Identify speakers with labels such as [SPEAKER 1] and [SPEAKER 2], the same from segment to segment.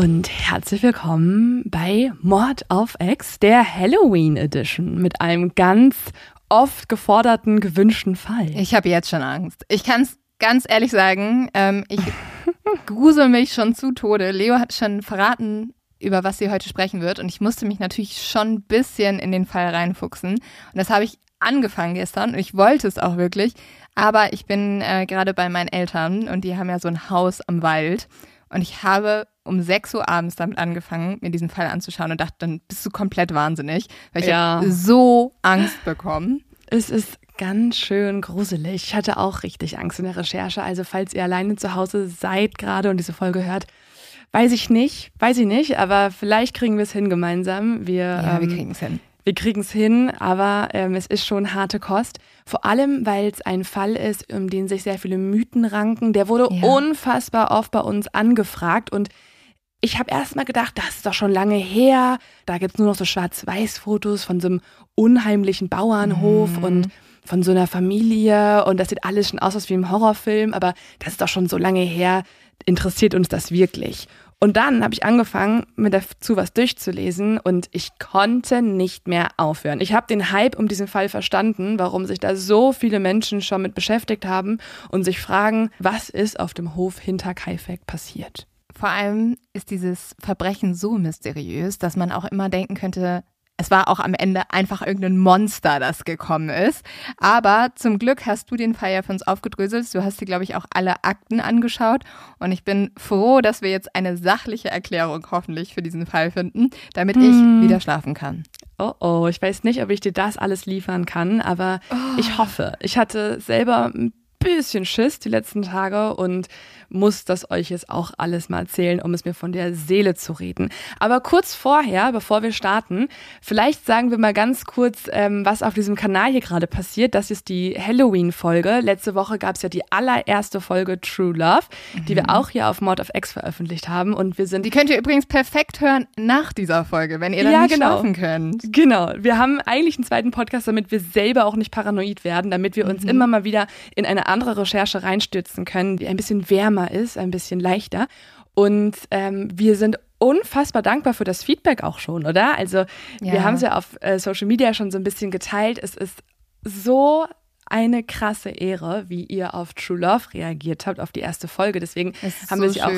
[SPEAKER 1] und herzlich willkommen bei Mord auf Ex, der Halloween Edition mit einem ganz oft geforderten, gewünschten Fall.
[SPEAKER 2] Ich habe jetzt schon Angst. Ich kann es ganz ehrlich sagen, ähm, ich grusel mich schon zu Tode. Leo hat schon verraten, über was sie heute sprechen wird und ich musste mich natürlich schon ein bisschen in den Fall reinfuchsen. Und das habe ich angefangen gestern und ich wollte es auch wirklich, aber ich bin äh, gerade bei meinen Eltern und die haben ja so ein Haus am Wald und ich habe um 6 Uhr abends damit angefangen, mir diesen Fall anzuschauen und dachte, dann bist du komplett wahnsinnig, weil ich ja. so Angst bekommen.
[SPEAKER 1] Es ist ganz schön gruselig. Ich hatte auch richtig Angst in der Recherche. Also falls ihr alleine zu Hause seid gerade und diese Folge hört, weiß ich nicht, weiß ich nicht, aber vielleicht kriegen wir es hin gemeinsam. Wir,
[SPEAKER 2] ja, ähm, wir kriegen es hin.
[SPEAKER 1] Wir kriegen es hin, aber ähm, es ist schon harte Kost. Vor allem, weil es ein Fall ist, um den sich sehr viele Mythen ranken. Der wurde ja. unfassbar oft bei uns angefragt und ich habe erst mal gedacht, das ist doch schon lange her. Da gibt es nur noch so Schwarz-Weiß-Fotos von so einem unheimlichen Bauernhof mhm. und von so einer Familie und das sieht alles schon aus wie im Horrorfilm, aber das ist doch schon so lange her. Interessiert uns das wirklich? Und dann habe ich angefangen, mir dazu was durchzulesen und ich konnte nicht mehr aufhören. Ich habe den Hype um diesen Fall verstanden, warum sich da so viele Menschen schon mit beschäftigt haben und sich fragen, was ist auf dem Hof hinter Kaifek passiert.
[SPEAKER 2] Vor allem ist dieses Verbrechen so mysteriös, dass man auch immer denken könnte, es war auch am Ende einfach irgendein Monster, das gekommen ist. Aber zum Glück hast du den Fall ja für uns aufgedröselt. Du hast dir, glaube ich, auch alle Akten angeschaut. Und ich bin froh, dass wir jetzt eine sachliche Erklärung hoffentlich für diesen Fall finden, damit hm. ich wieder schlafen kann.
[SPEAKER 1] Oh oh, ich weiß nicht, ob ich dir das alles liefern kann, aber oh. ich hoffe. Ich hatte selber ein bisschen Schiss die letzten Tage und muss das euch jetzt auch alles mal erzählen, um es mir von der Seele zu reden. Aber kurz vorher, bevor wir starten, vielleicht sagen wir mal ganz kurz, ähm, was auf diesem Kanal hier gerade passiert. Das ist die Halloween-Folge. Letzte Woche gab es ja die allererste Folge True Love, mhm. die wir mhm. auch hier auf Mod of X veröffentlicht haben. Und wir sind.
[SPEAKER 2] Die könnt ihr übrigens perfekt hören nach dieser Folge, wenn ihr dann ja, nicht genau. schlafen könnt.
[SPEAKER 1] Genau. Wir haben eigentlich einen zweiten Podcast, damit wir selber auch nicht paranoid werden, damit wir uns mhm. immer mal wieder in eine andere Recherche reinstürzen können, die ein bisschen wärmer wärmer ist, ein bisschen leichter. Und ähm, wir sind unfassbar dankbar für das Feedback auch schon, oder? Also ja. wir haben es ja auf äh, Social Media schon so ein bisschen geteilt. Es ist so eine krasse Ehre, wie ihr auf True Love reagiert habt, auf die erste Folge. Deswegen haben so wir sie auch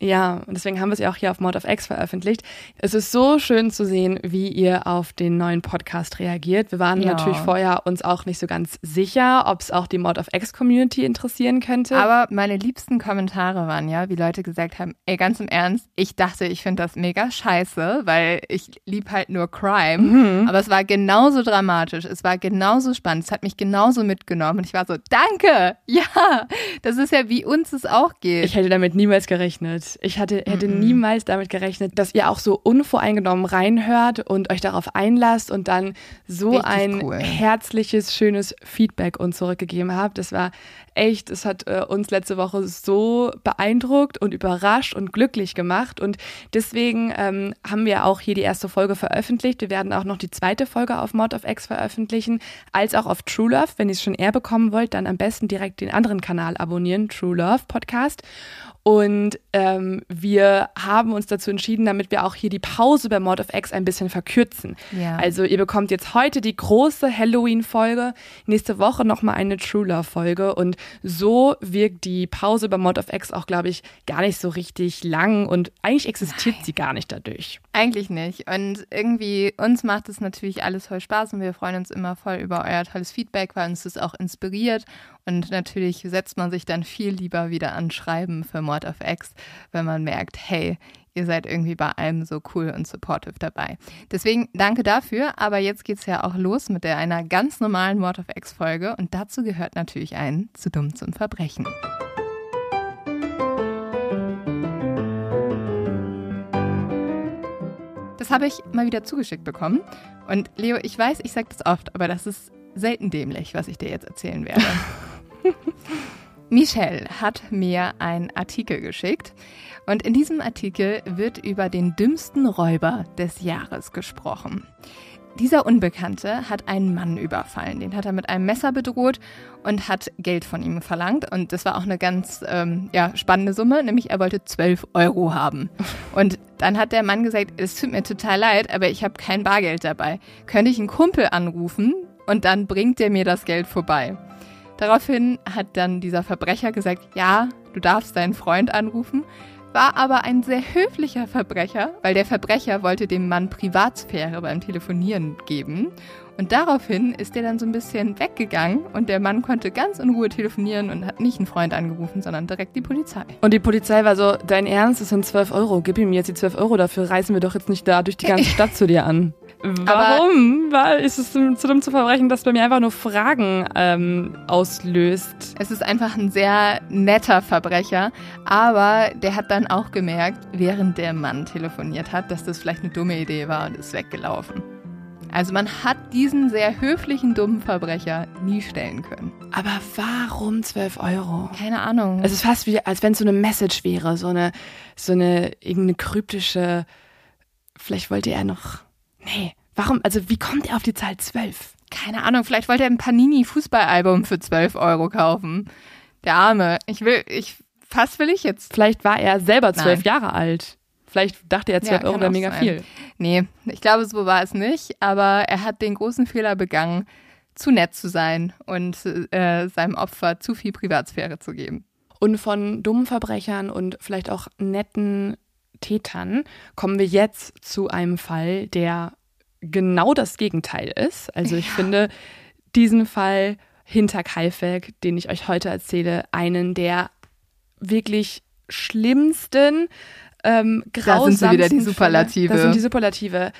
[SPEAKER 1] ja, und deswegen haben wir es ja auch hier auf Mod of X veröffentlicht. Es ist so schön zu sehen, wie ihr auf den neuen Podcast reagiert. Wir waren ja. natürlich vorher uns auch nicht so ganz sicher, ob es auch die Mod of X Community interessieren könnte.
[SPEAKER 2] Aber meine liebsten Kommentare waren ja, wie Leute gesagt haben, ey, ganz im Ernst, ich dachte, ich finde das mega scheiße, weil ich lieb halt nur Crime. Mhm. Aber es war genauso dramatisch, es war genauso spannend, es hat mich genauso mitgenommen. Und ich war so, danke, ja, das ist ja, wie uns es auch geht.
[SPEAKER 1] Ich hätte damit niemals gerechnet. Ich hatte, hätte mm niemals damit gerechnet, dass ihr auch so unvoreingenommen reinhört und euch darauf einlasst und dann so Richtig ein cool. herzliches, schönes Feedback uns zurückgegeben habt. Das war echt, es hat äh, uns letzte Woche so beeindruckt und überrascht und glücklich gemacht. Und deswegen ähm, haben wir auch hier die erste Folge veröffentlicht. Wir werden auch noch die zweite Folge auf Mod of X veröffentlichen, als auch auf True Love. Wenn ihr es schon eher bekommen wollt, dann am besten direkt den anderen Kanal abonnieren, True Love Podcast. Und ähm, wir haben uns dazu entschieden, damit wir auch hier die Pause bei Mod of X ein bisschen verkürzen. Ja. Also ihr bekommt jetzt heute die große Halloween-Folge, nächste Woche nochmal eine True Love-Folge. Und so wirkt die Pause bei Mod of X auch, glaube ich, gar nicht so richtig lang und eigentlich existiert Nein. sie gar nicht dadurch.
[SPEAKER 2] Eigentlich nicht. Und irgendwie, uns macht es natürlich alles voll Spaß und wir freuen uns immer voll über euer tolles Feedback, weil uns das auch inspiriert. Und natürlich setzt man sich dann viel lieber wieder an Schreiben für Mod of X, wenn man merkt, hey, ihr seid irgendwie bei allem so cool und supportive dabei. Deswegen danke dafür, aber jetzt geht es ja auch los mit der einer ganz normalen Mod of X Folge und dazu gehört natürlich ein Zu dumm zum Verbrechen. Das habe ich mal wieder zugeschickt bekommen. Und Leo, ich weiß, ich sage das oft, aber das ist selten dämlich, was ich dir jetzt erzählen werde. Michelle hat mir einen Artikel geschickt und in diesem Artikel wird über den dümmsten Räuber des Jahres gesprochen. Dieser Unbekannte hat einen Mann überfallen. Den hat er mit einem Messer bedroht und hat Geld von ihm verlangt. Und das war auch eine ganz ähm, ja, spannende Summe, nämlich er wollte 12 Euro haben. Und dann hat der Mann gesagt, es tut mir total leid, aber ich habe kein Bargeld dabei. Könnte ich einen Kumpel anrufen und dann bringt der mir das Geld vorbei. Daraufhin hat dann dieser Verbrecher gesagt, ja, du darfst deinen Freund anrufen war aber ein sehr höflicher Verbrecher, weil der Verbrecher wollte dem Mann Privatsphäre beim Telefonieren geben. Und daraufhin ist er dann so ein bisschen weggegangen und der Mann konnte ganz in Ruhe telefonieren und hat nicht einen Freund angerufen, sondern direkt die Polizei.
[SPEAKER 1] Und die Polizei war so, dein Ernst, das sind 12 Euro, gib ihm jetzt die 12 Euro, dafür reißen wir doch jetzt nicht da durch die ganze Stadt zu dir an. Warum? Weil ist es zu dem zu verbrechen, dass bei mir einfach nur Fragen ähm, auslöst.
[SPEAKER 2] Es ist einfach ein sehr netter Verbrecher, aber der hat dann auch gemerkt, während der Mann telefoniert hat, dass das vielleicht eine dumme Idee war und ist weggelaufen. Also man hat diesen sehr höflichen, dummen Verbrecher nie stellen können.
[SPEAKER 1] Aber warum 12 Euro?
[SPEAKER 2] Keine Ahnung.
[SPEAKER 1] Es ist fast wie, als wenn es so eine Message wäre, so eine, so eine irgendeine kryptische, vielleicht wollte er noch Nee, warum? Also wie kommt er auf die Zahl 12?
[SPEAKER 2] Keine Ahnung, vielleicht wollte er ein Panini-Fußballalbum für 12 Euro kaufen. Der Arme. Ich will, ich, fast will ich jetzt.
[SPEAKER 1] Vielleicht war er selber zwölf Jahre alt. Vielleicht dachte er, 12 ja, Euro wäre mega sein. viel.
[SPEAKER 2] Nee, ich glaube, so war es nicht. Aber er hat den großen Fehler begangen, zu nett zu sein und äh, seinem Opfer zu viel Privatsphäre zu geben.
[SPEAKER 1] Und von dummen Verbrechern und vielleicht auch netten Tätern kommen wir jetzt zu einem Fall, der genau das Gegenteil ist. Also ich ja. finde diesen Fall hinter Kaifek, den ich euch heute erzähle, einen der wirklich schlimmsten, ähm, grausamsten.
[SPEAKER 2] Da sind sie wieder die Superlative.
[SPEAKER 1] Das sind die Superlative.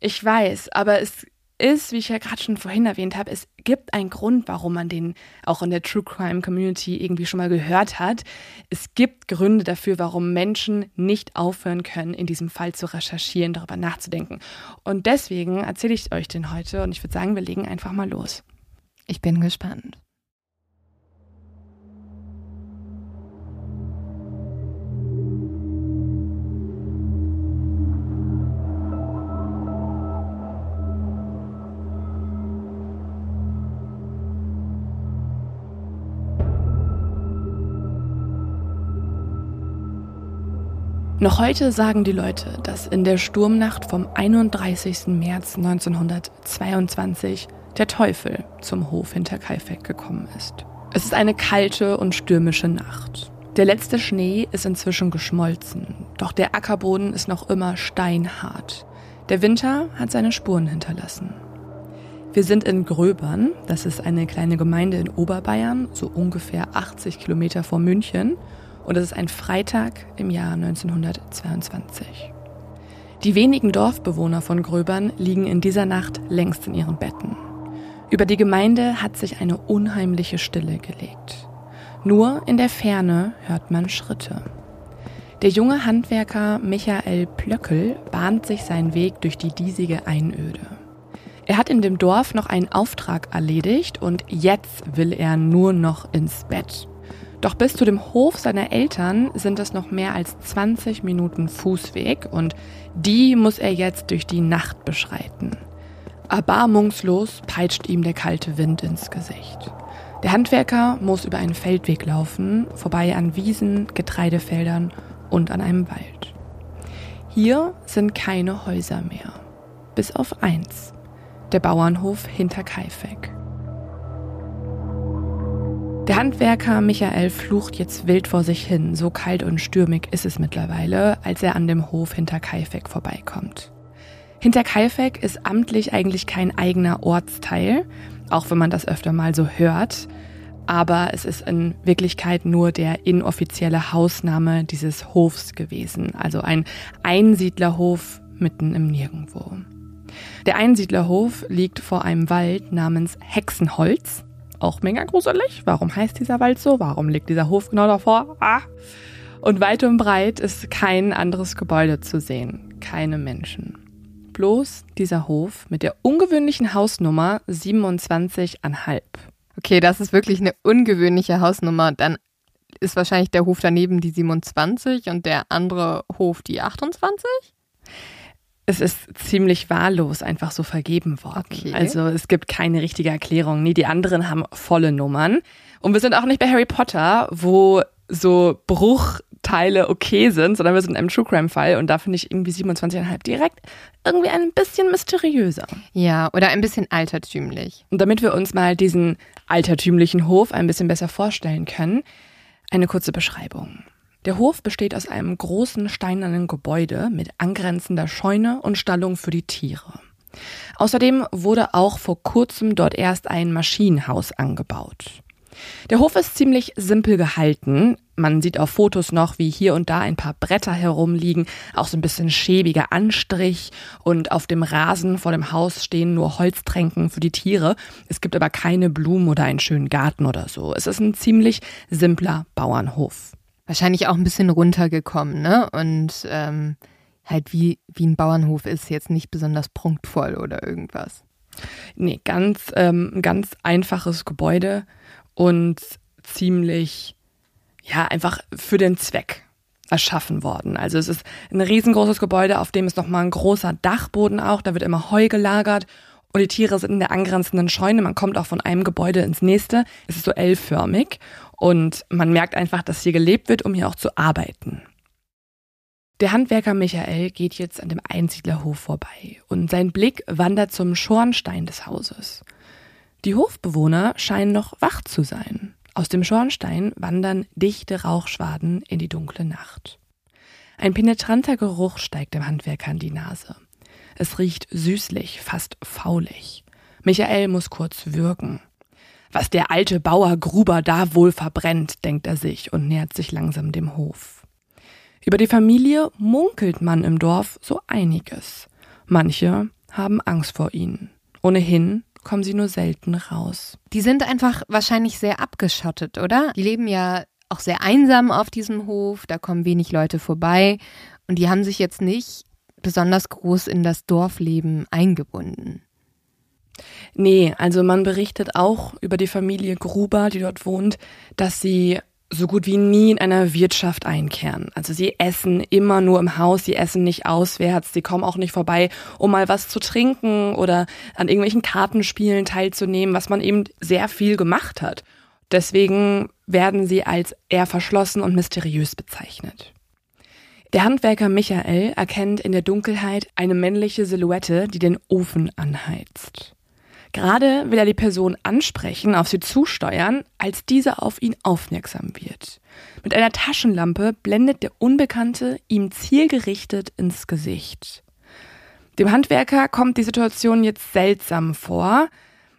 [SPEAKER 1] Ich weiß, aber es ist, wie ich ja gerade schon vorhin erwähnt habe, es gibt einen Grund, warum man den auch in der True Crime Community irgendwie schon mal gehört hat. Es gibt Gründe dafür, warum Menschen nicht aufhören können, in diesem Fall zu recherchieren, darüber nachzudenken. Und deswegen erzähle ich euch den heute und ich würde sagen, wir legen einfach mal los.
[SPEAKER 2] Ich bin gespannt.
[SPEAKER 1] Noch heute sagen die Leute, dass in der Sturmnacht vom 31. März 1922 der Teufel zum Hof hinter Kaifek gekommen ist. Es ist eine kalte und stürmische Nacht. Der letzte Schnee ist inzwischen geschmolzen, doch der Ackerboden ist noch immer steinhart. Der Winter hat seine Spuren hinterlassen. Wir sind in Gröbern, das ist eine kleine Gemeinde in Oberbayern, so ungefähr 80 Kilometer vor München und es ist ein Freitag im Jahr 1922. Die wenigen Dorfbewohner von Gröbern liegen in dieser Nacht längst in ihren Betten. Über die Gemeinde hat sich eine unheimliche Stille gelegt. Nur in der Ferne hört man Schritte. Der junge Handwerker Michael Plöckel bahnt sich seinen Weg durch die diesige Einöde. Er hat in dem Dorf noch einen Auftrag erledigt und jetzt will er nur noch ins Bett. Doch bis zu dem Hof seiner Eltern sind es noch mehr als 20 Minuten Fußweg und die muss er jetzt durch die Nacht beschreiten. Erbarmungslos peitscht ihm der kalte Wind ins Gesicht. Der Handwerker muss über einen Feldweg laufen, vorbei an Wiesen, Getreidefeldern und an einem Wald. Hier sind keine Häuser mehr, bis auf eins, der Bauernhof hinter Kaifek. Der Handwerker Michael flucht jetzt wild vor sich hin, so kalt und stürmig ist es mittlerweile, als er an dem Hof hinter Kaifek vorbeikommt. Hinter Kaifek ist amtlich eigentlich kein eigener Ortsteil, auch wenn man das öfter mal so hört, aber es ist in Wirklichkeit nur der inoffizielle Hausname dieses Hofs gewesen, also ein Einsiedlerhof mitten im Nirgendwo. Der Einsiedlerhof liegt vor einem Wald namens Hexenholz auch mega gruselig. Warum heißt dieser Wald so? Warum liegt dieser Hof genau davor? Ah. Und weit und breit ist kein anderes Gebäude zu sehen. Keine Menschen. Bloß dieser Hof mit der ungewöhnlichen Hausnummer 27,5.
[SPEAKER 2] Okay, das ist wirklich eine ungewöhnliche Hausnummer. Dann ist wahrscheinlich der Hof daneben die 27 und der andere Hof die 28?
[SPEAKER 1] Es ist ziemlich wahllos einfach so vergeben worden. Okay. Also es gibt keine richtige Erklärung. Nee, die anderen haben volle Nummern. Und wir sind auch nicht bei Harry Potter, wo so Bruchteile okay sind, sondern wir sind in einem True Crime Fall und da finde ich irgendwie 27,5 direkt irgendwie ein bisschen mysteriöser.
[SPEAKER 2] Ja, oder ein bisschen altertümlich.
[SPEAKER 1] Und damit wir uns mal diesen altertümlichen Hof ein bisschen besser vorstellen können, eine kurze Beschreibung. Der Hof besteht aus einem großen steinernen Gebäude mit angrenzender Scheune und Stallung für die Tiere. Außerdem wurde auch vor kurzem dort erst ein Maschinenhaus angebaut. Der Hof ist ziemlich simpel gehalten. Man sieht auf Fotos noch, wie hier und da ein paar Bretter herumliegen, auch so ein bisschen schäbiger Anstrich und auf dem Rasen vor dem Haus stehen nur Holztränken für die Tiere. Es gibt aber keine Blumen oder einen schönen Garten oder so. Es ist ein ziemlich simpler Bauernhof
[SPEAKER 2] wahrscheinlich auch ein bisschen runtergekommen, ne? Und ähm, halt wie, wie ein Bauernhof ist, jetzt nicht besonders prunkvoll oder irgendwas.
[SPEAKER 1] Nee, ganz, ähm, ganz einfaches Gebäude und ziemlich, ja, einfach für den Zweck erschaffen worden. Also es ist ein riesengroßes Gebäude, auf dem ist nochmal ein großer Dachboden auch, da wird immer Heu gelagert und die Tiere sind in der angrenzenden Scheune. Man kommt auch von einem Gebäude ins nächste. Es ist so L-förmig und man merkt einfach, dass hier gelebt wird, um hier auch zu arbeiten. Der Handwerker Michael geht jetzt an dem Einsiedlerhof vorbei und sein Blick wandert zum Schornstein des Hauses. Die Hofbewohner scheinen noch wach zu sein. Aus dem Schornstein wandern dichte Rauchschwaden in die dunkle Nacht. Ein penetranter Geruch steigt dem Handwerker an die Nase. Es riecht süßlich, fast faulig. Michael muss kurz würgen. Was der alte Bauer Gruber da wohl verbrennt, denkt er sich und nähert sich langsam dem Hof. Über die Familie munkelt man im Dorf so einiges. Manche haben Angst vor ihnen. Ohnehin kommen sie nur selten raus.
[SPEAKER 2] Die sind einfach wahrscheinlich sehr abgeschottet, oder? Die leben ja auch sehr einsam auf diesem Hof, da kommen wenig Leute vorbei und die haben sich jetzt nicht besonders groß in das Dorfleben eingebunden.
[SPEAKER 1] Nee, also man berichtet auch über die Familie Gruber, die dort wohnt, dass sie so gut wie nie in einer Wirtschaft einkehren. Also sie essen immer nur im Haus, sie essen nicht auswärts, sie kommen auch nicht vorbei, um mal was zu trinken oder an irgendwelchen Kartenspielen teilzunehmen, was man eben sehr viel gemacht hat. Deswegen werden sie als eher verschlossen und mysteriös bezeichnet. Der Handwerker Michael erkennt in der Dunkelheit eine männliche Silhouette, die den Ofen anheizt. Gerade will er die Person ansprechen, auf sie zusteuern, als diese auf ihn aufmerksam wird. Mit einer Taschenlampe blendet der Unbekannte ihm zielgerichtet ins Gesicht. Dem Handwerker kommt die Situation jetzt seltsam vor,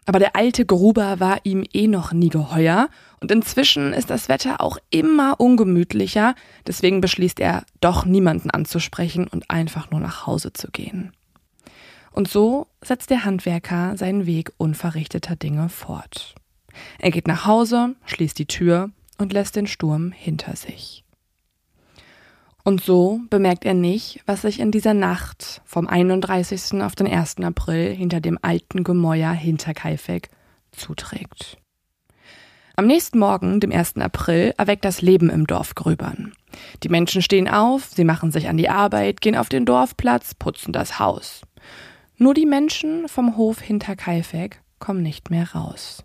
[SPEAKER 1] aber der alte Gruber war ihm eh noch nie geheuer und inzwischen ist das Wetter auch immer ungemütlicher, deswegen beschließt er doch niemanden anzusprechen und einfach nur nach Hause zu gehen. Und so setzt der Handwerker seinen Weg unverrichteter Dinge fort. Er geht nach Hause, schließt die Tür und lässt den Sturm hinter sich. Und so bemerkt er nicht, was sich in dieser Nacht vom 31. auf den 1. April hinter dem alten Gemäuer hinter Kaifek zuträgt. Am nächsten Morgen, dem 1. April, erweckt das Leben im Dorf Gröbern. Die Menschen stehen auf, sie machen sich an die Arbeit, gehen auf den Dorfplatz, putzen das Haus. Nur die Menschen vom Hof hinter Kaifek kommen nicht mehr raus.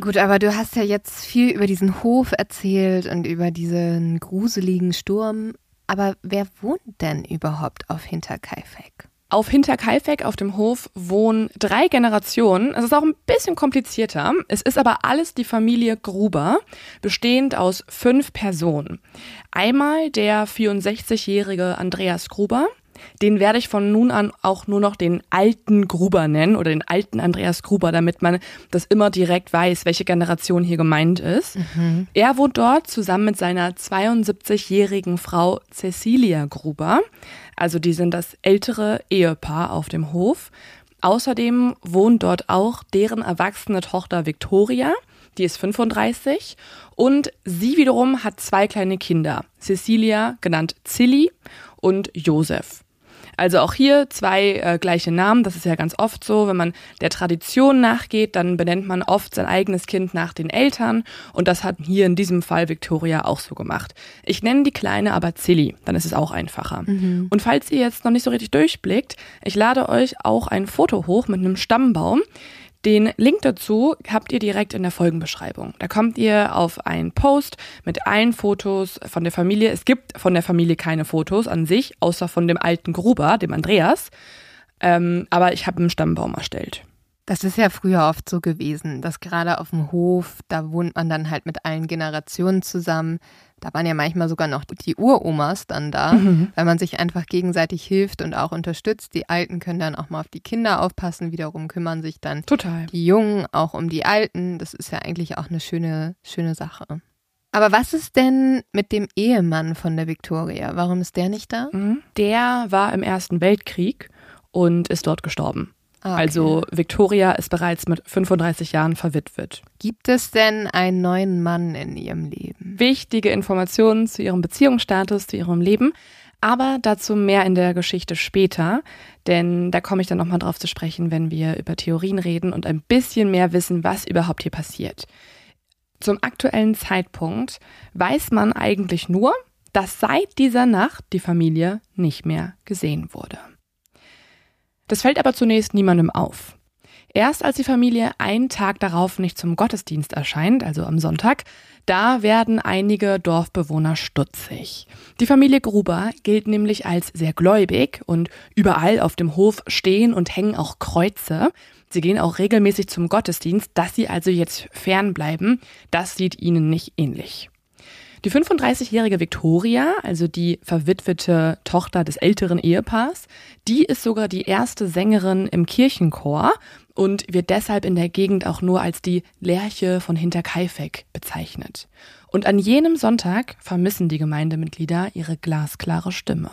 [SPEAKER 2] Gut, aber du hast ja jetzt viel über diesen Hof erzählt und über diesen gruseligen Sturm. Aber wer wohnt denn überhaupt auf Hinterkaifeck?
[SPEAKER 1] Auf Hinterkaifeck auf dem Hof wohnen drei Generationen. Es ist auch ein bisschen komplizierter. Es ist aber alles die Familie Gruber, bestehend aus fünf Personen. Einmal der 64-jährige Andreas Gruber, den werde ich von nun an auch nur noch den alten Gruber nennen oder den alten Andreas Gruber, damit man das immer direkt weiß, welche Generation hier gemeint ist. Mhm. Er wohnt dort zusammen mit seiner 72-jährigen Frau Cecilia Gruber. Also die sind das ältere Ehepaar auf dem Hof. Außerdem wohnt dort auch deren erwachsene Tochter Victoria. Die ist 35 und sie wiederum hat zwei kleine Kinder. Cecilia, genannt Zilli, und Josef. Also auch hier zwei äh, gleiche Namen, das ist ja ganz oft so, wenn man der Tradition nachgeht, dann benennt man oft sein eigenes Kind nach den Eltern und das hat hier in diesem Fall Victoria auch so gemacht. Ich nenne die Kleine aber Zilli, dann ist es auch einfacher. Mhm. Und falls ihr jetzt noch nicht so richtig durchblickt, ich lade euch auch ein Foto hoch mit einem Stammbaum. Den Link dazu habt ihr direkt in der Folgenbeschreibung. Da kommt ihr auf einen Post mit allen Fotos von der Familie. Es gibt von der Familie keine Fotos an sich, außer von dem alten Gruber, dem Andreas. Ähm, aber ich habe einen Stammbaum erstellt.
[SPEAKER 2] Das ist ja früher oft so gewesen, dass gerade auf dem Hof, da wohnt man dann halt mit allen Generationen zusammen. Da waren ja manchmal sogar noch die Uromas dann da, mhm. weil man sich einfach gegenseitig hilft und auch unterstützt. Die Alten können dann auch mal auf die Kinder aufpassen, wiederum kümmern sich dann
[SPEAKER 1] Total.
[SPEAKER 2] die Jungen auch um die Alten. Das ist ja eigentlich auch eine schöne, schöne Sache. Aber was ist denn mit dem Ehemann von der Victoria? Warum ist der nicht da?
[SPEAKER 1] Mhm. Der war im Ersten Weltkrieg und ist dort gestorben. Ah, okay. Also Victoria ist bereits mit 35 Jahren verwitwet.
[SPEAKER 2] Gibt es denn einen neuen Mann in ihrem Leben?
[SPEAKER 1] Wichtige Informationen zu ihrem Beziehungsstatus, zu ihrem Leben. Aber dazu mehr in der Geschichte später, denn da komme ich dann nochmal drauf zu sprechen, wenn wir über Theorien reden und ein bisschen mehr wissen, was überhaupt hier passiert. Zum aktuellen Zeitpunkt weiß man eigentlich nur, dass seit dieser Nacht die Familie nicht mehr gesehen wurde. Das fällt aber zunächst niemandem auf. Erst als die Familie einen Tag darauf nicht zum Gottesdienst erscheint, also am Sonntag, da werden einige Dorfbewohner stutzig. Die Familie Gruber gilt nämlich als sehr gläubig und überall auf dem Hof stehen und hängen auch Kreuze. Sie gehen auch regelmäßig zum Gottesdienst, dass sie also jetzt fernbleiben, das sieht ihnen nicht ähnlich. Die 35-jährige Victoria, also die verwitwete Tochter des älteren Ehepaars, die ist sogar die erste Sängerin im Kirchenchor und wird deshalb in der Gegend auch nur als die Lerche von Hinterkaifeck bezeichnet. Und an jenem Sonntag vermissen die Gemeindemitglieder ihre glasklare Stimme.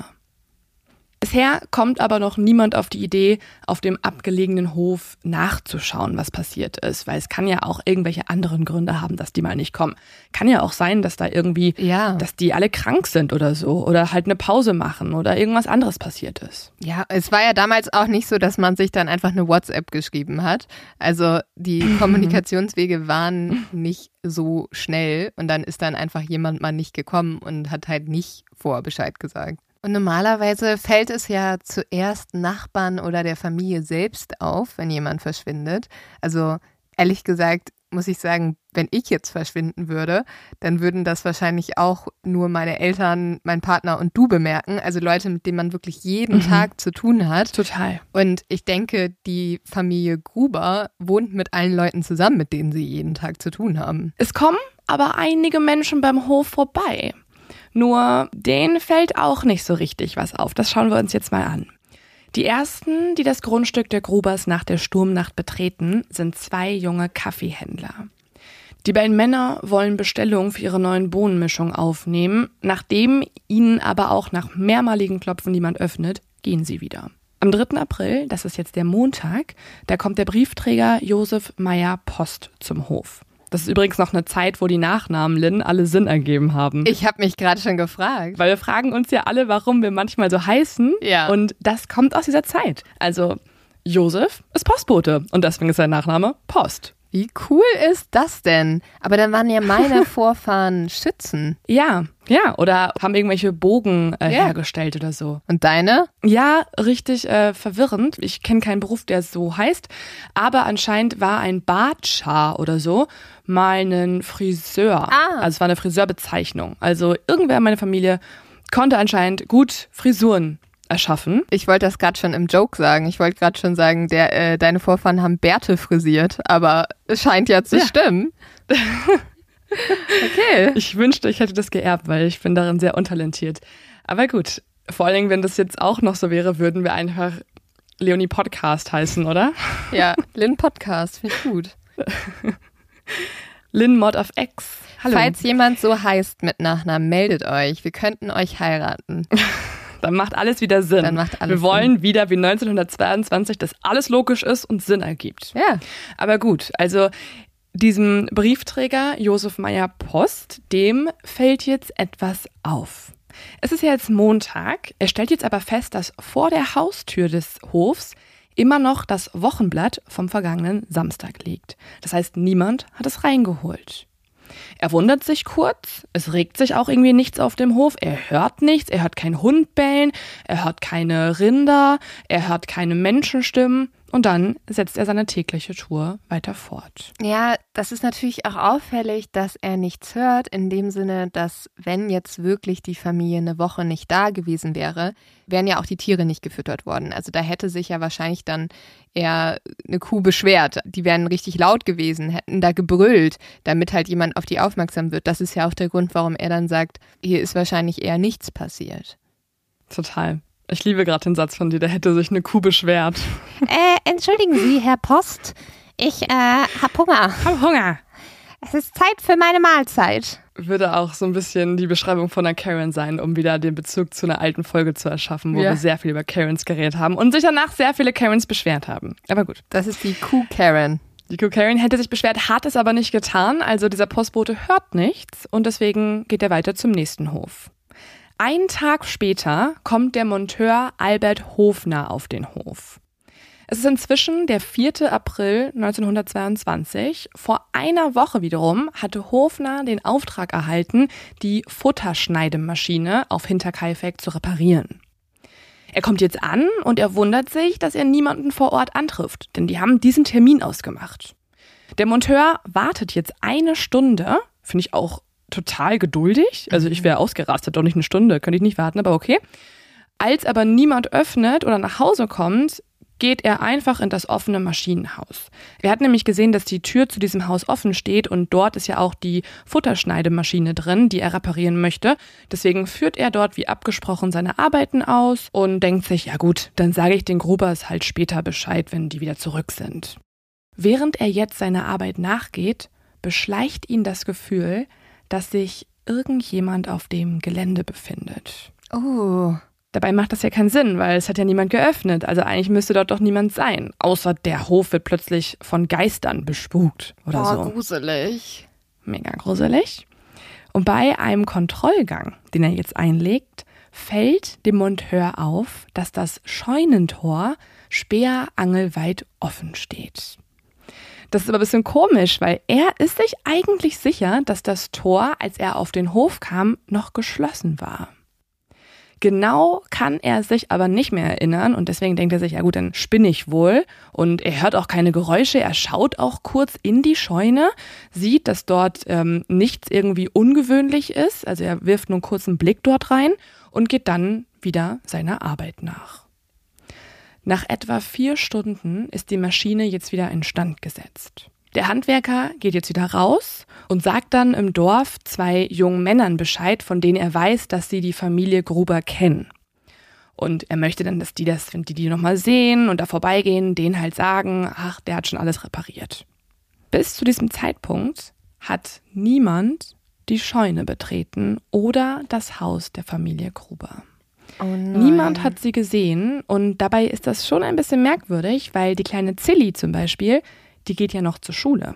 [SPEAKER 1] Bisher kommt aber noch niemand auf die Idee, auf dem abgelegenen Hof nachzuschauen, was passiert ist, weil es kann ja auch irgendwelche anderen Gründe haben, dass die mal nicht kommen. Kann ja auch sein, dass da irgendwie, ja. dass die alle krank sind oder so oder halt eine Pause machen oder irgendwas anderes passiert ist.
[SPEAKER 2] Ja, es war ja damals auch nicht so, dass man sich dann einfach eine WhatsApp geschrieben hat. Also die Kommunikationswege waren nicht so schnell und dann ist dann einfach jemand mal nicht gekommen und hat halt nicht vor Bescheid gesagt. Und normalerweise fällt es ja zuerst Nachbarn oder der Familie selbst auf, wenn jemand verschwindet. Also ehrlich gesagt muss ich sagen, wenn ich jetzt verschwinden würde, dann würden das wahrscheinlich auch nur meine Eltern, mein Partner und du bemerken. Also Leute, mit denen man wirklich jeden mhm. Tag zu tun hat.
[SPEAKER 1] Total.
[SPEAKER 2] Und ich denke, die Familie Gruber wohnt mit allen Leuten zusammen, mit denen sie jeden Tag zu tun haben.
[SPEAKER 1] Es kommen aber einige Menschen beim Hof vorbei. Nur denen fällt auch nicht so richtig was auf. Das schauen wir uns jetzt mal an. Die ersten, die das Grundstück der Grubers nach der Sturmnacht betreten, sind zwei junge Kaffeehändler. Die beiden Männer wollen Bestellungen für ihre neuen Bohnenmischung aufnehmen. Nachdem ihnen aber auch nach mehrmaligen Klopfen niemand öffnet, gehen sie wieder. Am 3. April, das ist jetzt der Montag, da kommt der Briefträger Josef Meyer Post zum Hof. Das ist übrigens noch eine Zeit, wo die Nachnamen Lynn alle Sinn ergeben haben.
[SPEAKER 2] Ich habe mich gerade schon gefragt.
[SPEAKER 1] Weil wir fragen uns ja alle, warum wir manchmal so heißen. Ja. Und das kommt aus dieser Zeit. Also Josef ist Postbote und deswegen ist sein Nachname Post.
[SPEAKER 2] Wie cool ist das denn? Aber dann waren ja meine Vorfahren Schützen.
[SPEAKER 1] Ja, ja, oder haben irgendwelche Bogen äh, ja. hergestellt oder so.
[SPEAKER 2] Und deine?
[SPEAKER 1] Ja, richtig äh, verwirrend. Ich kenne keinen Beruf, der so heißt. Aber anscheinend war ein Bartschar oder so mal ein Friseur. Ah. Also es war eine Friseurbezeichnung. Also irgendwer in meiner Familie konnte anscheinend gut Frisuren erschaffen.
[SPEAKER 2] Ich wollte das gerade schon im Joke sagen. Ich wollte gerade schon sagen, der, äh, deine Vorfahren haben Bärte frisiert, aber es scheint ja zu ja. stimmen.
[SPEAKER 1] okay. Ich wünschte, ich hätte das geerbt, weil ich bin darin sehr untalentiert. Aber gut, vor allen Dingen, wenn das jetzt auch noch so wäre, würden wir einfach Leonie Podcast heißen, oder?
[SPEAKER 2] Ja, Lynn Podcast, finde ich gut.
[SPEAKER 1] Lynn Mod of X.
[SPEAKER 2] Hallo. Falls jemand so heißt mit Nachnamen, meldet euch. Wir könnten euch heiraten.
[SPEAKER 1] Dann macht alles wieder Sinn.
[SPEAKER 2] Dann macht alles
[SPEAKER 1] Wir wollen Sinn. wieder wie 1922, dass alles logisch ist und Sinn ergibt.
[SPEAKER 2] Ja.
[SPEAKER 1] Aber gut, also diesem Briefträger Josef Meyer Post, dem fällt jetzt etwas auf. Es ist ja jetzt Montag. Er stellt jetzt aber fest, dass vor der Haustür des Hofs immer noch das Wochenblatt vom vergangenen Samstag liegt. Das heißt, niemand hat es reingeholt. Er wundert sich kurz, es regt sich auch irgendwie nichts auf dem Hof, er hört nichts, er hört keinen Hund bellen, er hört keine Rinder, er hört keine Menschenstimmen. Und dann setzt er seine tägliche Tour weiter fort.
[SPEAKER 2] Ja, das ist natürlich auch auffällig, dass er nichts hört, in dem Sinne, dass wenn jetzt wirklich die Familie eine Woche nicht da gewesen wäre, wären ja auch die Tiere nicht gefüttert worden. Also da hätte sich ja wahrscheinlich dann eher eine Kuh beschwert. Die wären richtig laut gewesen, hätten da gebrüllt, damit halt jemand auf die aufmerksam wird. Das ist ja auch der Grund, warum er dann sagt, hier ist wahrscheinlich eher nichts passiert.
[SPEAKER 1] Total. Ich liebe gerade den Satz von dir, da hätte sich eine Kuh beschwert.
[SPEAKER 2] Äh, entschuldigen Sie, Herr Post. Ich äh, hab Hunger.
[SPEAKER 1] Hab Hunger.
[SPEAKER 2] Es ist Zeit für meine Mahlzeit.
[SPEAKER 1] Würde auch so ein bisschen die Beschreibung von einer Karen sein, um wieder den Bezug zu einer alten Folge zu erschaffen, wo ja. wir sehr viel über Karens geredet haben und sich danach sehr viele Karens beschwert haben. Aber gut.
[SPEAKER 2] Das ist die Kuh Karen.
[SPEAKER 1] Die Kuh Karen hätte sich beschwert, hat es aber nicht getan. Also dieser Postbote hört nichts und deswegen geht er weiter zum nächsten Hof. Ein Tag später kommt der Monteur Albert Hofner auf den Hof. Es ist inzwischen der 4. April 1922. Vor einer Woche wiederum hatte Hofner den Auftrag erhalten, die Futterschneidemaschine auf Hinterkaifeck zu reparieren. Er kommt jetzt an und er wundert sich, dass er niemanden vor Ort antrifft, denn die haben diesen Termin ausgemacht. Der Monteur wartet jetzt eine Stunde, finde ich auch total geduldig. Also ich wäre ausgerastet, doch nicht eine Stunde, könnte ich nicht warten, aber okay. Als aber niemand öffnet oder nach Hause kommt, geht er einfach in das offene Maschinenhaus. Er hat nämlich gesehen, dass die Tür zu diesem Haus offen steht und dort ist ja auch die Futterschneidemaschine drin, die er reparieren möchte. Deswegen führt er dort wie abgesprochen seine Arbeiten aus und denkt sich, ja gut, dann sage ich den Grubers halt später Bescheid, wenn die wieder zurück sind. Während er jetzt seiner Arbeit nachgeht, beschleicht ihn das Gefühl, dass sich irgendjemand auf dem Gelände befindet.
[SPEAKER 2] Oh.
[SPEAKER 1] Dabei macht das ja keinen Sinn, weil es hat ja niemand geöffnet. Also eigentlich müsste dort doch niemand sein. Außer der Hof wird plötzlich von Geistern bespukt oder oh, so.
[SPEAKER 2] gruselig.
[SPEAKER 1] Mega gruselig. Und bei einem Kontrollgang, den er jetzt einlegt, fällt dem Monteur auf, dass das Scheunentor speerangelweit offen steht. Das ist aber ein bisschen komisch, weil er ist sich eigentlich sicher, dass das Tor, als er auf den Hof kam, noch geschlossen war. Genau kann er sich aber nicht mehr erinnern und deswegen denkt er sich, ja gut, dann spinne ich wohl. Und er hört auch keine Geräusche, er schaut auch kurz in die Scheune, sieht, dass dort ähm, nichts irgendwie ungewöhnlich ist. Also er wirft nur einen kurzen Blick dort rein und geht dann wieder seiner Arbeit nach. Nach etwa vier Stunden ist die Maschine jetzt wieder instand gesetzt. Der Handwerker geht jetzt wieder raus und sagt dann im Dorf zwei jungen Männern Bescheid, von denen er weiß, dass sie die Familie Gruber kennen. Und er möchte dann, dass die das, wenn die die nochmal sehen und da vorbeigehen, denen halt sagen, ach, der hat schon alles repariert. Bis zu diesem Zeitpunkt hat niemand die Scheune betreten oder das Haus der Familie Gruber.
[SPEAKER 2] Oh
[SPEAKER 1] Niemand hat sie gesehen und dabei ist das schon ein bisschen merkwürdig, weil die kleine Zilli zum Beispiel, die geht ja noch zur Schule.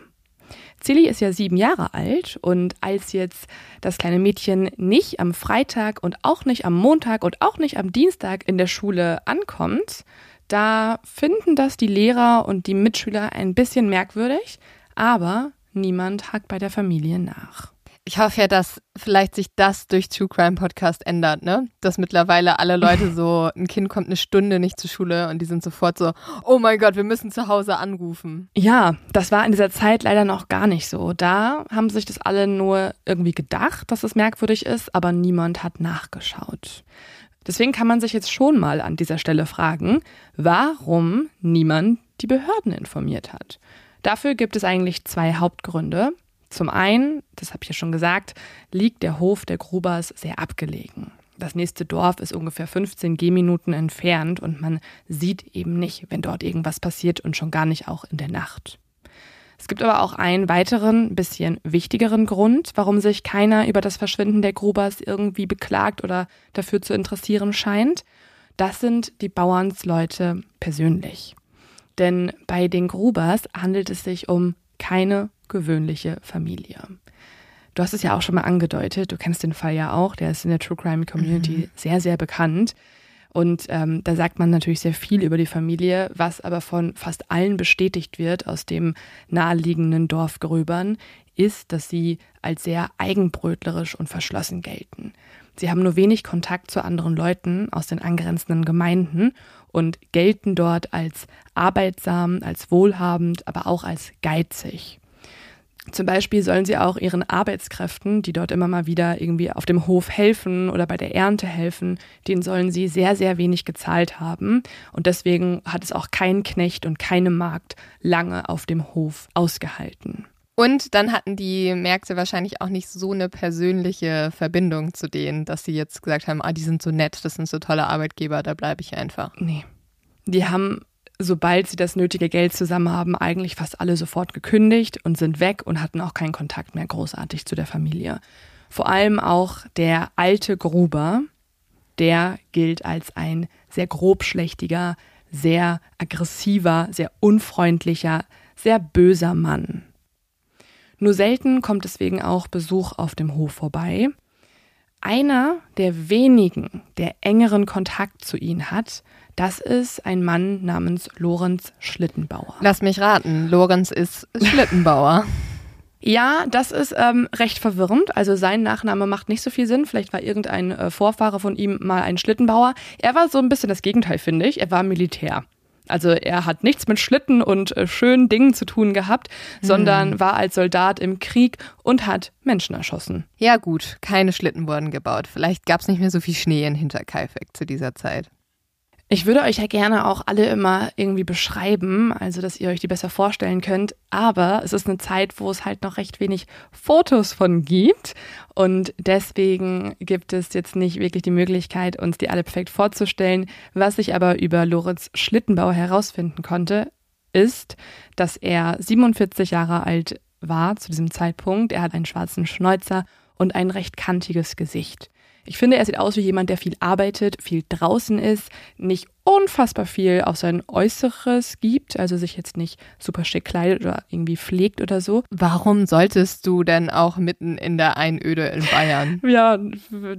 [SPEAKER 1] Zilli ist ja sieben Jahre alt und als jetzt das kleine Mädchen nicht am Freitag und auch nicht am Montag und auch nicht am Dienstag in der Schule ankommt, da finden das die Lehrer und die Mitschüler ein bisschen merkwürdig, aber niemand hakt bei der Familie nach.
[SPEAKER 2] Ich hoffe ja, dass vielleicht sich das durch True Crime Podcast ändert, ne? Dass mittlerweile alle Leute so, ein Kind kommt eine Stunde nicht zur Schule und die sind sofort so, oh mein Gott, wir müssen zu Hause anrufen.
[SPEAKER 1] Ja, das war in dieser Zeit leider noch gar nicht so. Da haben sich das alle nur irgendwie gedacht, dass es merkwürdig ist, aber niemand hat nachgeschaut. Deswegen kann man sich jetzt schon mal an dieser Stelle fragen, warum niemand die Behörden informiert hat. Dafür gibt es eigentlich zwei Hauptgründe. Zum einen, das habe ich ja schon gesagt, liegt der Hof der Grubers sehr abgelegen. Das nächste Dorf ist ungefähr 15 Gehminuten entfernt und man sieht eben nicht, wenn dort irgendwas passiert und schon gar nicht auch in der Nacht. Es gibt aber auch einen weiteren, bisschen wichtigeren Grund, warum sich keiner über das Verschwinden der Grubers irgendwie beklagt oder dafür zu interessieren scheint. Das sind die Bauernsleute persönlich. Denn bei den Grubers handelt es sich um keine gewöhnliche Familie. Du hast es ja auch schon mal angedeutet, du kennst den Fall ja auch, der ist in der True Crime Community mhm. sehr, sehr bekannt. Und ähm, da sagt man natürlich sehr viel über die Familie, was aber von fast allen bestätigt wird aus dem naheliegenden Dorf Gröbern, ist, dass sie als sehr eigenbrötlerisch und verschlossen gelten. Sie haben nur wenig Kontakt zu anderen Leuten aus den angrenzenden Gemeinden und gelten dort als arbeitsam, als wohlhabend, aber auch als geizig. Zum Beispiel sollen sie auch ihren Arbeitskräften, die dort immer mal wieder irgendwie auf dem Hof helfen oder bei der Ernte helfen, denen sollen sie sehr, sehr wenig gezahlt haben. Und deswegen hat es auch kein Knecht und keine Magd lange auf dem Hof ausgehalten.
[SPEAKER 2] Und dann hatten die Märkte wahrscheinlich auch nicht so eine persönliche Verbindung zu denen, dass sie jetzt gesagt haben, ah, die sind so nett, das sind so tolle Arbeitgeber, da bleibe ich einfach.
[SPEAKER 1] Nee. Die haben, sobald sie das nötige Geld zusammen haben, eigentlich fast alle sofort gekündigt und sind weg und hatten auch keinen Kontakt mehr großartig zu der Familie. Vor allem auch der alte Gruber, der gilt als ein sehr grobschlächtiger, sehr aggressiver, sehr unfreundlicher, sehr böser Mann. Nur selten kommt deswegen auch Besuch auf dem Hof vorbei. Einer der wenigen, der engeren Kontakt zu ihnen hat, das ist ein Mann namens Lorenz Schlittenbauer.
[SPEAKER 2] Lass mich raten, Lorenz ist Schlittenbauer.
[SPEAKER 1] Ja, das ist ähm, recht verwirrend. Also sein Nachname macht nicht so viel Sinn. Vielleicht war irgendein äh, Vorfahre von ihm mal ein Schlittenbauer. Er war so ein bisschen das Gegenteil, finde ich. Er war Militär. Also er hat nichts mit Schlitten und äh, schönen Dingen zu tun gehabt, mhm. sondern war als Soldat im Krieg und hat Menschen erschossen.
[SPEAKER 2] Ja gut, keine Schlitten wurden gebaut. Vielleicht gab es nicht mehr so viel Schnee in Hinterkaifeck zu dieser Zeit.
[SPEAKER 1] Ich würde euch ja gerne auch alle immer irgendwie beschreiben, also dass ihr euch die besser vorstellen könnt. Aber es ist eine Zeit, wo es halt noch recht wenig Fotos von gibt. Und deswegen gibt es jetzt nicht wirklich die Möglichkeit, uns die alle perfekt vorzustellen. Was ich aber über Lorenz Schlittenbauer herausfinden konnte, ist, dass er 47 Jahre alt war zu diesem Zeitpunkt. Er hat einen schwarzen Schnäuzer und ein recht kantiges Gesicht. Ich finde, er sieht aus wie jemand, der viel arbeitet, viel draußen ist, nicht unfassbar viel auf sein Äußeres gibt, also sich jetzt nicht super schick kleidet oder irgendwie pflegt oder so.
[SPEAKER 2] Warum solltest du denn auch mitten in der Einöde in Bayern?
[SPEAKER 1] ja,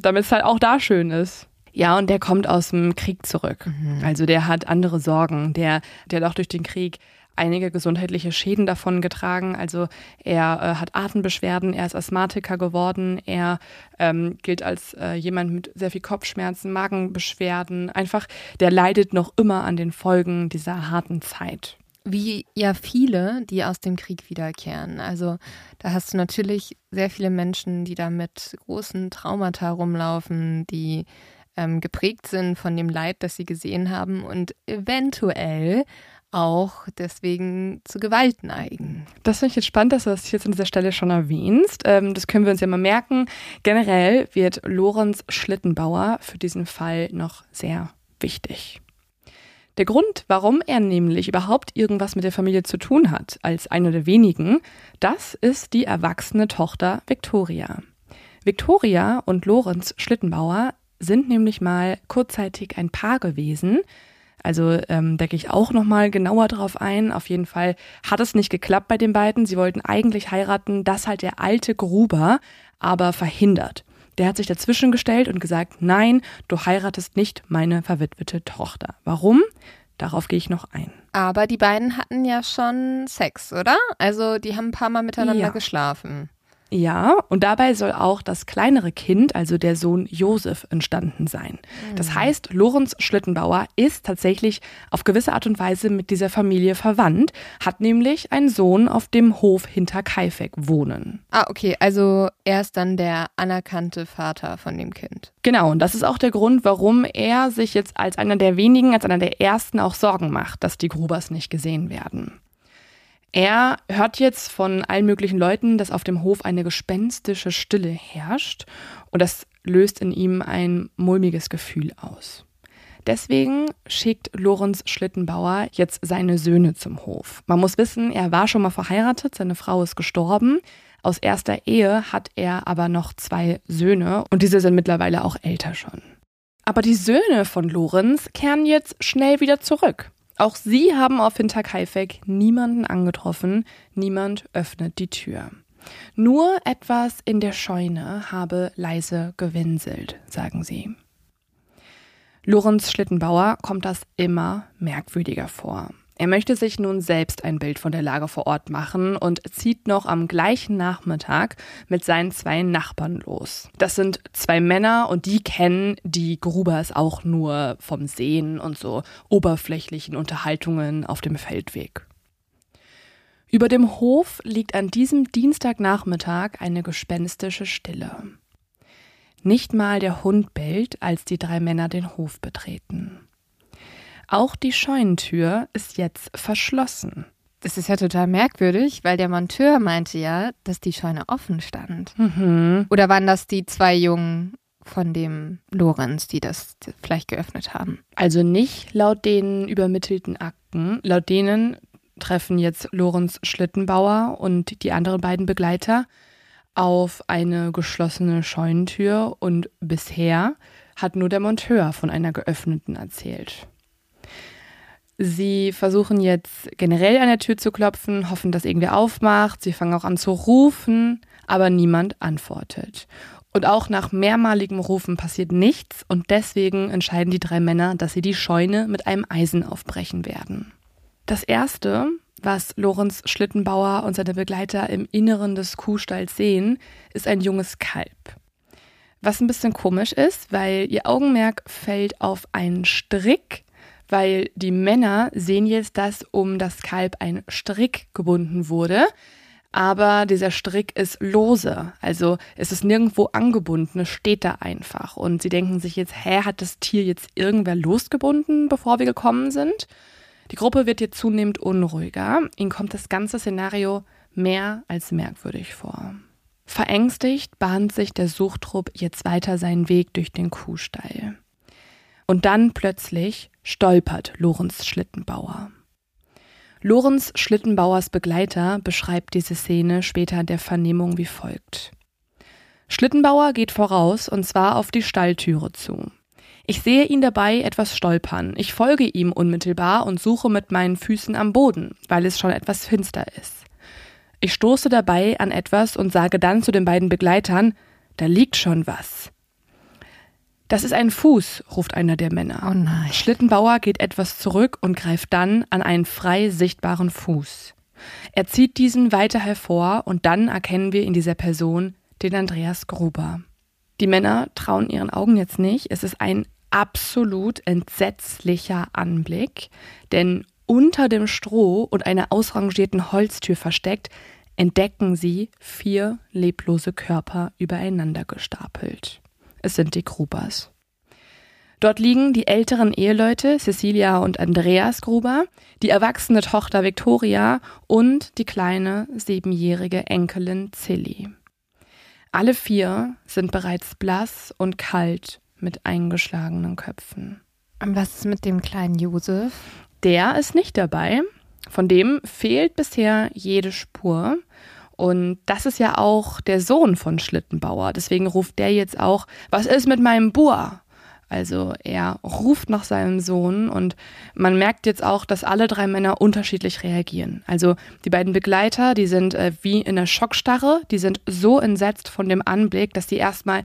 [SPEAKER 1] damit es halt auch da schön ist. Ja, und der kommt aus dem Krieg zurück. Mhm. Also der hat andere Sorgen. Der, der hat auch durch den Krieg einige gesundheitliche Schäden davon getragen. Also er äh, hat Atembeschwerden, er ist Asthmatiker geworden, er ähm, gilt als äh, jemand mit sehr viel Kopfschmerzen, Magenbeschwerden. Einfach, der leidet noch immer an den Folgen dieser harten Zeit.
[SPEAKER 2] Wie ja viele, die aus dem Krieg wiederkehren. Also da hast du natürlich sehr viele Menschen, die da mit großen Traumata rumlaufen, die ähm, geprägt sind von dem Leid, das sie gesehen haben und eventuell auch deswegen zu Gewalt neigen.
[SPEAKER 1] Das finde ich jetzt spannend, dass du das jetzt an dieser Stelle schon erwähnst. Ähm, das können wir uns ja mal merken. Generell wird Lorenz Schlittenbauer für diesen Fall noch sehr wichtig. Der Grund, warum er nämlich überhaupt irgendwas mit der Familie zu tun hat, als einer der wenigen, das ist die erwachsene Tochter Victoria. Victoria und Lorenz Schlittenbauer sind nämlich mal kurzzeitig ein Paar gewesen, also ähm, da gehe ich auch nochmal genauer drauf ein. Auf jeden Fall hat es nicht geklappt bei den beiden. Sie wollten eigentlich heiraten, das halt der alte Gruber aber verhindert. Der hat sich dazwischen gestellt und gesagt, nein, du heiratest nicht meine verwitwete Tochter. Warum? Darauf gehe ich noch ein.
[SPEAKER 2] Aber die beiden hatten ja schon Sex, oder? Also die haben ein paar Mal miteinander ja. geschlafen.
[SPEAKER 1] Ja, und dabei soll auch das kleinere Kind, also der Sohn Josef, entstanden sein. Das hm. heißt, Lorenz Schlittenbauer ist tatsächlich auf gewisse Art und Weise mit dieser Familie verwandt, hat nämlich einen Sohn auf dem Hof hinter Kaifek wohnen.
[SPEAKER 2] Ah, okay, also er ist dann der anerkannte Vater von dem Kind.
[SPEAKER 1] Genau, und das ist auch der Grund, warum er sich jetzt als einer der wenigen, als einer der ersten auch Sorgen macht, dass die Grubers nicht gesehen werden. Er hört jetzt von allen möglichen Leuten, dass auf dem Hof eine gespenstische Stille herrscht und das löst in ihm ein mulmiges Gefühl aus. Deswegen schickt Lorenz Schlittenbauer jetzt seine Söhne zum Hof. Man muss wissen, er war schon mal verheiratet, seine Frau ist gestorben. Aus erster Ehe hat er aber noch zwei Söhne und diese sind mittlerweile auch älter schon. Aber die Söhne von Lorenz kehren jetzt schnell wieder zurück. Auch sie haben auf Hinterkaifeck niemanden angetroffen, niemand öffnet die Tür. Nur etwas in der Scheune habe leise gewinselt, sagen sie. Lorenz Schlittenbauer kommt das immer merkwürdiger vor. Er möchte sich nun selbst ein Bild von der Lage vor Ort machen und zieht noch am gleichen Nachmittag mit seinen zwei Nachbarn los. Das sind zwei Männer und die kennen die Grubers auch nur vom Sehen und so oberflächlichen Unterhaltungen auf dem Feldweg. Über dem Hof liegt an diesem Dienstagnachmittag eine gespenstische Stille. Nicht mal der Hund bellt, als die drei Männer den Hof betreten. Auch die Scheunentür ist jetzt verschlossen.
[SPEAKER 2] Das ist ja total merkwürdig, weil der Monteur meinte ja, dass die Scheune offen stand. Mhm. Oder waren das die zwei Jungen von dem Lorenz, die das vielleicht geöffnet haben?
[SPEAKER 1] Also nicht laut den übermittelten Akten. Laut denen treffen jetzt Lorenz Schlittenbauer und die anderen beiden Begleiter auf eine geschlossene Scheunentür und bisher hat nur der Monteur von einer geöffneten erzählt. Sie versuchen jetzt generell an der Tür zu klopfen, hoffen, dass irgendwer aufmacht. Sie fangen auch an zu rufen, aber niemand antwortet. Und auch nach mehrmaligem Rufen passiert nichts und deswegen entscheiden die drei Männer, dass sie die Scheune mit einem Eisen aufbrechen werden. Das erste, was Lorenz Schlittenbauer und seine Begleiter im Inneren des Kuhstalls sehen, ist ein junges Kalb. Was ein bisschen komisch ist, weil ihr Augenmerk fällt auf einen Strick, weil die Männer sehen jetzt, dass um das Kalb ein Strick gebunden wurde, aber dieser Strick ist lose, also es ist nirgendwo angebunden, es steht da einfach und sie denken sich jetzt, hä, hat das Tier jetzt irgendwer losgebunden, bevor wir gekommen sind? Die Gruppe wird jetzt zunehmend unruhiger, ihnen kommt das ganze Szenario mehr als merkwürdig vor. Verängstigt bahnt sich der Suchtrupp jetzt weiter seinen Weg durch den Kuhstall. Und dann plötzlich stolpert Lorenz Schlittenbauer. Lorenz Schlittenbauers Begleiter beschreibt diese Szene später der Vernehmung wie folgt. Schlittenbauer geht voraus und zwar auf die Stalltüre zu. Ich sehe ihn dabei etwas stolpern. Ich folge ihm unmittelbar und suche mit meinen Füßen am Boden, weil es schon etwas finster ist. Ich stoße dabei an etwas und sage dann zu den beiden Begleitern, da liegt schon was. Das ist ein Fuß, ruft einer der Männer.
[SPEAKER 2] Oh nein.
[SPEAKER 1] Schlittenbauer geht etwas zurück und greift dann an einen frei sichtbaren Fuß. Er zieht diesen weiter hervor und dann erkennen wir in dieser Person den Andreas Gruber. Die Männer trauen ihren Augen jetzt nicht. Es ist ein absolut entsetzlicher Anblick, denn unter dem Stroh und einer ausrangierten Holztür versteckt, entdecken sie vier leblose Körper übereinander gestapelt. Es sind die Grubers. Dort liegen die älteren Eheleute Cecilia und Andreas Gruber, die erwachsene Tochter Victoria und die kleine siebenjährige Enkelin Zilli. Alle vier sind bereits blass und kalt mit eingeschlagenen Köpfen.
[SPEAKER 2] Und was ist mit dem kleinen Josef?
[SPEAKER 1] Der ist nicht dabei. Von dem fehlt bisher jede Spur. Und das ist ja auch der Sohn von Schlittenbauer. Deswegen ruft der jetzt auch, was ist mit meinem Bur? Also er ruft nach seinem Sohn und man merkt jetzt auch, dass alle drei Männer unterschiedlich reagieren. Also die beiden Begleiter, die sind äh, wie in einer Schockstarre, die sind so entsetzt von dem Anblick, dass die erstmal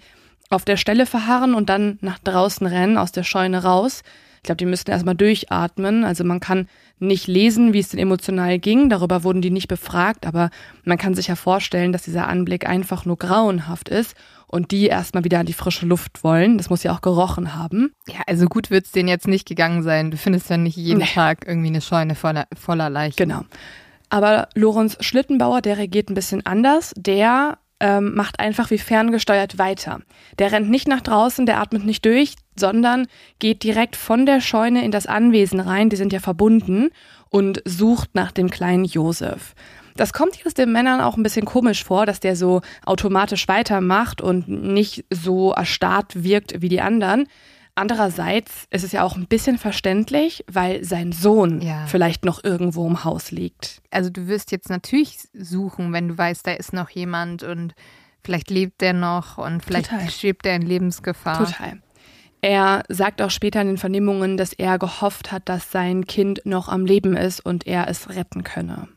[SPEAKER 1] auf der Stelle verharren und dann nach draußen rennen, aus der Scheune raus. Ich glaube, die müssten erstmal durchatmen. Also man kann nicht lesen, wie es denn emotional ging. Darüber wurden die nicht befragt, aber man kann sich ja vorstellen, dass dieser Anblick einfach nur grauenhaft ist und die erstmal wieder an die frische Luft wollen. Das muss ja auch gerochen haben.
[SPEAKER 2] Ja, also gut wird es denen jetzt nicht gegangen sein. Du findest ja nicht jeden nee. Tag irgendwie eine Scheune voller, voller Leichen.
[SPEAKER 1] Genau. Aber Lorenz Schlittenbauer, der reagiert ein bisschen anders. Der ähm, macht einfach wie ferngesteuert weiter. Der rennt nicht nach draußen, der atmet nicht durch, sondern geht direkt von der Scheune in das Anwesen rein, die sind ja verbunden, und sucht nach dem kleinen Josef. Das kommt jetzt den Männern auch ein bisschen komisch vor, dass der so automatisch weitermacht und nicht so erstarrt wirkt wie die anderen. Andererseits ist es ja auch ein bisschen verständlich, weil sein Sohn ja. vielleicht noch irgendwo im Haus liegt.
[SPEAKER 2] Also du wirst jetzt natürlich suchen, wenn du weißt, da ist noch jemand und vielleicht lebt der noch und vielleicht Total. schwebt er in Lebensgefahr.
[SPEAKER 1] Total. Er sagt auch später in den Vernehmungen, dass er gehofft hat, dass sein Kind noch am Leben ist und er es retten könne.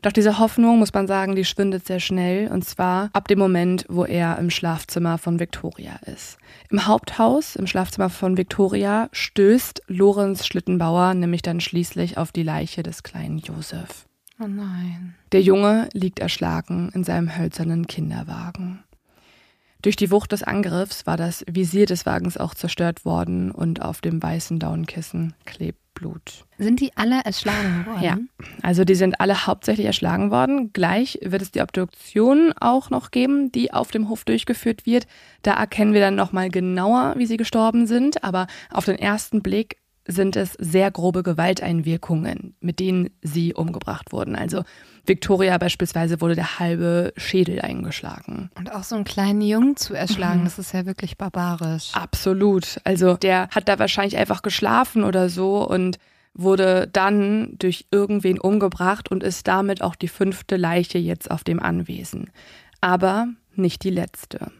[SPEAKER 1] Doch diese Hoffnung, muss man sagen, die schwindet sehr schnell und zwar ab dem Moment, wo er im Schlafzimmer von Victoria ist. Im Haupthaus, im Schlafzimmer von Victoria, stößt Lorenz Schlittenbauer nämlich dann schließlich auf die Leiche des kleinen Josef.
[SPEAKER 2] Oh nein.
[SPEAKER 1] Der Junge liegt erschlagen in seinem hölzernen Kinderwagen. Durch die Wucht des Angriffs war das Visier des Wagens auch zerstört worden und auf dem weißen Daunenkissen klebt Blut.
[SPEAKER 2] Sind die alle erschlagen worden?
[SPEAKER 1] Ja, also die sind alle hauptsächlich erschlagen worden. Gleich wird es die Obduktion auch noch geben, die auf dem Hof durchgeführt wird. Da erkennen wir dann nochmal genauer, wie sie gestorben sind. Aber auf den ersten Blick sind es sehr grobe Gewalteinwirkungen, mit denen sie umgebracht wurden. Also Victoria beispielsweise wurde der halbe Schädel eingeschlagen.
[SPEAKER 2] Und auch so einen kleinen Jungen zu erschlagen, mhm. das ist ja wirklich barbarisch.
[SPEAKER 1] Absolut. Also der hat da wahrscheinlich einfach geschlafen oder so und wurde dann durch irgendwen umgebracht und ist damit auch die fünfte Leiche jetzt auf dem Anwesen. Aber nicht die letzte.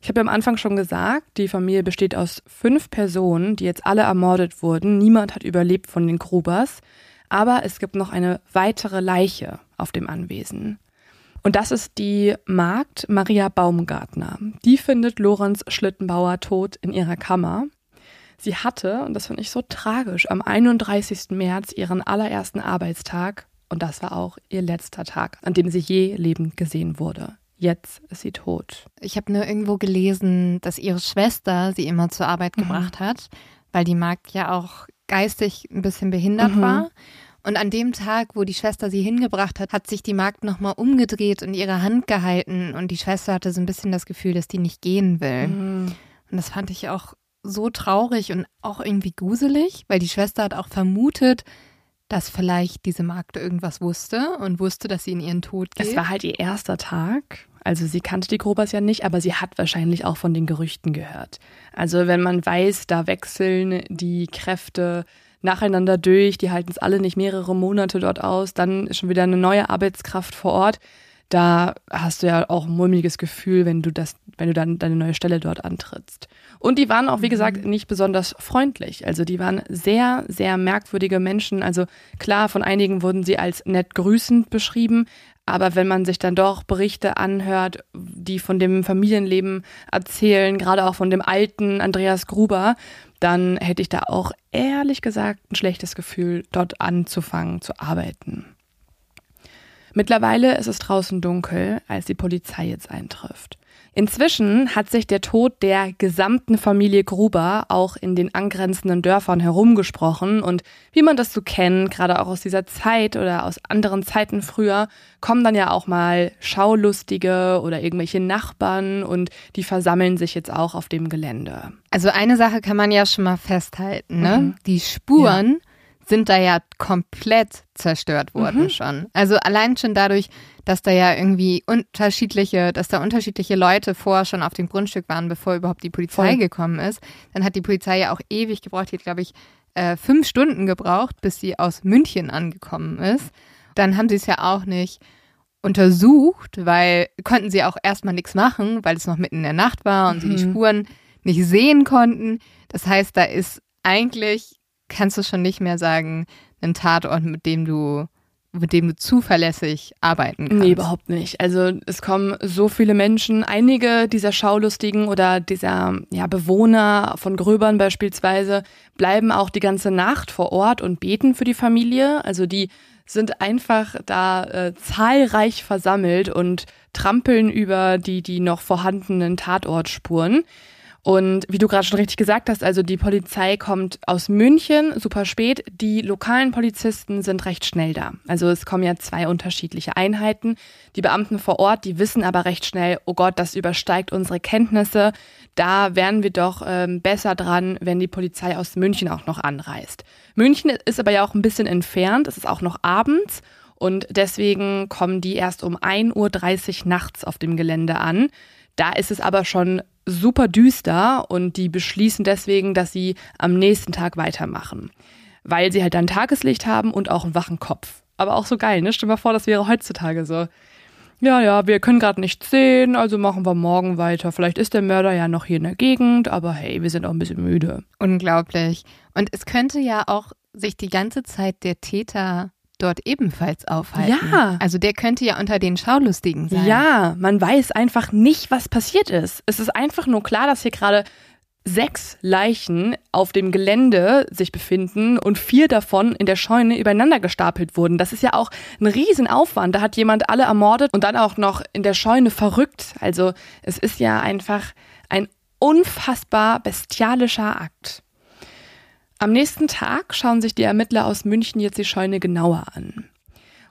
[SPEAKER 1] Ich habe am Anfang schon gesagt, die Familie besteht aus fünf Personen, die jetzt alle ermordet wurden. Niemand hat überlebt von den Grubers. Aber es gibt noch eine weitere Leiche auf dem Anwesen. Und das ist die Magd Maria Baumgartner. Die findet Lorenz Schlittenbauer tot in ihrer Kammer. Sie hatte, und das finde ich so tragisch, am 31. März ihren allerersten Arbeitstag und das war auch ihr letzter Tag, an dem sie je lebend gesehen wurde. Jetzt ist sie tot.
[SPEAKER 2] Ich habe nur irgendwo gelesen, dass ihre Schwester sie immer zur Arbeit mhm. gebracht hat, weil die Magd ja auch geistig ein bisschen behindert mhm. war. Und an dem Tag, wo die Schwester sie hingebracht hat, hat sich die Magd nochmal umgedreht und ihre Hand gehalten. Und die Schwester hatte so ein bisschen das Gefühl, dass die nicht gehen will. Mhm. Und das fand ich auch so traurig und auch irgendwie gruselig, weil die Schwester hat auch vermutet, dass vielleicht diese Magd irgendwas wusste und wusste, dass sie in ihren Tod geht.
[SPEAKER 1] Es war halt ihr erster Tag. Also sie kannte die Grobers ja nicht, aber sie hat wahrscheinlich auch von den Gerüchten gehört. Also wenn man weiß, da wechseln die Kräfte nacheinander durch, die halten es alle nicht mehrere Monate dort aus, dann ist schon wieder eine neue Arbeitskraft vor Ort. Da hast du ja auch ein mulmiges Gefühl, wenn du das, wenn du dann deine neue Stelle dort antrittst. Und die waren auch, wie gesagt, mhm. nicht besonders freundlich. Also die waren sehr, sehr merkwürdige Menschen. Also klar, von einigen wurden sie als nett grüßend beschrieben, aber wenn man sich dann doch Berichte anhört, die von dem Familienleben erzählen, gerade auch von dem alten Andreas Gruber, dann hätte ich da auch ehrlich gesagt ein schlechtes Gefühl, dort anzufangen zu arbeiten. Mittlerweile ist es draußen dunkel, als die Polizei jetzt eintrifft. Inzwischen hat sich der Tod der gesamten Familie Gruber auch in den angrenzenden Dörfern herumgesprochen und wie man das so kennt, gerade auch aus dieser Zeit oder aus anderen Zeiten früher, kommen dann ja auch mal Schaulustige oder irgendwelche Nachbarn und die versammeln sich jetzt auch auf dem Gelände.
[SPEAKER 2] Also eine Sache kann man ja schon mal festhalten, ne? Mhm. Die Spuren ja sind da ja komplett zerstört worden mhm. schon. Also allein schon dadurch, dass da ja irgendwie unterschiedliche, dass da unterschiedliche Leute vorher schon auf dem Grundstück waren, bevor überhaupt die Polizei Voll. gekommen ist. Dann hat die Polizei ja auch ewig gebraucht, die hat, glaube ich, äh, fünf Stunden gebraucht, bis sie aus München angekommen ist. Dann haben sie es ja auch nicht untersucht, weil konnten sie auch erstmal nichts machen, weil es noch mitten in der Nacht war und mhm. sie die mhm. Spuren nicht sehen konnten. Das heißt, da ist eigentlich kannst du schon nicht mehr sagen, einen Tatort, mit dem du mit dem du zuverlässig arbeiten kannst.
[SPEAKER 1] Nee, überhaupt nicht. Also es kommen so viele Menschen, einige dieser Schaulustigen oder dieser ja, Bewohner von Gröbern beispielsweise bleiben auch die ganze Nacht vor Ort und beten für die Familie. Also die sind einfach da äh, zahlreich versammelt und trampeln über die, die noch vorhandenen Tatortspuren. Und wie du gerade schon richtig gesagt hast, also die Polizei kommt aus München super spät. Die lokalen Polizisten sind recht schnell da. Also es kommen ja zwei unterschiedliche Einheiten. Die Beamten vor Ort, die wissen aber recht schnell, oh Gott, das übersteigt unsere Kenntnisse. Da wären wir doch ähm, besser dran, wenn die Polizei aus München auch noch anreist. München ist aber ja auch ein bisschen entfernt. Es ist auch noch abends. Und deswegen kommen die erst um 1.30 Uhr nachts auf dem Gelände an. Da ist es aber schon super düster und die beschließen deswegen, dass sie am nächsten Tag weitermachen. Weil sie halt dann Tageslicht haben und auch einen wachen Kopf. Aber auch so geil, ne? Stell dir mal vor, das wäre heutzutage so. Ja, ja, wir können gerade nichts sehen, also machen wir morgen weiter. Vielleicht ist der Mörder ja noch hier in der Gegend, aber hey, wir sind auch ein bisschen müde.
[SPEAKER 2] Unglaublich. Und es könnte ja auch sich die ganze Zeit der Täter dort ebenfalls aufhalten.
[SPEAKER 1] Ja.
[SPEAKER 2] Also der könnte ja unter den Schaulustigen sein.
[SPEAKER 1] Ja, man weiß einfach nicht, was passiert ist. Es ist einfach nur klar, dass hier gerade sechs Leichen auf dem Gelände sich befinden und vier davon in der Scheune übereinander gestapelt wurden. Das ist ja auch ein Riesenaufwand. Da hat jemand alle ermordet und dann auch noch in der Scheune verrückt. Also es ist ja einfach ein unfassbar bestialischer Akt. Am nächsten Tag schauen sich die Ermittler aus München jetzt die Scheune genauer an.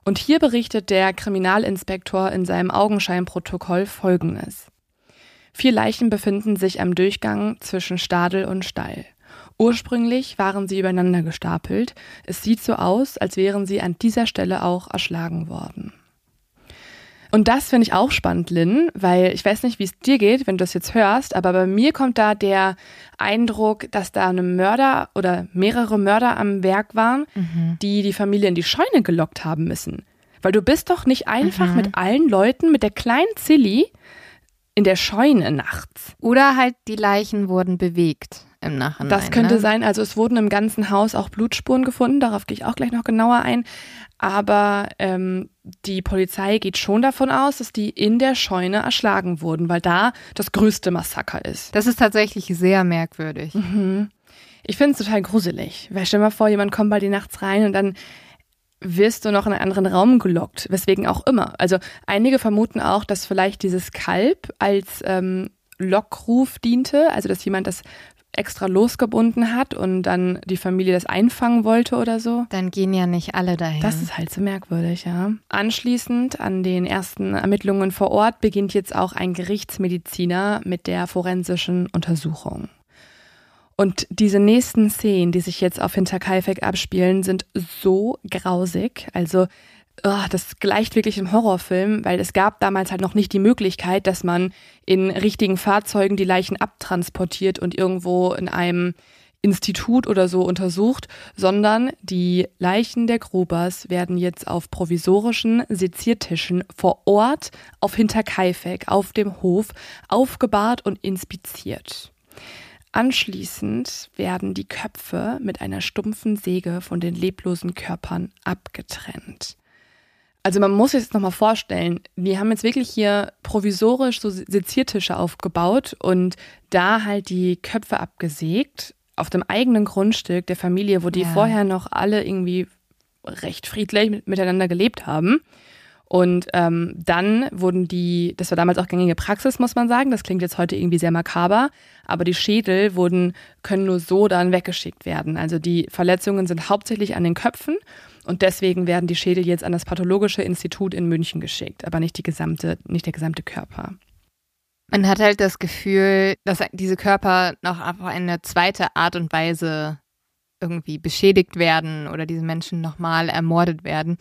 [SPEAKER 1] Und hier berichtet der Kriminalinspektor in seinem Augenscheinprotokoll Folgendes. Vier Leichen befinden sich am Durchgang zwischen Stadel und Stall. Ursprünglich waren sie übereinander gestapelt. Es sieht so aus, als wären sie an dieser Stelle auch erschlagen worden. Und das finde ich auch spannend, Lynn, weil ich weiß nicht, wie es dir geht, wenn du das jetzt hörst, aber bei mir kommt da der Eindruck, dass da eine Mörder oder mehrere Mörder am Werk waren, mhm. die die Familie in die Scheune gelockt haben müssen. Weil du bist doch nicht einfach mhm. mit allen Leuten, mit der kleinen Silly in der Scheune nachts.
[SPEAKER 2] Oder halt die Leichen wurden bewegt im Nachhinein.
[SPEAKER 1] Das könnte
[SPEAKER 2] ne?
[SPEAKER 1] sein. Also es wurden im ganzen Haus auch Blutspuren gefunden. Darauf gehe ich auch gleich noch genauer ein. Aber ähm, die Polizei geht schon davon aus, dass die in der Scheune erschlagen wurden, weil da das größte Massaker ist.
[SPEAKER 2] Das ist tatsächlich sehr merkwürdig.
[SPEAKER 1] Mhm. Ich finde es total gruselig. Weil stell dir mal vor, jemand kommt bei dir nachts rein und dann wirst du noch in einen anderen Raum gelockt, weswegen auch immer. Also einige vermuten auch, dass vielleicht dieses Kalb als ähm, Lockruf diente, also dass jemand das extra losgebunden hat und dann die Familie das einfangen wollte oder so.
[SPEAKER 2] Dann gehen ja nicht alle dahin.
[SPEAKER 1] Das ist halt so merkwürdig, ja. Anschließend an den ersten Ermittlungen vor Ort beginnt jetzt auch ein Gerichtsmediziner mit der forensischen Untersuchung. Und diese nächsten Szenen, die sich jetzt auf Hinterkaifeck abspielen, sind so grausig. Also oh, das gleicht wirklich im Horrorfilm, weil es gab damals halt noch nicht die Möglichkeit, dass man in richtigen Fahrzeugen die Leichen abtransportiert und irgendwo in einem Institut oder so untersucht, sondern die Leichen der Grubers werden jetzt auf provisorischen Seziertischen vor Ort auf Hinterkaifeck auf dem Hof aufgebahrt und inspiziert. Anschließend werden die Köpfe mit einer stumpfen Säge von den leblosen Körpern abgetrennt. Also man muss sich das nochmal vorstellen, die haben jetzt wirklich hier provisorisch so Seziertische aufgebaut und da halt die Köpfe abgesägt auf dem eigenen Grundstück der Familie, wo die ja. vorher noch alle irgendwie recht friedlich miteinander gelebt haben. Und ähm, dann wurden die, das war damals auch gängige Praxis, muss man sagen, das klingt jetzt heute irgendwie sehr makaber, aber die Schädel wurden, können nur so dann weggeschickt werden. Also die Verletzungen sind hauptsächlich an den Köpfen und deswegen werden die Schädel jetzt an das Pathologische Institut in München geschickt, aber nicht die gesamte, nicht der gesamte Körper.
[SPEAKER 2] Man hat halt das Gefühl, dass diese Körper noch auf eine zweite Art und Weise irgendwie beschädigt werden oder diese Menschen nochmal ermordet werden.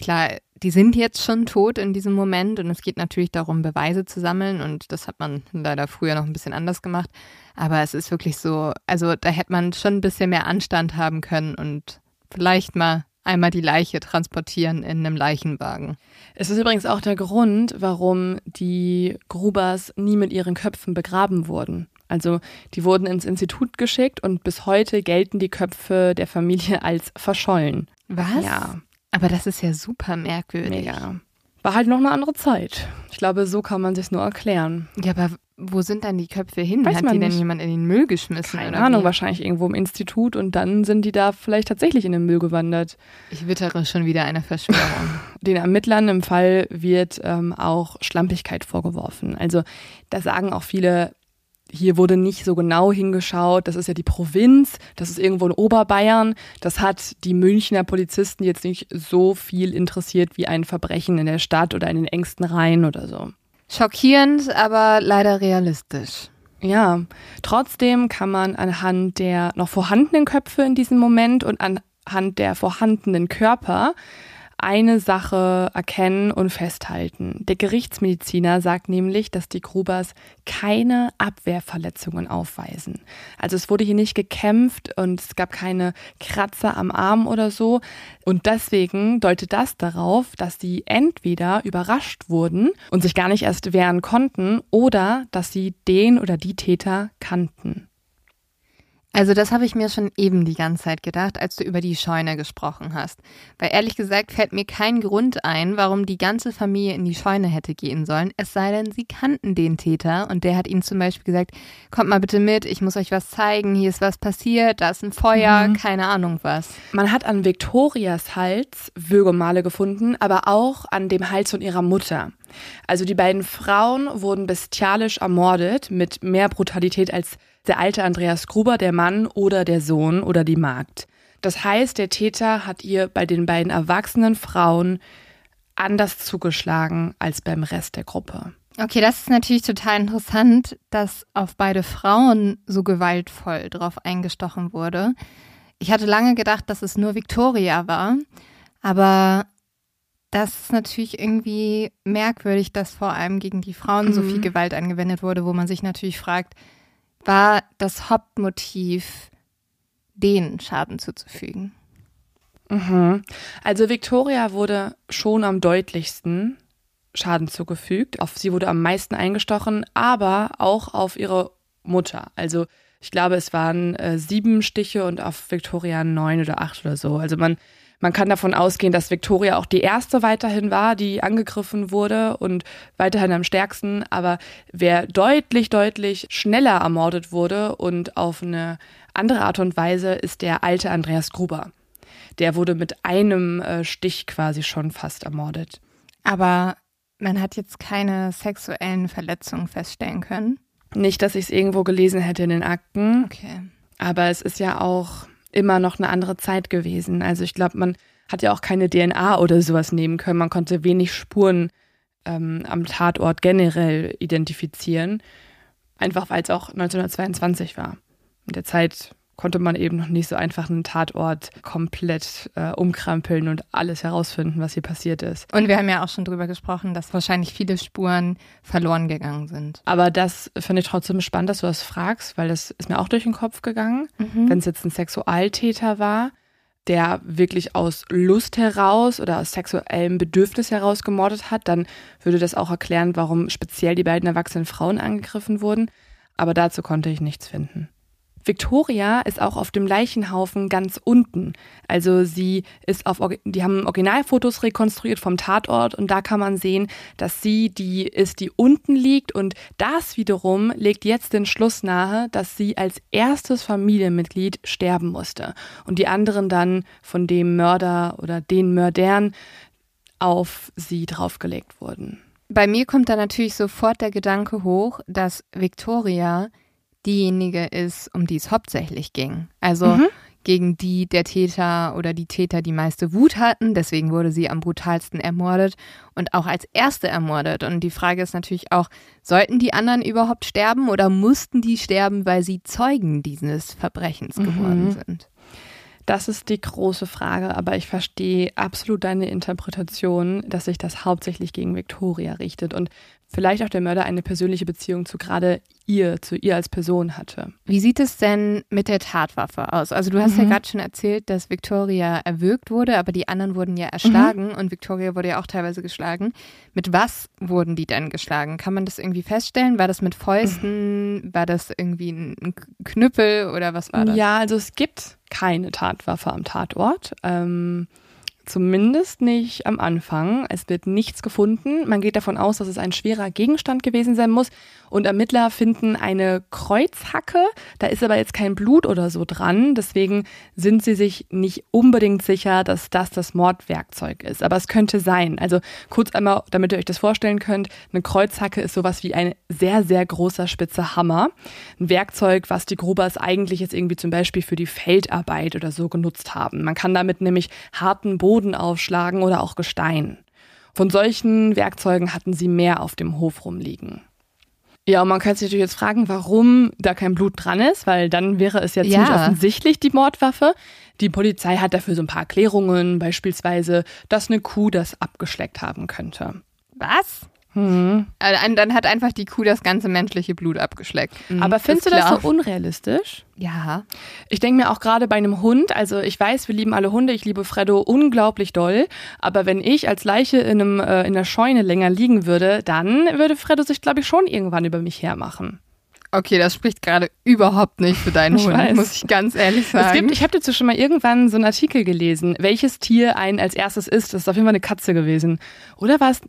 [SPEAKER 2] Klar, die sind jetzt schon tot in diesem Moment und es geht natürlich darum, Beweise zu sammeln und das hat man leider früher noch ein bisschen anders gemacht. Aber es ist wirklich so, also da hätte man schon ein bisschen mehr Anstand haben können und vielleicht mal einmal die Leiche transportieren in einem Leichenwagen.
[SPEAKER 1] Es ist übrigens auch der Grund, warum die Grubers nie mit ihren Köpfen begraben wurden. Also die wurden ins Institut geschickt und bis heute gelten die Köpfe der Familie als verschollen.
[SPEAKER 2] Was?
[SPEAKER 1] Ja.
[SPEAKER 2] Aber das ist ja super merkwürdig.
[SPEAKER 1] Mega. War halt noch eine andere Zeit. Ich glaube, so kann man sich nur erklären.
[SPEAKER 2] Ja, aber wo sind dann die Köpfe hin?
[SPEAKER 1] Weiß
[SPEAKER 2] Hat die denn jemand in den Müll geschmissen?
[SPEAKER 1] Keine Ahnung, wie? wahrscheinlich irgendwo im Institut und dann sind die da vielleicht tatsächlich in den Müll gewandert.
[SPEAKER 2] Ich wittere schon wieder eine Verschwörung.
[SPEAKER 1] Den Ermittlern im Fall wird ähm, auch Schlampigkeit vorgeworfen. Also da sagen auch viele, hier wurde nicht so genau hingeschaut. Das ist ja die Provinz, das ist irgendwo in Oberbayern. Das hat die Münchner Polizisten jetzt nicht so viel interessiert wie ein Verbrechen in der Stadt oder in den engsten Reihen oder so.
[SPEAKER 2] Schockierend, aber leider realistisch.
[SPEAKER 1] Ja, trotzdem kann man anhand der noch vorhandenen Köpfe in diesem Moment und anhand der vorhandenen Körper eine Sache erkennen und festhalten. Der Gerichtsmediziner sagt nämlich, dass die Grubers keine Abwehrverletzungen aufweisen. Also es wurde hier nicht gekämpft und es gab keine Kratzer am Arm oder so. Und deswegen deutet das darauf, dass sie entweder überrascht wurden und sich gar nicht erst wehren konnten oder dass sie den oder die Täter kannten.
[SPEAKER 2] Also das habe ich mir schon eben die ganze Zeit gedacht, als du über die Scheune gesprochen hast. Weil ehrlich gesagt fällt mir kein Grund ein, warum die ganze Familie in die Scheune hätte gehen sollen, es sei denn, sie kannten den Täter und der hat ihnen zum Beispiel gesagt, kommt mal bitte mit, ich muss euch was zeigen, hier ist was passiert, da ist ein Feuer, mhm. keine Ahnung was.
[SPEAKER 1] Man hat an Viktorias Hals Würgemale gefunden, aber auch an dem Hals von ihrer Mutter. Also die beiden Frauen wurden bestialisch ermordet mit mehr Brutalität als der alte Andreas Gruber, der Mann oder der Sohn oder die Magd. Das heißt, der Täter hat ihr bei den beiden erwachsenen Frauen anders zugeschlagen als beim Rest der Gruppe.
[SPEAKER 2] Okay, das ist natürlich total interessant, dass auf beide Frauen so gewaltvoll drauf eingestochen wurde. Ich hatte lange gedacht, dass es nur Victoria war, aber das ist natürlich irgendwie merkwürdig, dass vor allem gegen die Frauen mhm. so viel mhm. Gewalt angewendet wurde, wo man sich natürlich fragt, war das Hauptmotiv, denen Schaden zuzufügen.
[SPEAKER 1] Mhm. Also Victoria wurde schon am deutlichsten Schaden zugefügt. Auf sie wurde am meisten eingestochen, aber auch auf ihre Mutter. Also ich glaube, es waren äh, sieben Stiche und auf Victoria neun oder acht oder so. Also man man kann davon ausgehen, dass Victoria auch die erste weiterhin war, die angegriffen wurde und weiterhin am stärksten. Aber wer deutlich, deutlich schneller ermordet wurde und auf eine andere Art und Weise, ist der alte Andreas Gruber. Der wurde mit einem äh, Stich quasi schon fast ermordet.
[SPEAKER 2] Aber man hat jetzt keine sexuellen Verletzungen feststellen können.
[SPEAKER 1] Nicht, dass ich es irgendwo gelesen hätte in den Akten.
[SPEAKER 2] Okay.
[SPEAKER 1] Aber es ist ja auch immer noch eine andere Zeit gewesen. Also ich glaube, man hat ja auch keine DNA oder sowas nehmen können. Man konnte wenig Spuren ähm, am Tatort generell identifizieren. Einfach weil es auch 1922 war. In der Zeit konnte man eben noch nicht so einfach einen Tatort komplett äh, umkrampeln und alles herausfinden, was hier passiert ist.
[SPEAKER 2] Und wir haben ja auch schon drüber gesprochen, dass wahrscheinlich viele Spuren verloren gegangen sind.
[SPEAKER 1] Aber das finde ich trotzdem spannend, dass du das fragst, weil das ist mir auch durch den Kopf gegangen. Mhm. Wenn es jetzt ein Sexualtäter war, der wirklich aus Lust heraus oder aus sexuellem Bedürfnis heraus gemordet hat, dann würde das auch erklären, warum speziell die beiden erwachsenen Frauen angegriffen wurden. Aber dazu konnte ich nichts finden. Victoria ist auch auf dem Leichenhaufen ganz unten. Also sie ist auf, die haben Originalfotos rekonstruiert vom Tatort und da kann man sehen, dass sie die ist, die unten liegt und das wiederum legt jetzt den Schluss nahe, dass sie als erstes Familienmitglied sterben musste und die anderen dann von dem Mörder oder den Mördern auf sie draufgelegt wurden.
[SPEAKER 2] Bei mir kommt da natürlich sofort der Gedanke hoch, dass Victoria diejenige ist, um die es hauptsächlich ging. Also mhm. gegen die der Täter oder die Täter die meiste Wut hatten. Deswegen wurde sie am brutalsten ermordet und auch als erste ermordet. Und die Frage ist natürlich auch, sollten die anderen überhaupt sterben oder mussten die sterben, weil sie Zeugen dieses Verbrechens mhm. geworden sind?
[SPEAKER 1] Das ist die große Frage, aber ich verstehe absolut deine Interpretation, dass sich das hauptsächlich gegen Victoria richtet. Und vielleicht auch der Mörder eine persönliche Beziehung zu gerade ihr, zu ihr als Person hatte.
[SPEAKER 2] Wie sieht es denn mit der Tatwaffe aus? Also du hast mhm. ja gerade schon erzählt, dass Victoria erwürgt wurde, aber die anderen wurden ja erschlagen mhm. und Victoria wurde ja auch teilweise geschlagen. Mit was wurden die denn geschlagen? Kann man das irgendwie feststellen? War das mit Fäusten? Mhm. War das irgendwie ein Knüppel oder was war das?
[SPEAKER 1] Ja, also es gibt keine Tatwaffe am Tatort. Ähm, Zumindest nicht am Anfang. Es wird nichts gefunden. Man geht davon aus, dass es ein schwerer Gegenstand gewesen sein muss. Und Ermittler finden eine Kreuzhacke. Da ist aber jetzt kein Blut oder so dran. Deswegen sind sie sich nicht unbedingt sicher, dass das das Mordwerkzeug ist. Aber es könnte sein. Also kurz einmal, damit ihr euch das vorstellen könnt. Eine Kreuzhacke ist sowas wie ein sehr, sehr großer spitzer Hammer. Ein Werkzeug, was die Grubers eigentlich jetzt irgendwie zum Beispiel für die Feldarbeit oder so genutzt haben. Man kann damit nämlich harten Boden aufschlagen oder auch Gestein. Von solchen Werkzeugen hatten sie mehr auf dem Hof rumliegen. Ja, und man könnte sich natürlich jetzt fragen, warum da kein Blut dran ist, weil dann wäre es ja ziemlich ja. offensichtlich die Mordwaffe. Die Polizei hat dafür so ein paar Erklärungen, beispielsweise, dass eine Kuh das abgeschleckt haben könnte.
[SPEAKER 2] Was? Mhm. Dann hat einfach die Kuh das ganze menschliche Blut abgeschleckt.
[SPEAKER 1] Mhm, Aber findest du das so unrealistisch?
[SPEAKER 2] Ja.
[SPEAKER 1] Ich denke mir auch gerade bei einem Hund, also ich weiß, wir lieben alle Hunde, ich liebe Freddo unglaublich doll, aber wenn ich als Leiche in, einem, äh, in der Scheune länger liegen würde, dann würde Freddo sich, glaube ich, schon irgendwann über mich hermachen.
[SPEAKER 2] Okay, das spricht gerade überhaupt nicht für deinen ich Hund, weiß. muss ich ganz ehrlich sagen.
[SPEAKER 1] Es gibt, ich habe dazu schon mal irgendwann so einen Artikel gelesen, welches Tier einen als erstes isst. Das ist auf jeden Fall eine Katze gewesen. Oder war es?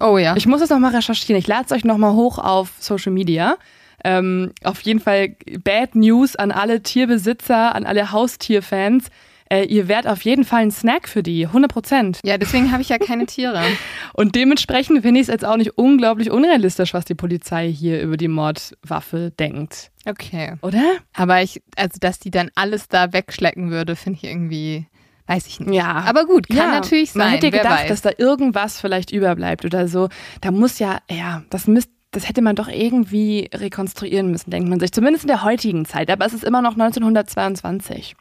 [SPEAKER 2] Oh ja.
[SPEAKER 1] Ich muss es nochmal recherchieren. Ich lade es euch nochmal hoch auf Social Media. Ähm, auf jeden Fall Bad News an alle Tierbesitzer, an alle Haustierfans äh, ihr wärt auf jeden Fall ein Snack für die, 100 Prozent.
[SPEAKER 2] Ja, deswegen habe ich ja keine Tiere.
[SPEAKER 1] Und dementsprechend finde ich es jetzt auch nicht unglaublich unrealistisch, was die Polizei hier über die Mordwaffe denkt.
[SPEAKER 2] Okay.
[SPEAKER 1] Oder?
[SPEAKER 2] Aber ich, also, dass die dann alles da wegschlecken würde, finde ich irgendwie. Weiß ich nicht.
[SPEAKER 1] Ja.
[SPEAKER 2] Aber gut, kann ja, natürlich sein.
[SPEAKER 1] Man hätte gedacht,
[SPEAKER 2] weiß.
[SPEAKER 1] dass da irgendwas vielleicht überbleibt oder so. Da muss ja, ja, das müsste das hätte man doch irgendwie rekonstruieren müssen, denkt man sich. Zumindest in der heutigen Zeit. Aber es ist immer noch 1922.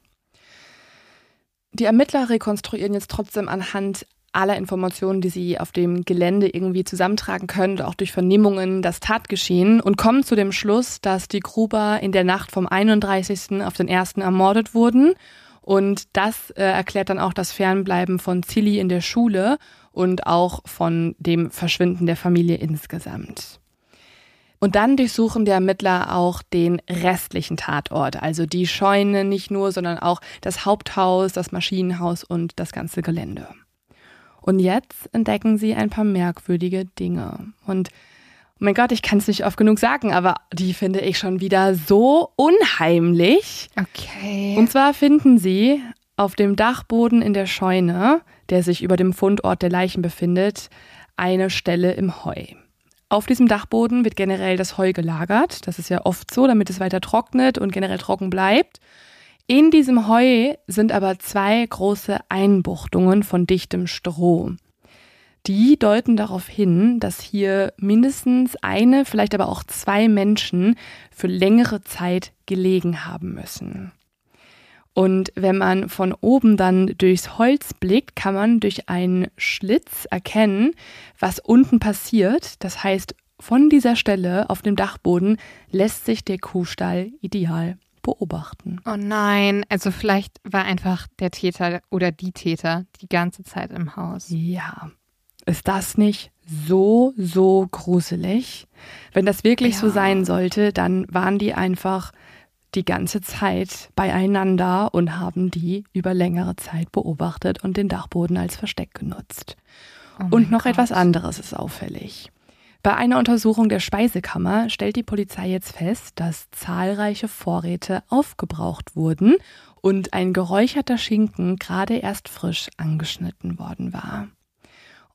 [SPEAKER 1] Die Ermittler rekonstruieren jetzt trotzdem anhand aller Informationen, die sie auf dem Gelände irgendwie zusammentragen können, auch durch Vernehmungen, das Tatgeschehen und kommen zu dem Schluss, dass die Gruber in der Nacht vom 31. auf den 1. ermordet wurden. Und das äh, erklärt dann auch das Fernbleiben von Zilli in der Schule und auch von dem Verschwinden der Familie insgesamt. Und dann durchsuchen die Ermittler auch den restlichen Tatort, also die Scheune nicht nur, sondern auch das Haupthaus, das Maschinenhaus und das ganze Gelände. Und jetzt entdecken sie ein paar merkwürdige Dinge. Und mein Gott, ich kann es nicht oft genug sagen, aber die finde ich schon wieder so unheimlich.
[SPEAKER 2] Okay.
[SPEAKER 1] Und zwar finden sie auf dem Dachboden in der Scheune, der sich über dem Fundort der Leichen befindet, eine Stelle im Heu. Auf diesem Dachboden wird generell das Heu gelagert. Das ist ja oft so, damit es weiter trocknet und generell trocken bleibt. In diesem Heu sind aber zwei große Einbuchtungen von dichtem Stroh. Die deuten darauf hin, dass hier mindestens eine, vielleicht aber auch zwei Menschen für längere Zeit gelegen haben müssen. Und wenn man von oben dann durchs Holz blickt, kann man durch einen Schlitz erkennen, was unten passiert. Das heißt, von dieser Stelle auf dem Dachboden lässt sich der Kuhstall ideal beobachten.
[SPEAKER 2] Oh nein, also vielleicht war einfach der Täter oder die Täter die ganze Zeit im Haus.
[SPEAKER 1] Ja. Ist das nicht so, so gruselig? Wenn das wirklich ja. so sein sollte, dann waren die einfach die ganze Zeit beieinander und haben die über längere Zeit beobachtet und den Dachboden als Versteck genutzt. Oh und noch Gott. etwas anderes ist auffällig. Bei einer Untersuchung der Speisekammer stellt die Polizei jetzt fest, dass zahlreiche Vorräte aufgebraucht wurden und ein geräucherter Schinken gerade erst frisch angeschnitten worden war.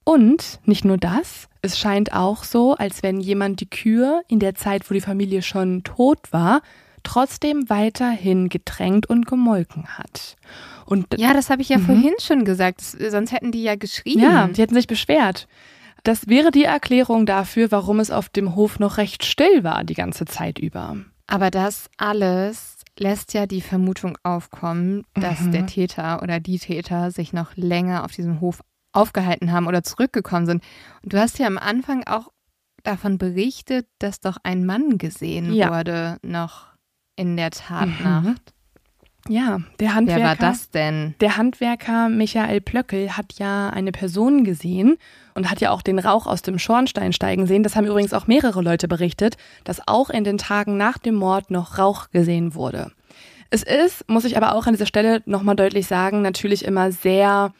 [SPEAKER 1] Und nicht nur das, es scheint auch so, als wenn jemand die Kühe in der Zeit, wo die Familie schon tot war, trotzdem weiterhin getränkt und gemolken hat. Und
[SPEAKER 2] ja, das habe ich ja mhm. vorhin schon gesagt. Sonst hätten die ja geschrien.
[SPEAKER 1] Ja, die hätten sich beschwert. Das wäre die Erklärung dafür, warum es auf dem Hof noch recht still war die ganze Zeit über.
[SPEAKER 2] Aber das alles lässt ja die Vermutung aufkommen, dass mhm. der Täter oder die Täter sich noch länger auf diesem Hof aufgehalten haben oder zurückgekommen sind. Und du hast ja am Anfang auch davon berichtet, dass doch ein Mann gesehen ja. wurde noch in der Tatnacht. Mhm.
[SPEAKER 1] Ja, der Handwerker.
[SPEAKER 2] Wer war das denn?
[SPEAKER 1] Der Handwerker Michael Plöckel hat ja eine Person gesehen und hat ja auch den Rauch aus dem Schornstein steigen sehen. Das haben übrigens auch mehrere Leute berichtet, dass auch in den Tagen nach dem Mord noch Rauch gesehen wurde. Es ist, muss ich aber auch an dieser Stelle nochmal deutlich sagen, natürlich immer sehr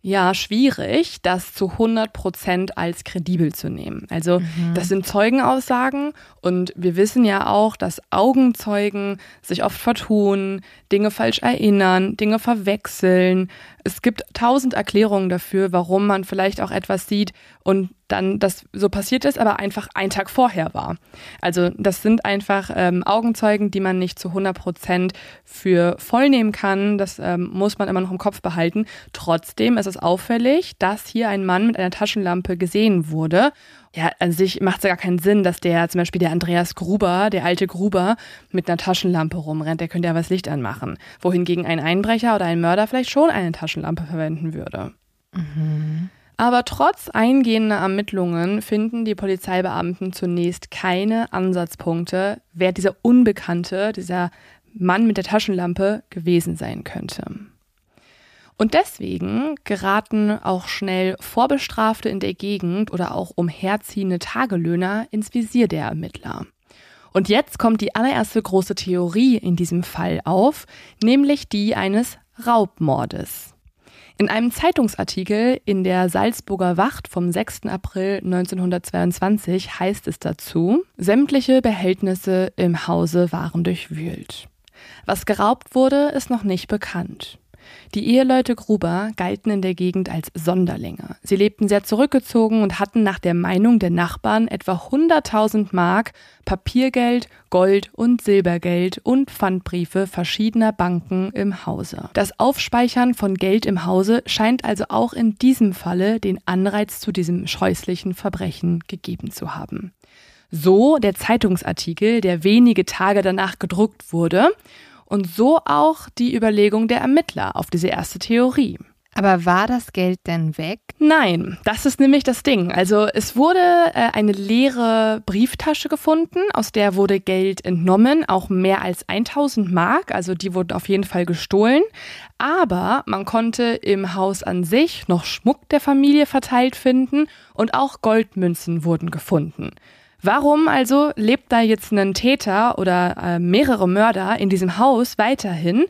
[SPEAKER 1] ja schwierig, das zu 100 Prozent als kredibel zu nehmen. Also mhm. das sind Zeugenaussagen und wir wissen ja auch, dass Augenzeugen sich oft vertun, Dinge falsch erinnern, Dinge verwechseln. Es gibt tausend Erklärungen dafür, warum man vielleicht auch etwas sieht und dann das so passiert ist, aber einfach ein Tag vorher war. Also das sind einfach ähm, Augenzeugen, die man nicht zu 100 Prozent für voll nehmen kann. Das ähm, muss man immer noch im Kopf behalten. Trotzdem ist es auffällig, dass hier ein Mann mit einer Taschenlampe gesehen wurde. Ja, an sich macht es ja gar keinen Sinn, dass der zum Beispiel der Andreas Gruber, der alte Gruber, mit einer Taschenlampe rumrennt. Der könnte ja was Licht anmachen. Wohingegen ein Einbrecher oder ein Mörder vielleicht schon eine Taschenlampe verwenden würde. Mhm. Aber trotz eingehender Ermittlungen finden die Polizeibeamten zunächst keine Ansatzpunkte, wer dieser Unbekannte, dieser Mann mit der Taschenlampe gewesen sein könnte. Und deswegen geraten auch schnell Vorbestrafte in der Gegend oder auch umherziehende Tagelöhner ins Visier der Ermittler. Und jetzt kommt die allererste große Theorie in diesem Fall auf, nämlich die eines Raubmordes. In einem Zeitungsartikel in der Salzburger Wacht vom 6. April 1922 heißt es dazu, sämtliche Behältnisse im Hause waren durchwühlt. Was geraubt wurde, ist noch nicht bekannt. Die Eheleute Gruber galten in der Gegend als Sonderlinge. Sie lebten sehr zurückgezogen und hatten nach der Meinung der Nachbarn etwa 100.000 Mark Papiergeld, Gold und Silbergeld und Pfandbriefe verschiedener Banken im Hause. Das Aufspeichern von Geld im Hause scheint also auch in diesem Falle den Anreiz zu diesem scheußlichen Verbrechen gegeben zu haben. So der Zeitungsartikel, der wenige Tage danach gedruckt wurde und so auch die Überlegung der Ermittler auf diese erste Theorie.
[SPEAKER 2] Aber war das Geld denn weg?
[SPEAKER 1] Nein, das ist nämlich das Ding. Also es wurde äh, eine leere Brieftasche gefunden, aus der wurde Geld entnommen, auch mehr als 1000 Mark, also die wurden auf jeden Fall gestohlen. Aber man konnte im Haus an sich noch Schmuck der Familie verteilt finden und auch Goldmünzen wurden gefunden. Warum also lebt da jetzt ein Täter oder äh, mehrere Mörder in diesem Haus weiterhin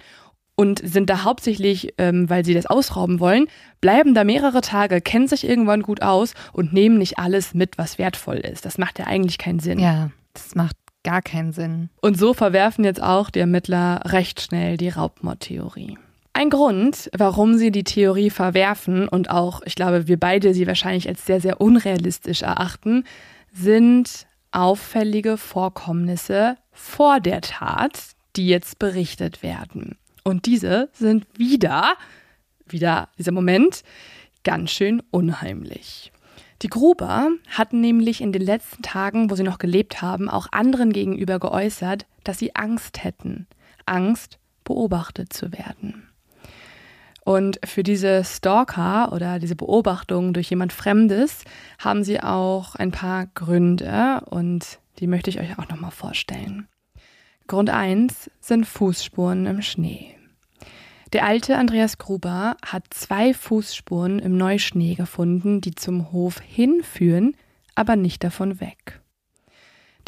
[SPEAKER 1] und sind da hauptsächlich, ähm, weil sie das ausrauben wollen, bleiben da mehrere Tage, kennen sich irgendwann gut aus und nehmen nicht alles mit, was wertvoll ist. Das macht ja eigentlich keinen Sinn.
[SPEAKER 2] Ja, das macht gar keinen Sinn.
[SPEAKER 1] Und so verwerfen jetzt auch die Ermittler recht schnell die Raubmordtheorie. Ein Grund, warum sie die Theorie verwerfen und auch, ich glaube, wir beide sie wahrscheinlich als sehr, sehr unrealistisch erachten, sind auffällige Vorkommnisse vor der Tat, die jetzt berichtet werden. Und diese sind wieder, wieder dieser Moment, ganz schön unheimlich. Die Gruber hatten nämlich in den letzten Tagen, wo sie noch gelebt haben, auch anderen gegenüber geäußert, dass sie Angst hätten. Angst, beobachtet zu werden. Und für diese Stalker oder diese Beobachtung durch jemand Fremdes haben sie auch ein paar Gründe und die möchte ich euch auch nochmal vorstellen. Grund 1 sind Fußspuren im Schnee. Der alte Andreas Gruber hat zwei Fußspuren im Neuschnee gefunden, die zum Hof hinführen, aber nicht davon weg.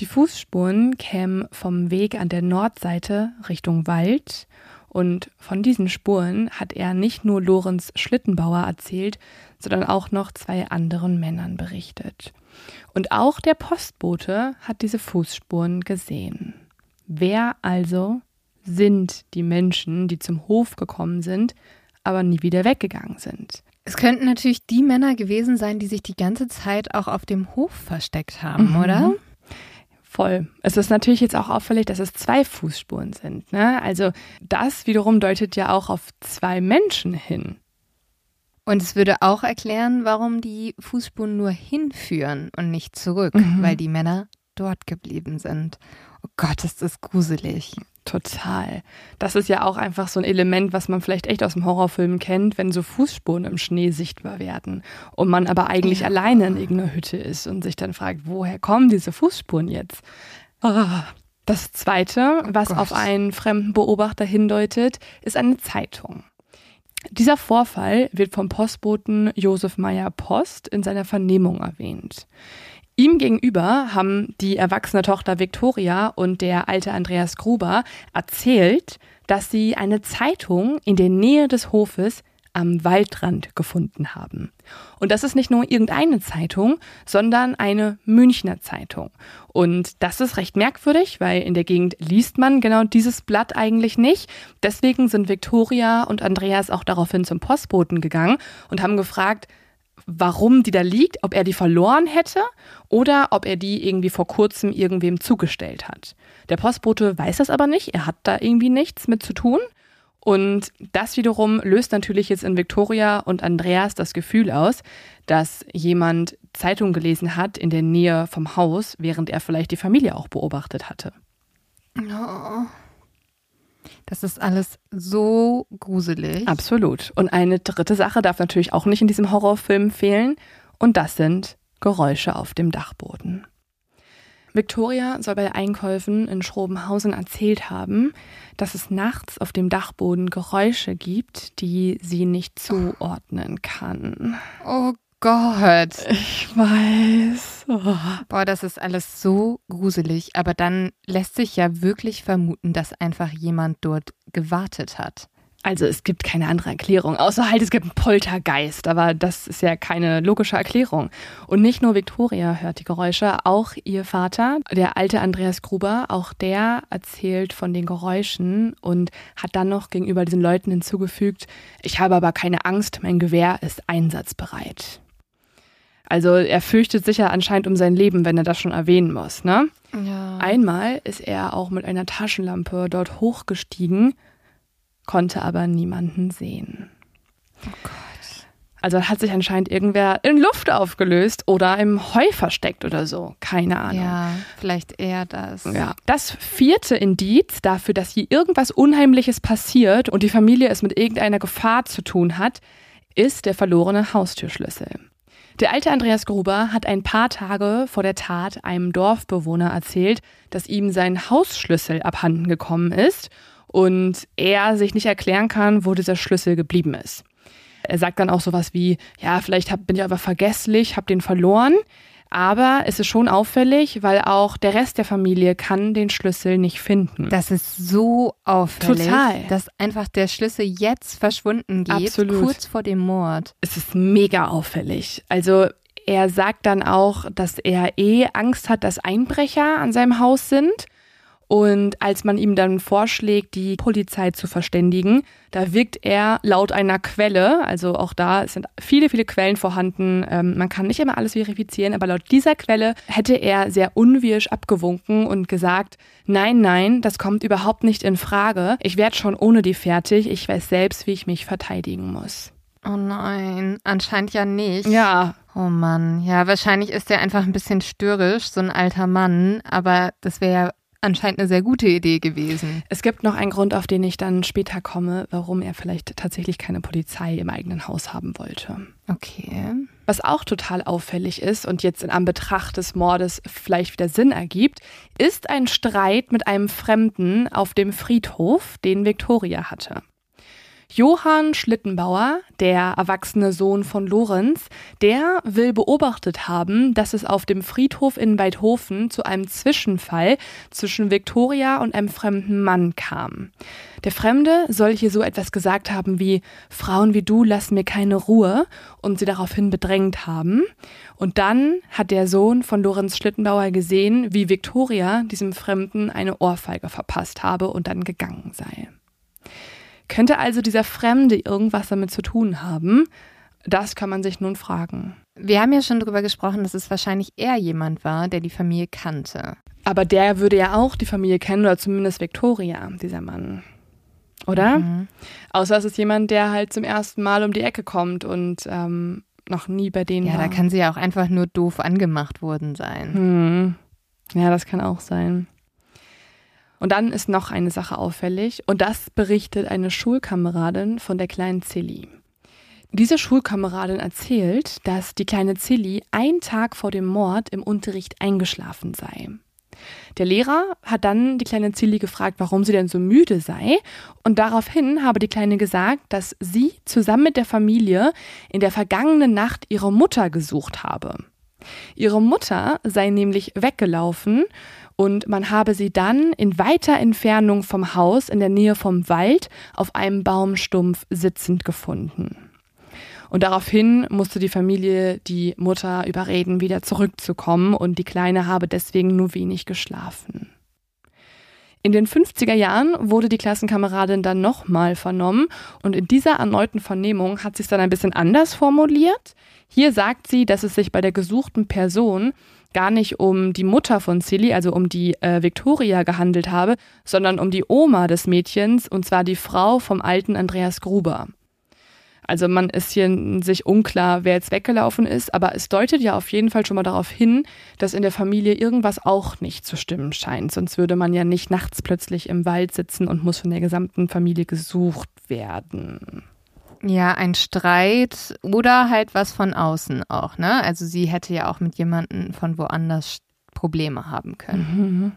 [SPEAKER 1] Die Fußspuren kämen vom Weg an der Nordseite Richtung Wald und von diesen Spuren hat er nicht nur Lorenz Schlittenbauer erzählt, sondern auch noch zwei anderen Männern berichtet. Und auch der Postbote hat diese Fußspuren gesehen. Wer also sind die Menschen, die zum Hof gekommen sind, aber nie wieder weggegangen sind?
[SPEAKER 2] Es könnten natürlich die Männer gewesen sein, die sich die ganze Zeit auch auf dem Hof versteckt haben, mhm. oder?
[SPEAKER 1] Voll. Es ist natürlich jetzt auch auffällig, dass es zwei Fußspuren sind. Ne? Also das wiederum deutet ja auch auf zwei Menschen hin.
[SPEAKER 2] Und es würde auch erklären, warum die Fußspuren nur hinführen und nicht zurück, mhm. weil die Männer dort geblieben sind. Oh Gott, ist das gruselig.
[SPEAKER 1] Total. Das ist ja auch einfach so ein Element, was man vielleicht echt aus dem Horrorfilm kennt, wenn so Fußspuren im Schnee sichtbar werden und man aber eigentlich ja. alleine in irgendeiner Hütte ist und sich dann fragt, woher kommen diese Fußspuren jetzt? Oh. Das zweite, was oh auf einen fremden Beobachter hindeutet, ist eine Zeitung. Dieser Vorfall wird vom Postboten Josef Meyer Post in seiner Vernehmung erwähnt. Ihm gegenüber haben die erwachsene Tochter Victoria und der alte Andreas Gruber erzählt, dass sie eine Zeitung in der Nähe des Hofes am Waldrand gefunden haben. Und das ist nicht nur irgendeine Zeitung, sondern eine Münchner Zeitung. Und das ist recht merkwürdig, weil in der Gegend liest man genau dieses Blatt eigentlich nicht. Deswegen sind Victoria und Andreas auch daraufhin zum Postboten gegangen und haben gefragt, warum die da liegt, ob er die verloren hätte oder ob er die irgendwie vor kurzem irgendwem zugestellt hat. Der Postbote weiß das aber nicht, er hat da irgendwie nichts mit zu tun. Und das wiederum löst natürlich jetzt in Victoria und Andreas das Gefühl aus, dass jemand Zeitung gelesen hat in der Nähe vom Haus, während er vielleicht die Familie auch beobachtet hatte.
[SPEAKER 2] Oh. Das ist alles so gruselig.
[SPEAKER 1] Absolut. Und eine dritte Sache darf natürlich auch nicht in diesem Horrorfilm fehlen. Und das sind Geräusche auf dem Dachboden. Victoria soll bei Einkäufen in Schrobenhausen erzählt haben, dass es nachts auf dem Dachboden Geräusche gibt, die sie nicht zuordnen kann.
[SPEAKER 2] Oh Gott.
[SPEAKER 1] Ich weiß.
[SPEAKER 2] Oh. Boah, das ist alles so gruselig. Aber dann lässt sich ja wirklich vermuten, dass einfach jemand dort gewartet hat.
[SPEAKER 1] Also es gibt keine andere Erklärung, außer halt es gibt einen Poltergeist, aber das ist ja keine logische Erklärung. Und nicht nur Victoria hört die Geräusche, auch ihr Vater, der alte Andreas Gruber, auch der erzählt von den Geräuschen und hat dann noch gegenüber diesen Leuten hinzugefügt, ich habe aber keine Angst, mein Gewehr ist einsatzbereit. Also er fürchtet sicher anscheinend um sein Leben, wenn er das schon erwähnen muss, ne? Ja. Einmal ist er auch mit einer Taschenlampe dort hochgestiegen konnte aber niemanden sehen. Oh Gott. Also hat sich anscheinend irgendwer in Luft aufgelöst oder im Heu versteckt oder so. Keine Ahnung.
[SPEAKER 2] Ja, vielleicht eher das.
[SPEAKER 1] Ja. Das vierte Indiz dafür, dass hier irgendwas Unheimliches passiert und die Familie es mit irgendeiner Gefahr zu tun hat, ist der verlorene Haustürschlüssel. Der alte Andreas Gruber hat ein paar Tage vor der Tat einem Dorfbewohner erzählt, dass ihm sein Hausschlüssel abhanden gekommen ist und er sich nicht erklären kann, wo dieser Schlüssel geblieben ist. Er sagt dann auch sowas wie, ja, vielleicht hab, bin ich aber vergesslich, habe den verloren. Aber es ist schon auffällig, weil auch der Rest der Familie kann den Schlüssel nicht finden.
[SPEAKER 2] Das ist so auffällig, Total. dass einfach der Schlüssel jetzt verschwunden geht, Absolut. kurz vor dem Mord.
[SPEAKER 1] Es ist mega auffällig. Also er sagt dann auch, dass er eh Angst hat, dass Einbrecher an seinem Haus sind und als man ihm dann vorschlägt, die Polizei zu verständigen, da wirkt er laut einer Quelle, also auch da sind viele, viele Quellen vorhanden, ähm, man kann nicht immer alles verifizieren, aber laut dieser Quelle hätte er sehr unwirsch abgewunken und gesagt, nein, nein, das kommt überhaupt nicht in Frage, ich werde schon ohne die fertig, ich weiß selbst, wie ich mich verteidigen muss.
[SPEAKER 2] Oh nein, anscheinend ja nicht.
[SPEAKER 1] Ja.
[SPEAKER 2] Oh Mann, ja, wahrscheinlich ist er einfach ein bisschen störrisch, so ein alter Mann, aber das wäre ja anscheinend eine sehr gute Idee gewesen.
[SPEAKER 1] Es gibt noch einen Grund, auf den ich dann später komme, warum er vielleicht tatsächlich keine Polizei im eigenen Haus haben wollte.
[SPEAKER 2] Okay.
[SPEAKER 1] Was auch total auffällig ist und jetzt in Anbetracht des Mordes vielleicht wieder Sinn ergibt, ist ein Streit mit einem Fremden auf dem Friedhof, den Victoria hatte. Johann Schlittenbauer, der erwachsene Sohn von Lorenz, der will beobachtet haben, dass es auf dem Friedhof in Weidhofen zu einem Zwischenfall zwischen Viktoria und einem fremden Mann kam. Der Fremde soll hier so etwas gesagt haben wie Frauen wie du lassen mir keine Ruhe und sie daraufhin bedrängt haben. Und dann hat der Sohn von Lorenz Schlittenbauer gesehen, wie Viktoria diesem Fremden eine Ohrfeige verpasst habe und dann gegangen sei. Könnte also dieser Fremde irgendwas damit zu tun haben? Das kann man sich nun fragen.
[SPEAKER 2] Wir haben ja schon darüber gesprochen, dass es wahrscheinlich eher jemand war, der die Familie kannte.
[SPEAKER 1] Aber der würde ja auch die Familie kennen, oder zumindest Victoria, dieser Mann. Oder? Mhm. Außer es ist jemand, der halt zum ersten Mal um die Ecke kommt und ähm, noch nie bei denen
[SPEAKER 2] ja,
[SPEAKER 1] war.
[SPEAKER 2] Ja, da kann sie ja auch einfach nur doof angemacht worden sein.
[SPEAKER 1] Hm. Ja, das kann auch sein. Und dann ist noch eine Sache auffällig und das berichtet eine Schulkameradin von der kleinen Zilli. Diese Schulkameradin erzählt, dass die kleine Zilli einen Tag vor dem Mord im Unterricht eingeschlafen sei. Der Lehrer hat dann die kleine Zilli gefragt, warum sie denn so müde sei. Und daraufhin habe die Kleine gesagt, dass sie zusammen mit der Familie in der vergangenen Nacht ihre Mutter gesucht habe. Ihre Mutter sei nämlich weggelaufen und man habe sie dann in weiter Entfernung vom Haus in der Nähe vom Wald auf einem Baumstumpf sitzend gefunden. Und daraufhin musste die Familie die Mutter überreden, wieder zurückzukommen und die Kleine habe deswegen nur wenig geschlafen. In den 50er Jahren wurde die Klassenkameradin dann nochmal vernommen und in dieser erneuten Vernehmung hat sie es dann ein bisschen anders formuliert. Hier sagt sie, dass es sich bei der gesuchten Person gar nicht um die Mutter von Silly, also um die äh, Victoria gehandelt habe, sondern um die Oma des Mädchens, und zwar die Frau vom alten Andreas Gruber. Also man ist hier sich unklar, wer jetzt weggelaufen ist, aber es deutet ja auf jeden Fall schon mal darauf hin, dass in der Familie irgendwas auch nicht zu stimmen scheint. Sonst würde man ja nicht nachts plötzlich im Wald sitzen und muss von der gesamten Familie gesucht werden.
[SPEAKER 2] Ja, ein Streit oder halt was von außen auch, ne? Also sie hätte ja auch mit jemandem von woanders Probleme haben können. Mhm.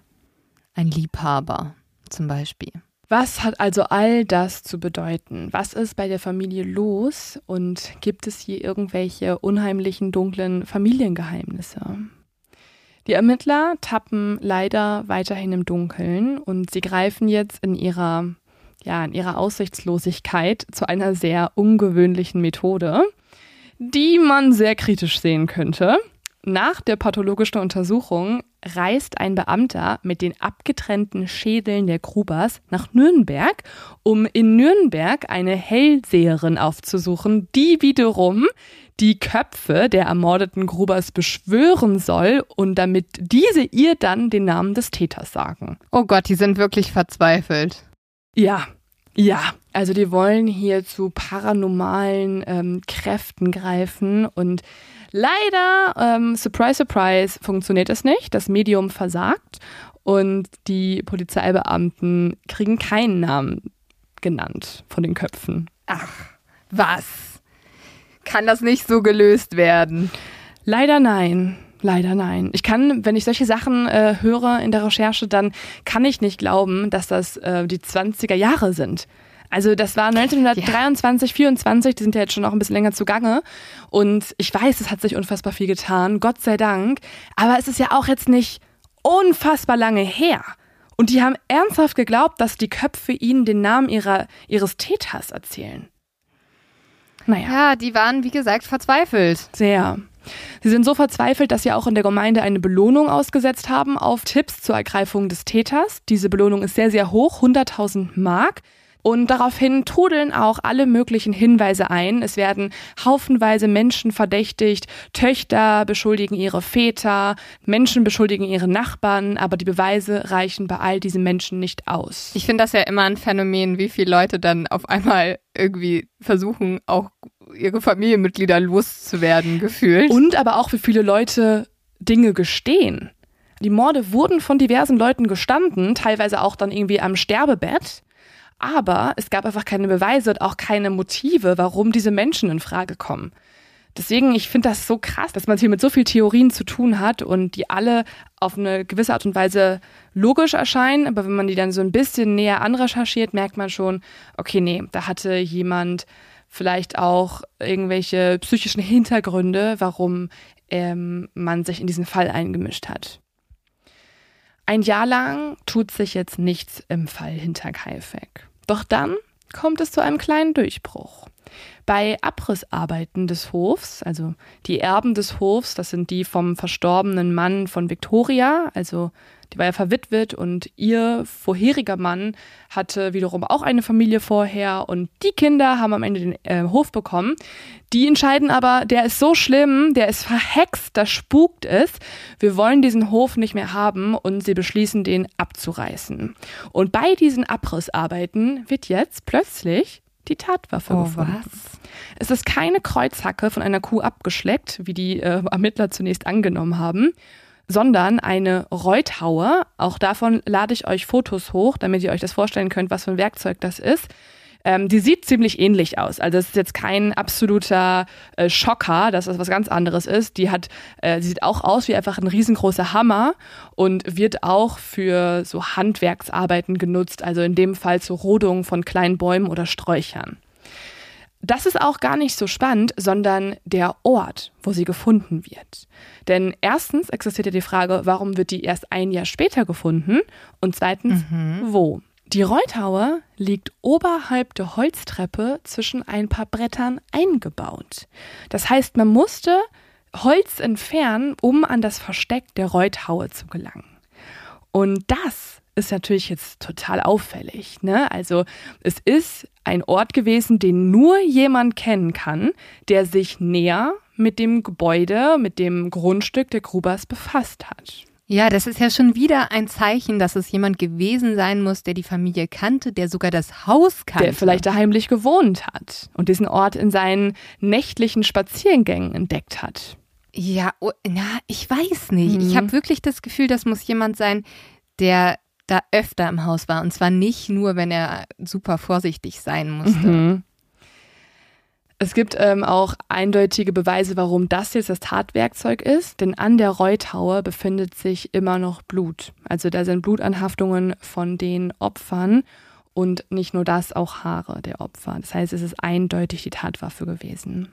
[SPEAKER 2] Ein Liebhaber zum Beispiel.
[SPEAKER 1] Was hat also all das zu bedeuten? Was ist bei der Familie los und gibt es hier irgendwelche unheimlichen, dunklen Familiengeheimnisse? Die Ermittler tappen leider weiterhin im Dunkeln und sie greifen jetzt in ihrer, ja, in ihrer Aussichtslosigkeit zu einer sehr ungewöhnlichen Methode, die man sehr kritisch sehen könnte. Nach der pathologischen Untersuchung reist ein Beamter mit den abgetrennten Schädeln der Grubers nach Nürnberg, um in Nürnberg eine Hellseherin aufzusuchen, die wiederum die Köpfe der ermordeten Grubers beschwören soll und damit diese ihr dann den Namen des Täters sagen.
[SPEAKER 2] Oh Gott, die sind wirklich verzweifelt.
[SPEAKER 1] Ja, ja, also die wollen hier zu paranormalen ähm, Kräften greifen und leider, ähm, surprise, surprise, funktioniert es nicht. Das Medium versagt und die Polizeibeamten kriegen keinen Namen genannt von den Köpfen.
[SPEAKER 2] Ach, was? kann das nicht so gelöst werden?
[SPEAKER 1] Leider nein. Leider nein. Ich kann, wenn ich solche Sachen äh, höre in der Recherche, dann kann ich nicht glauben, dass das äh, die 20er Jahre sind. Also das war 1923, ja. 24, die sind ja jetzt schon noch ein bisschen länger zugange. Und ich weiß, es hat sich unfassbar viel getan, Gott sei Dank. Aber es ist ja auch jetzt nicht unfassbar lange her. Und die haben ernsthaft geglaubt, dass die Köpfe ihnen den Namen ihrer, ihres Täters erzählen.
[SPEAKER 2] Naja. Ja, die waren, wie gesagt, verzweifelt.
[SPEAKER 1] Sehr. Sie sind so verzweifelt, dass sie auch in der Gemeinde eine Belohnung ausgesetzt haben auf Tipps zur Ergreifung des Täters. Diese Belohnung ist sehr, sehr hoch, 100.000 Mark. Und daraufhin trudeln auch alle möglichen Hinweise ein. Es werden haufenweise Menschen verdächtigt, Töchter beschuldigen ihre Väter, Menschen beschuldigen ihre Nachbarn, aber die Beweise reichen bei all diesen Menschen nicht aus.
[SPEAKER 2] Ich finde das ja immer ein Phänomen, wie viele Leute dann auf einmal irgendwie versuchen, auch ihre Familienmitglieder loszuwerden, gefühlt.
[SPEAKER 1] Und aber auch, wie viele Leute Dinge gestehen. Die Morde wurden von diversen Leuten gestanden, teilweise auch dann irgendwie am Sterbebett. Aber es gab einfach keine Beweise und auch keine Motive, warum diese Menschen in Frage kommen. Deswegen, ich finde das so krass, dass man hier mit so vielen Theorien zu tun hat und die alle auf eine gewisse Art und Weise logisch erscheinen. Aber wenn man die dann so ein bisschen näher anrecherchiert, merkt man schon, okay, nee, da hatte jemand vielleicht auch irgendwelche psychischen Hintergründe, warum ähm, man sich in diesen Fall eingemischt hat. Ein Jahr lang tut sich jetzt nichts im Fall Hinterkaifeck. Doch dann kommt es zu einem kleinen Durchbruch. Bei Abrissarbeiten des Hofs, also die Erben des Hofs, das sind die vom verstorbenen Mann von Victoria, also die war ja verwitwet und ihr vorheriger Mann hatte wiederum auch eine Familie vorher und die Kinder haben am Ende den äh, Hof bekommen. Die entscheiden aber, der ist so schlimm, der ist verhext, da spukt es. Wir wollen diesen Hof nicht mehr haben und sie beschließen, den abzureißen. Und bei diesen Abrissarbeiten wird jetzt plötzlich die Tatwaffe oh, gefunden. Was? Es ist keine Kreuzhacke von einer Kuh abgeschleckt, wie die äh, Ermittler zunächst angenommen haben, sondern eine Reuthaue. Auch davon lade ich euch Fotos hoch, damit ihr euch das vorstellen könnt, was für ein Werkzeug das ist. Ähm, die sieht ziemlich ähnlich aus. Also es ist jetzt kein absoluter äh, Schocker, dass das was ganz anderes ist. Die hat, äh, sie sieht auch aus wie einfach ein riesengroßer Hammer und wird auch für so Handwerksarbeiten genutzt, also in dem Fall zur Rodung von kleinen Bäumen oder Sträuchern. Das ist auch gar nicht so spannend, sondern der Ort, wo sie gefunden wird. Denn erstens existiert ja die Frage, warum wird die erst ein Jahr später gefunden? Und zweitens, mhm. wo? Die Reuthaue liegt oberhalb der Holztreppe zwischen ein paar Brettern eingebaut. Das heißt, man musste Holz entfernen, um an das Versteck der Reuthaue zu gelangen. Und das ist natürlich jetzt total auffällig. Ne? Also es ist ein Ort gewesen, den nur jemand kennen kann, der sich näher mit dem Gebäude, mit dem Grundstück der Grubers befasst hat.
[SPEAKER 2] Ja, das ist ja schon wieder ein Zeichen, dass es jemand gewesen sein muss, der die Familie kannte, der sogar das Haus kannte.
[SPEAKER 1] Der vielleicht da heimlich gewohnt hat und diesen Ort in seinen nächtlichen Spaziergängen entdeckt hat.
[SPEAKER 2] Ja, oh, na, ich weiß nicht. Mhm. Ich habe wirklich das Gefühl, das muss jemand sein, der da öfter im Haus war. Und zwar nicht nur, wenn er super vorsichtig sein musste. Mhm.
[SPEAKER 1] Es gibt ähm, auch eindeutige Beweise, warum das jetzt das Tatwerkzeug ist, denn an der Reuthaue befindet sich immer noch Blut. Also da sind Blutanhaftungen von den Opfern und nicht nur das, auch Haare der Opfer. Das heißt, es ist eindeutig die Tatwaffe gewesen.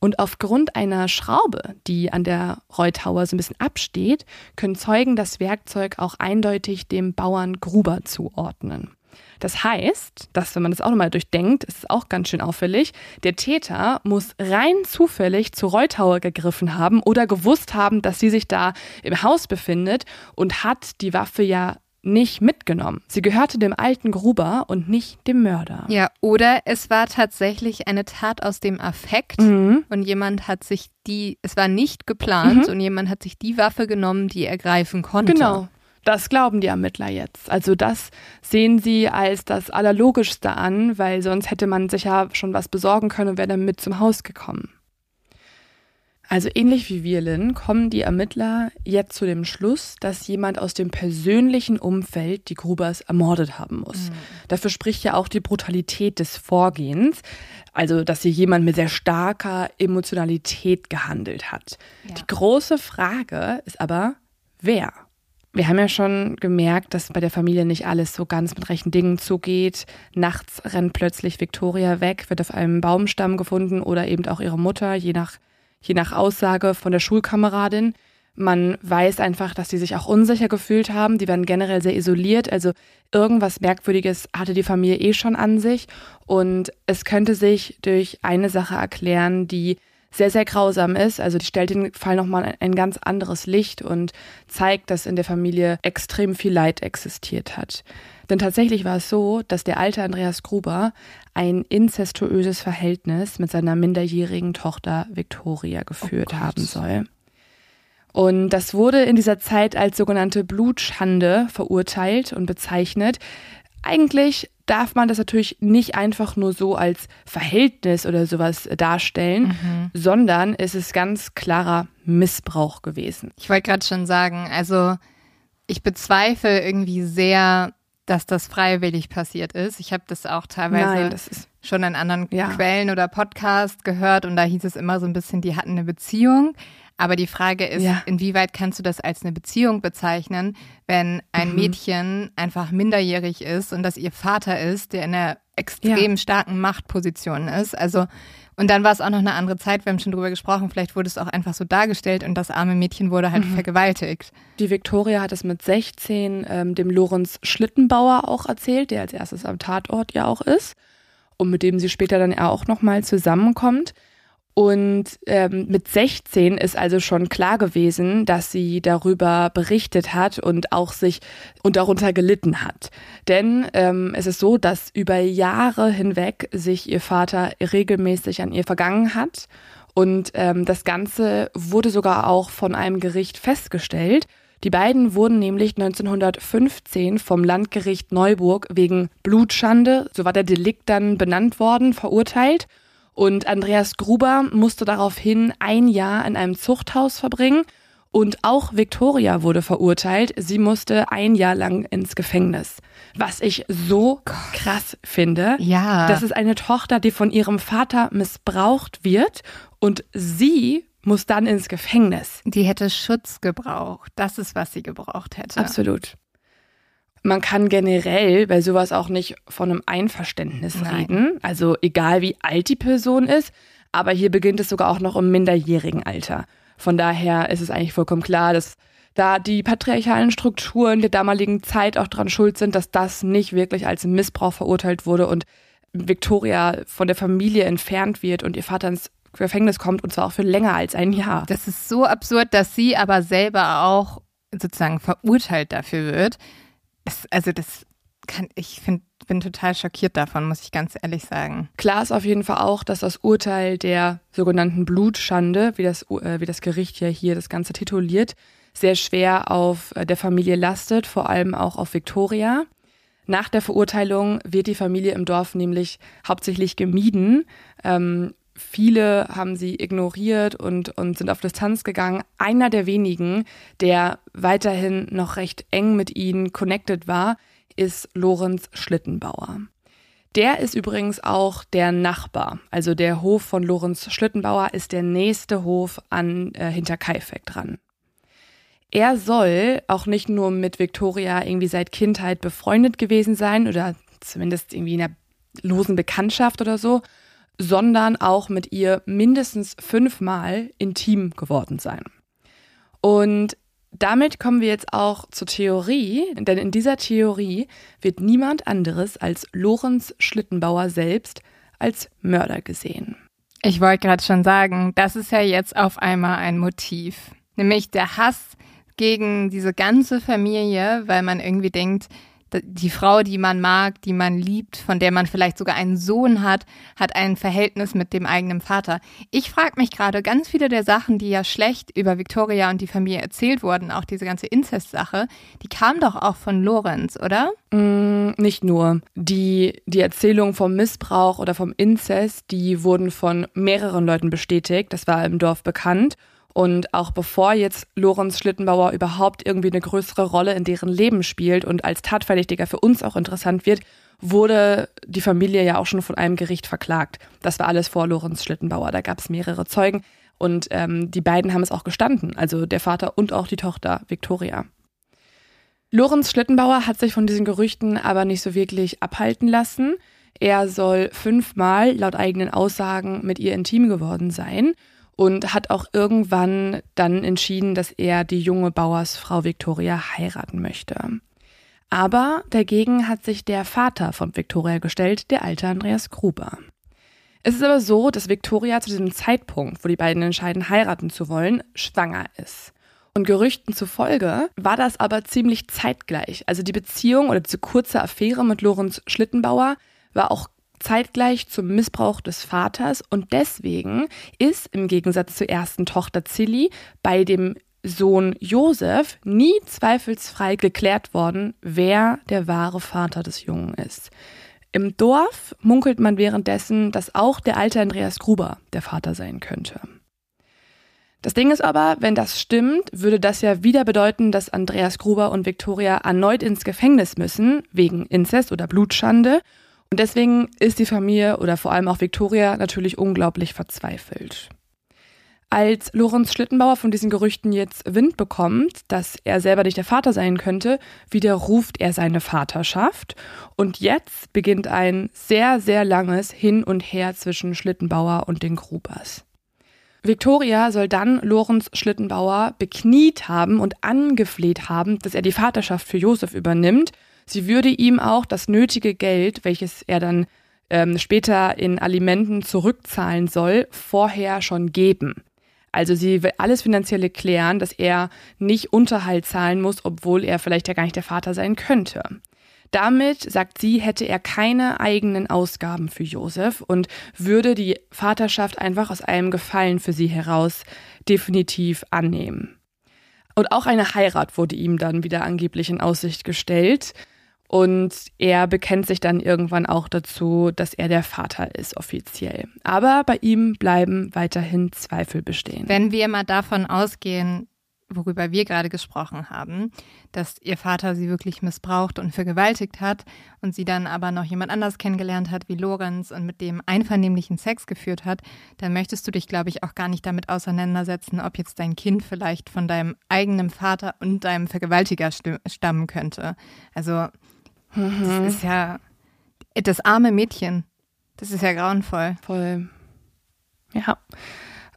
[SPEAKER 1] Und aufgrund einer Schraube, die an der Reutauer so ein bisschen absteht, können Zeugen das Werkzeug auch eindeutig dem Bauern Gruber zuordnen. Das heißt, dass wenn man das auch nochmal durchdenkt, ist es auch ganz schön auffällig, der Täter muss rein zufällig zu Reutauer gegriffen haben oder gewusst haben, dass sie sich da im Haus befindet und hat die Waffe ja nicht mitgenommen. Sie gehörte dem alten Gruber und nicht dem Mörder.
[SPEAKER 2] Ja, oder es war tatsächlich eine Tat aus dem Affekt mhm. und jemand hat sich die, es war nicht geplant mhm. und jemand hat sich die Waffe genommen, die er greifen konnte.
[SPEAKER 1] Genau. Das glauben die Ermittler jetzt. Also das sehen sie als das Allerlogischste an, weil sonst hätte man sich ja schon was besorgen können und wäre dann mit zum Haus gekommen. Also ähnlich wie wir, Lynn, kommen die Ermittler jetzt zu dem Schluss, dass jemand aus dem persönlichen Umfeld die Grubers ermordet haben muss. Mhm. Dafür spricht ja auch die Brutalität des Vorgehens, also dass hier jemand mit sehr starker Emotionalität gehandelt hat. Ja. Die große Frage ist aber, wer? Wir haben ja schon gemerkt, dass bei der Familie nicht alles so ganz mit rechten Dingen zugeht. Nachts rennt plötzlich Victoria weg, wird auf einem Baumstamm gefunden oder eben auch ihre Mutter, je nach je nach Aussage von der Schulkameradin. Man weiß einfach, dass sie sich auch unsicher gefühlt haben. Die waren generell sehr isoliert. Also irgendwas Merkwürdiges hatte die Familie eh schon an sich. Und es könnte sich durch eine Sache erklären, die sehr, sehr grausam ist. Also die stellt den Fall nochmal ein, ein ganz anderes Licht und zeigt, dass in der Familie extrem viel Leid existiert hat. Denn tatsächlich war es so, dass der alte Andreas Gruber ein inzestuöses Verhältnis mit seiner minderjährigen Tochter Victoria geführt oh haben soll. Und das wurde in dieser Zeit als sogenannte Blutschande verurteilt und bezeichnet. Eigentlich darf man das natürlich nicht einfach nur so als Verhältnis oder sowas darstellen, mhm. sondern es ist ganz klarer Missbrauch gewesen.
[SPEAKER 2] Ich wollte gerade schon sagen, also ich bezweifle irgendwie sehr, dass das freiwillig passiert ist. Ich habe das auch teilweise Nein, das schon in anderen ja. Quellen oder Podcasts gehört und da hieß es immer so ein bisschen, die hatten eine Beziehung. Aber die Frage ist, ja. inwieweit kannst du das als eine Beziehung bezeichnen, wenn ein mhm. Mädchen einfach minderjährig ist und das ihr Vater ist, der in einer extrem ja. starken Machtposition ist. Also und dann war es auch noch eine andere Zeit, wir haben schon drüber gesprochen, vielleicht wurde es auch einfach so dargestellt und das arme Mädchen wurde halt mhm. vergewaltigt.
[SPEAKER 1] Die Victoria hat es mit 16 ähm, dem Lorenz Schlittenbauer auch erzählt, der als erstes am Tatort ja auch ist und mit dem sie später dann auch nochmal zusammenkommt. Und ähm, mit 16 ist also schon klar gewesen, dass sie darüber berichtet hat und auch sich und darunter gelitten hat. Denn ähm, es ist so, dass über Jahre hinweg sich ihr Vater regelmäßig an ihr vergangen hat. Und ähm, das Ganze wurde sogar auch von einem Gericht festgestellt. Die beiden wurden nämlich 1915 vom Landgericht Neuburg wegen Blutschande, so war der Delikt dann benannt worden, verurteilt. Und Andreas Gruber musste daraufhin ein Jahr in einem Zuchthaus verbringen. Und auch Victoria wurde verurteilt. Sie musste ein Jahr lang ins Gefängnis. Was ich so krass finde.
[SPEAKER 2] Ja.
[SPEAKER 1] Das ist eine Tochter, die von ihrem Vater missbraucht wird und sie muss dann ins Gefängnis.
[SPEAKER 2] Die hätte Schutz gebraucht. Das ist, was sie gebraucht hätte.
[SPEAKER 1] Absolut. Man kann generell bei sowas auch nicht von einem Einverständnis Nein. reden. Also egal wie alt die Person ist, aber hier beginnt es sogar auch noch im minderjährigen Alter. Von daher ist es eigentlich vollkommen klar, dass da die patriarchalen Strukturen der damaligen Zeit auch dran schuld sind, dass das nicht wirklich als Missbrauch verurteilt wurde und Victoria von der Familie entfernt wird und ihr Vater ins Gefängnis kommt und zwar auch für länger als ein Jahr.
[SPEAKER 2] Das ist so absurd, dass sie aber selber auch sozusagen verurteilt dafür wird. Das, also das kann, ich find, bin total schockiert davon, muss ich ganz ehrlich sagen.
[SPEAKER 1] Klar ist auf jeden Fall auch, dass das Urteil der sogenannten Blutschande, wie das, äh, wie das Gericht ja hier das Ganze tituliert, sehr schwer auf äh, der Familie lastet, vor allem auch auf Victoria. Nach der Verurteilung wird die Familie im Dorf nämlich hauptsächlich gemieden. Ähm, viele haben sie ignoriert und, und sind auf Distanz gegangen. Einer der wenigen, der weiterhin noch recht eng mit ihnen connected war, ist Lorenz Schlittenbauer. Der ist übrigens auch der Nachbar. Also der Hof von Lorenz Schlittenbauer ist der nächste Hof an äh, Hinterkaifeck dran. Er soll auch nicht nur mit Victoria irgendwie seit Kindheit befreundet gewesen sein oder zumindest irgendwie in einer losen Bekanntschaft oder so, sondern auch mit ihr mindestens fünfmal intim geworden sein. Und damit kommen wir jetzt auch zur Theorie, denn in dieser Theorie wird niemand anderes als Lorenz Schlittenbauer selbst als Mörder gesehen.
[SPEAKER 2] Ich wollte gerade schon sagen, das ist ja jetzt auf einmal ein Motiv, nämlich der Hass gegen diese ganze Familie, weil man irgendwie denkt, die Frau, die man mag, die man liebt, von der man vielleicht sogar einen Sohn hat, hat ein Verhältnis mit dem eigenen Vater. Ich frage mich gerade, ganz viele der Sachen, die ja schlecht über Victoria und die Familie erzählt wurden, auch diese ganze Inzest-Sache, die kam doch auch von Lorenz, oder?
[SPEAKER 1] Mm, nicht nur. Die, die Erzählung vom Missbrauch oder vom Inzest, die wurden von mehreren Leuten bestätigt. Das war im Dorf bekannt. Und auch bevor jetzt Lorenz Schlittenbauer überhaupt irgendwie eine größere Rolle in deren Leben spielt und als Tatverdächtiger für uns auch interessant wird, wurde die Familie ja auch schon von einem Gericht verklagt. Das war alles vor Lorenz Schlittenbauer. Da gab es mehrere Zeugen und ähm, die beiden haben es auch gestanden, also der Vater und auch die Tochter Victoria. Lorenz Schlittenbauer hat sich von diesen Gerüchten aber nicht so wirklich abhalten lassen. Er soll fünfmal laut eigenen Aussagen mit ihr intim geworden sein und hat auch irgendwann dann entschieden, dass er die junge Bauersfrau Victoria heiraten möchte. Aber dagegen hat sich der Vater von Victoria gestellt, der alte Andreas Gruber. Es ist aber so, dass Victoria zu diesem Zeitpunkt, wo die beiden entscheiden, heiraten zu wollen, schwanger ist. Und Gerüchten zufolge war das aber ziemlich zeitgleich. Also die Beziehung oder diese kurze Affäre mit Lorenz Schlittenbauer war auch zeitgleich zum Missbrauch des Vaters und deswegen ist im Gegensatz zur ersten Tochter Zilli bei dem Sohn Josef nie zweifelsfrei geklärt worden, wer der wahre Vater des Jungen ist. Im Dorf munkelt man währenddessen, dass auch der alte Andreas Gruber der Vater sein könnte. Das Ding ist aber, wenn das stimmt, würde das ja wieder bedeuten, dass Andreas Gruber und Viktoria erneut ins Gefängnis müssen, wegen Inzest oder Blutschande, und deswegen ist die Familie oder vor allem auch Victoria natürlich unglaublich verzweifelt. Als Lorenz Schlittenbauer von diesen Gerüchten jetzt Wind bekommt, dass er selber nicht der Vater sein könnte, widerruft er seine Vaterschaft. Und jetzt beginnt ein sehr, sehr langes Hin und Her zwischen Schlittenbauer und den Grubers. Victoria soll dann Lorenz Schlittenbauer bekniet haben und angefleht haben, dass er die Vaterschaft für Josef übernimmt Sie würde ihm auch das nötige Geld, welches er dann ähm, später in Alimenten zurückzahlen soll, vorher schon geben. Also sie will alles finanzielle klären, dass er nicht Unterhalt zahlen muss, obwohl er vielleicht ja gar nicht der Vater sein könnte. Damit, sagt sie, hätte er keine eigenen Ausgaben für Josef und würde die Vaterschaft einfach aus einem Gefallen für sie heraus definitiv annehmen. Und auch eine Heirat wurde ihm dann wieder angeblich in Aussicht gestellt. Und er bekennt sich dann irgendwann auch dazu, dass er der Vater ist, offiziell. Aber bei ihm bleiben weiterhin Zweifel bestehen.
[SPEAKER 2] Wenn wir mal davon ausgehen, worüber wir gerade gesprochen haben, dass ihr Vater sie wirklich missbraucht und vergewaltigt hat und sie dann aber noch jemand anders kennengelernt hat wie Lorenz und mit dem einvernehmlichen Sex geführt hat, dann möchtest du dich, glaube ich, auch gar nicht damit auseinandersetzen, ob jetzt dein Kind vielleicht von deinem eigenen Vater und deinem Vergewaltiger stammen könnte. Also Mhm. Das ist ja das arme Mädchen. Das ist ja grauenvoll.
[SPEAKER 1] Voll. Ja.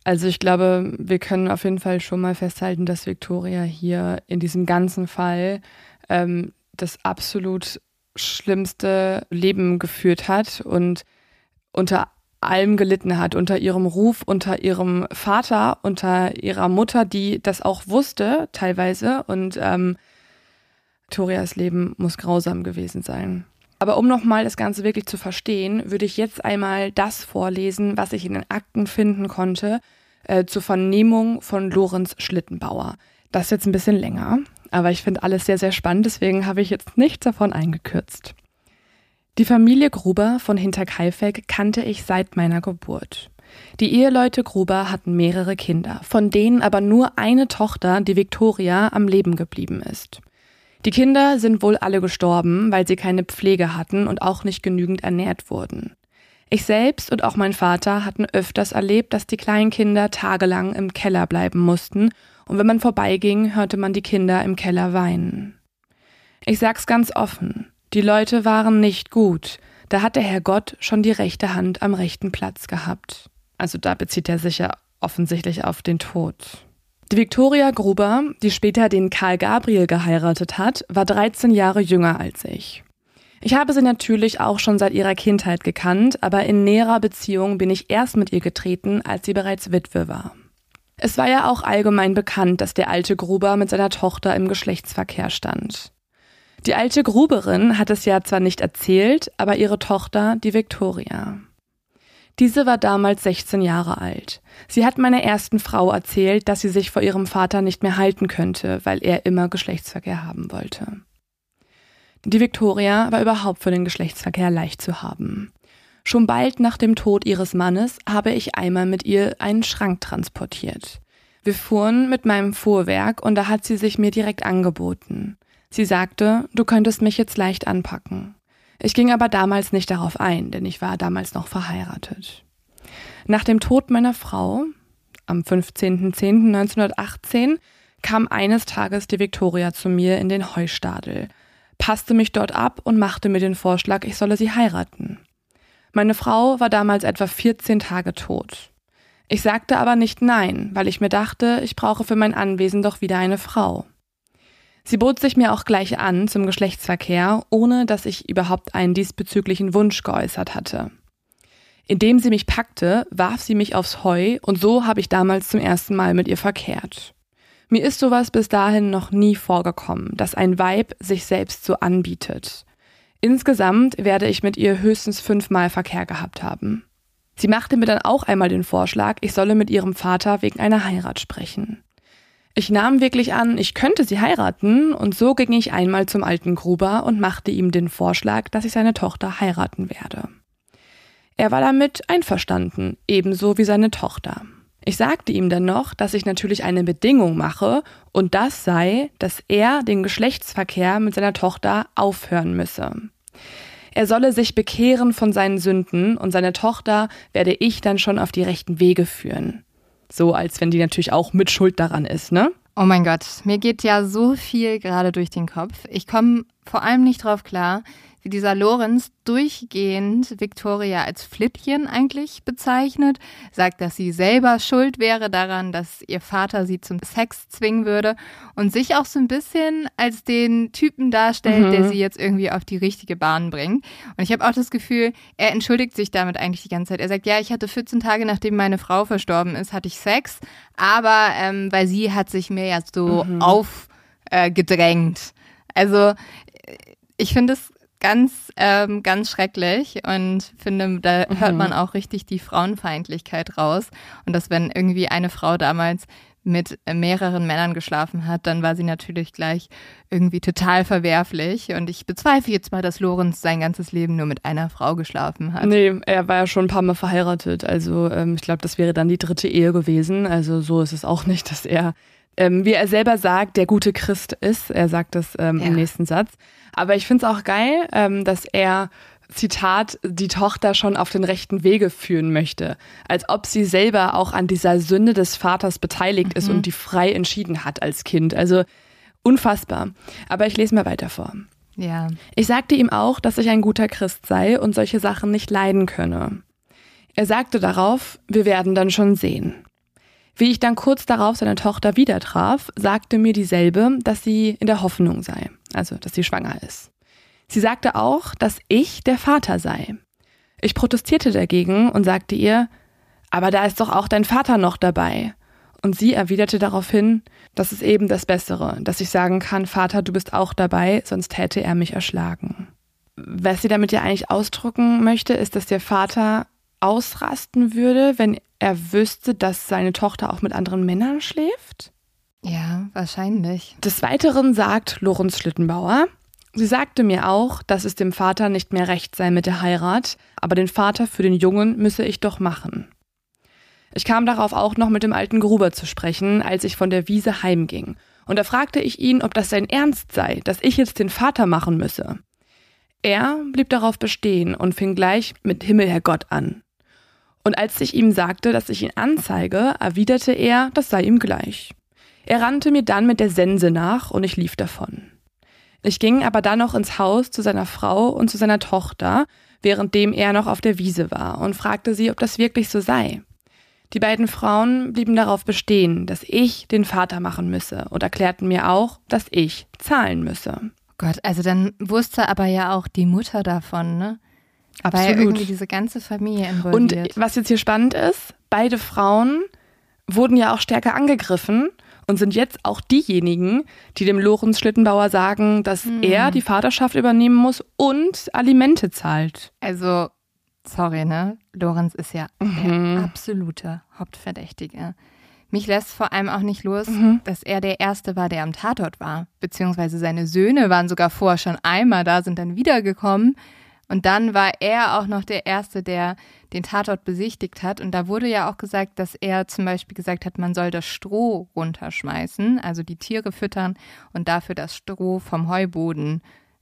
[SPEAKER 1] Also ich glaube, wir können auf jeden Fall schon mal festhalten, dass Victoria hier in diesem ganzen Fall ähm, das absolut schlimmste Leben geführt hat und unter allem gelitten hat, unter ihrem Ruf, unter ihrem Vater, unter ihrer Mutter, die das auch wusste teilweise und ähm, Victorias Leben muss grausam gewesen sein. Aber um nochmal das Ganze wirklich zu verstehen, würde ich jetzt einmal das vorlesen, was ich in den Akten finden konnte, äh, zur Vernehmung von Lorenz Schlittenbauer. Das ist jetzt ein bisschen länger, aber ich finde alles sehr, sehr spannend, deswegen habe ich jetzt nichts davon eingekürzt. Die Familie Gruber von Hinterkaifeck kannte ich seit meiner Geburt. Die Eheleute Gruber hatten mehrere Kinder, von denen aber nur eine Tochter, die Victoria, am Leben geblieben ist. Die Kinder sind wohl alle gestorben, weil sie keine Pflege hatten und auch nicht genügend ernährt wurden. Ich selbst und auch mein Vater hatten öfters erlebt, dass die kleinen Kinder tagelang im Keller bleiben mussten, und wenn man vorbeiging, hörte man die Kinder im Keller weinen. Ich sag's ganz offen, die Leute waren nicht gut, da hat der Herr Gott schon die rechte Hand am rechten Platz gehabt. Also da bezieht er sich ja offensichtlich auf den Tod. Die Victoria Gruber, die später den Karl Gabriel geheiratet hat, war 13 Jahre jünger als ich. Ich habe sie natürlich auch schon seit ihrer Kindheit gekannt, aber in näherer Beziehung bin ich erst mit ihr getreten, als sie bereits Witwe war. Es war ja auch allgemein bekannt, dass der alte Gruber mit seiner Tochter im Geschlechtsverkehr stand. Die alte Gruberin hat es ja zwar nicht erzählt, aber ihre Tochter, die Victoria. Diese war damals 16 Jahre alt. Sie hat meiner ersten Frau erzählt, dass sie sich vor ihrem Vater nicht mehr halten könnte, weil er immer Geschlechtsverkehr haben wollte. Die Victoria war überhaupt für den Geschlechtsverkehr leicht zu haben. Schon bald nach dem Tod ihres Mannes habe ich einmal mit ihr einen Schrank transportiert. Wir fuhren mit meinem Fuhrwerk und da hat sie sich mir direkt angeboten. Sie sagte, du könntest mich jetzt leicht anpacken. Ich ging aber damals nicht darauf ein, denn ich war damals noch verheiratet. Nach dem Tod meiner Frau, am 15.10.1918, kam eines Tages die Victoria zu mir in den Heustadel, passte mich dort ab und machte mir den Vorschlag, ich solle sie heiraten. Meine Frau war damals etwa 14 Tage tot. Ich sagte aber nicht nein, weil ich mir dachte, ich brauche für mein Anwesen doch wieder eine Frau. Sie bot sich mir auch gleich an zum Geschlechtsverkehr, ohne dass ich überhaupt einen diesbezüglichen Wunsch geäußert hatte. Indem sie mich packte, warf sie mich aufs Heu und so habe ich damals zum ersten Mal mit ihr verkehrt. Mir ist sowas bis dahin noch nie vorgekommen, dass ein Weib sich selbst so anbietet. Insgesamt werde ich mit ihr höchstens fünfmal Verkehr gehabt haben. Sie machte mir dann auch einmal den Vorschlag, ich solle mit ihrem Vater wegen einer Heirat sprechen. Ich nahm wirklich an, ich könnte sie heiraten, und so ging ich einmal zum alten Gruber und machte ihm den Vorschlag, dass ich seine Tochter heiraten werde. Er war damit einverstanden, ebenso wie seine Tochter. Ich sagte ihm dann noch, dass ich natürlich eine Bedingung mache, und das sei, dass er den Geschlechtsverkehr mit seiner Tochter aufhören müsse. Er solle sich bekehren von seinen Sünden, und seine Tochter werde ich dann schon auf die rechten Wege führen. So als wenn die natürlich auch mit Schuld daran ist, ne?
[SPEAKER 2] Oh mein Gott, mir geht ja so viel gerade durch den Kopf. Ich komme vor allem nicht drauf klar, wie dieser Lorenz durchgehend Victoria als Flittchen eigentlich bezeichnet, sagt, dass sie selber schuld wäre daran, dass ihr Vater sie zum Sex zwingen würde und sich auch so ein bisschen als den Typen darstellt, mhm. der sie jetzt irgendwie auf die richtige Bahn bringt. Und ich habe auch das Gefühl, er entschuldigt sich damit eigentlich die ganze Zeit. Er sagt, ja, ich hatte 14 Tage, nachdem meine Frau verstorben ist, hatte ich Sex, aber ähm, weil sie hat sich mir ja so mhm. aufgedrängt. Äh, also ich finde es ganz, ähm, ganz schrecklich und finde, da mhm. hört man auch richtig die Frauenfeindlichkeit raus. Und dass wenn irgendwie eine Frau damals mit mehreren Männern geschlafen hat, dann war sie natürlich gleich irgendwie total verwerflich. Und ich bezweifle jetzt mal, dass Lorenz sein ganzes Leben nur mit einer Frau geschlafen hat.
[SPEAKER 1] Nee, er war ja schon ein paar Mal verheiratet. Also ähm, ich glaube, das wäre dann die dritte Ehe gewesen. Also so ist es auch nicht, dass er, ähm, wie er selber sagt, der gute Christ ist. Er sagt das ähm, ja. im nächsten Satz. Aber ich finde es auch geil, ähm, dass er Zitat, die Tochter schon auf den rechten Wege führen möchte. Als ob sie selber auch an dieser Sünde des Vaters beteiligt mhm. ist und die frei entschieden hat als Kind. Also unfassbar. Aber ich lese mal weiter vor.
[SPEAKER 2] Ja.
[SPEAKER 1] Ich sagte ihm auch, dass ich ein guter Christ sei und solche Sachen nicht leiden könne. Er sagte darauf, wir werden dann schon sehen. Wie ich dann kurz darauf seine Tochter wieder traf, sagte mir dieselbe, dass sie in der Hoffnung sei, also dass sie schwanger ist. Sie sagte auch, dass ich der Vater sei. Ich protestierte dagegen und sagte ihr, aber da ist doch auch dein Vater noch dabei. Und sie erwiderte daraufhin, das ist eben das Bessere, dass ich sagen kann, Vater, du bist auch dabei, sonst hätte er mich erschlagen. Was sie damit ja eigentlich ausdrücken möchte, ist, dass der Vater ausrasten würde, wenn er wüsste, dass seine Tochter auch mit anderen Männern schläft?
[SPEAKER 2] Ja, wahrscheinlich.
[SPEAKER 1] Des Weiteren sagt Lorenz Schlittenbauer, sie sagte mir auch, dass es dem Vater nicht mehr recht sei mit der Heirat, aber den Vater für den Jungen müsse ich doch machen. Ich kam darauf auch noch mit dem alten Gruber zu sprechen, als ich von der Wiese heimging. Und da fragte ich ihn, ob das sein Ernst sei, dass ich jetzt den Vater machen müsse. Er blieb darauf bestehen und fing gleich mit Himmel, Herr Gott an. Und als ich ihm sagte, dass ich ihn anzeige, erwiderte er, das sei ihm gleich. Er rannte mir dann mit der Sense nach und ich lief davon. Ich ging aber dann noch ins Haus zu seiner Frau und zu seiner Tochter, währenddem er noch auf der Wiese war und fragte sie, ob das wirklich so sei. Die beiden Frauen blieben darauf bestehen, dass ich den Vater machen müsse und erklärten mir auch, dass ich zahlen müsse.
[SPEAKER 2] Gott, also dann wusste aber ja auch die Mutter davon, ne?
[SPEAKER 1] Absolut.
[SPEAKER 2] Ja irgendwie diese ganze Familie involviert.
[SPEAKER 1] Und was jetzt hier spannend ist, beide Frauen wurden ja auch stärker angegriffen und sind jetzt auch diejenigen, die dem Lorenz Schlittenbauer sagen, dass hm. er die Vaterschaft übernehmen muss und Alimente zahlt.
[SPEAKER 2] Also, sorry, ne? Lorenz ist ja mhm. der absolute Hauptverdächtige. Mich lässt vor allem auch nicht los, mhm. dass er der Erste war, der am Tatort war. Beziehungsweise seine Söhne waren sogar vorher schon einmal da, sind dann wiedergekommen. Und dann war er auch noch der Erste, der den Tatort besichtigt hat. Und da wurde ja auch gesagt, dass er zum Beispiel gesagt hat, man soll das Stroh runterschmeißen, also die Tiere füttern und dafür das Stroh vom Heuboden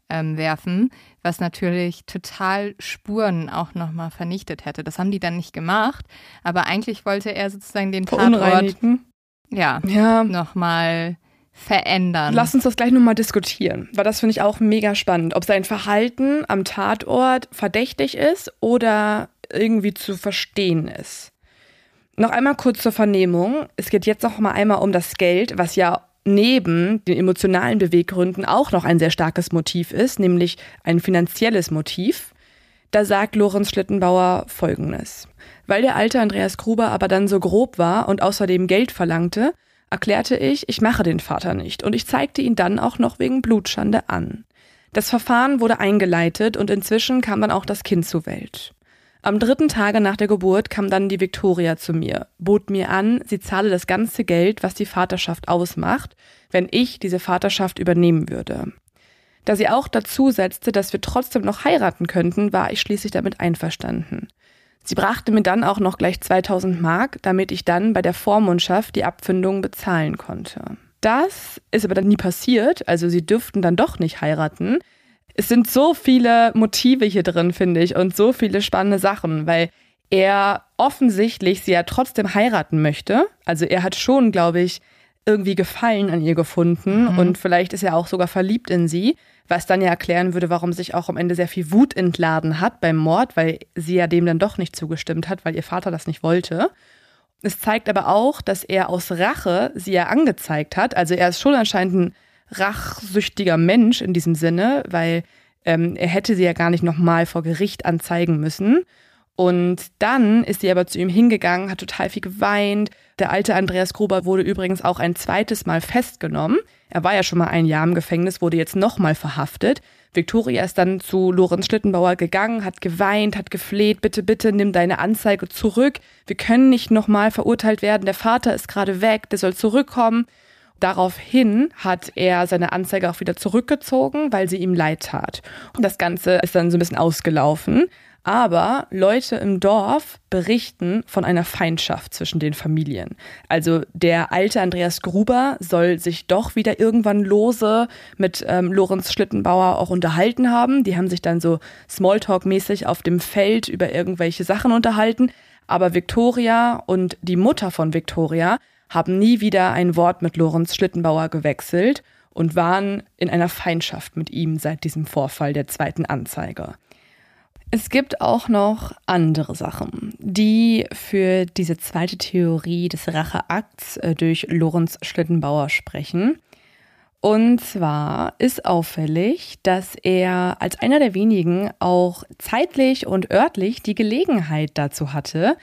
[SPEAKER 2] ähm, werfen, was natürlich total Spuren auch nochmal vernichtet hätte. Das haben die dann nicht gemacht, aber eigentlich wollte er sozusagen den Tatort ja, ja. nochmal verändern.
[SPEAKER 1] Lass uns das gleich nochmal diskutieren, weil das finde ich auch mega spannend, ob sein Verhalten am Tatort verdächtig ist oder irgendwie zu verstehen ist. Noch einmal kurz zur Vernehmung. Es geht jetzt noch mal einmal um das Geld, was ja neben den emotionalen Beweggründen auch noch ein sehr starkes Motiv ist, nämlich ein finanzielles Motiv. Da sagt Lorenz Schlittenbauer Folgendes. Weil der alte Andreas Gruber aber dann so grob war und außerdem Geld verlangte, erklärte ich, ich mache den Vater nicht und ich zeigte ihn dann auch noch wegen Blutschande an. Das Verfahren wurde eingeleitet und inzwischen kam dann auch das Kind zur Welt. Am dritten Tage nach der Geburt kam dann die Victoria zu mir, bot mir an, sie zahle das ganze Geld, was die Vaterschaft ausmacht, wenn ich diese Vaterschaft übernehmen würde. Da sie auch dazu setzte, dass wir trotzdem noch heiraten könnten, war ich schließlich damit einverstanden. Sie brachte mir dann auch noch gleich 2000 Mark, damit ich dann bei der Vormundschaft die Abfindung bezahlen konnte. Das ist aber dann nie passiert, also sie dürften dann doch nicht heiraten, es sind so viele Motive hier drin, finde ich, und so viele spannende Sachen, weil er offensichtlich sie ja trotzdem heiraten möchte. Also er hat schon, glaube ich, irgendwie Gefallen an ihr gefunden mhm. und vielleicht ist er auch sogar verliebt in sie, was dann ja erklären würde, warum sich auch am Ende sehr viel Wut entladen hat beim Mord, weil sie ja dem dann doch nicht zugestimmt hat, weil ihr Vater das nicht wollte. Es zeigt aber auch, dass er aus Rache sie ja angezeigt hat. Also er ist schon anscheinend ein rachsüchtiger Mensch in diesem Sinne, weil ähm, er hätte sie ja gar nicht nochmal vor Gericht anzeigen müssen. Und dann ist sie aber zu ihm hingegangen, hat total viel geweint. Der alte Andreas Gruber wurde übrigens auch ein zweites Mal festgenommen. Er war ja schon mal ein Jahr im Gefängnis, wurde jetzt nochmal verhaftet. Victoria ist dann zu Lorenz Schlittenbauer gegangen, hat geweint, hat gefleht, bitte, bitte nimm deine Anzeige zurück. Wir können nicht nochmal verurteilt werden. Der Vater ist gerade weg, der soll zurückkommen. Daraufhin hat er seine Anzeige auch wieder zurückgezogen, weil sie ihm leid tat. Und das Ganze ist dann so ein bisschen ausgelaufen. Aber Leute im Dorf berichten von einer Feindschaft zwischen den Familien. Also der alte Andreas Gruber soll sich doch wieder irgendwann lose mit ähm, Lorenz Schlittenbauer auch unterhalten haben. Die haben sich dann so Smalltalk-mäßig auf dem Feld über irgendwelche Sachen unterhalten. Aber Victoria und die Mutter von Victoria haben nie wieder ein Wort mit Lorenz Schlittenbauer gewechselt und waren in einer Feindschaft mit ihm seit diesem Vorfall der zweiten Anzeige. Es gibt auch noch andere Sachen, die für diese zweite Theorie des Racheakts äh, durch Lorenz Schlittenbauer sprechen. Und zwar ist auffällig, dass er als einer der wenigen auch zeitlich und örtlich die Gelegenheit dazu hatte,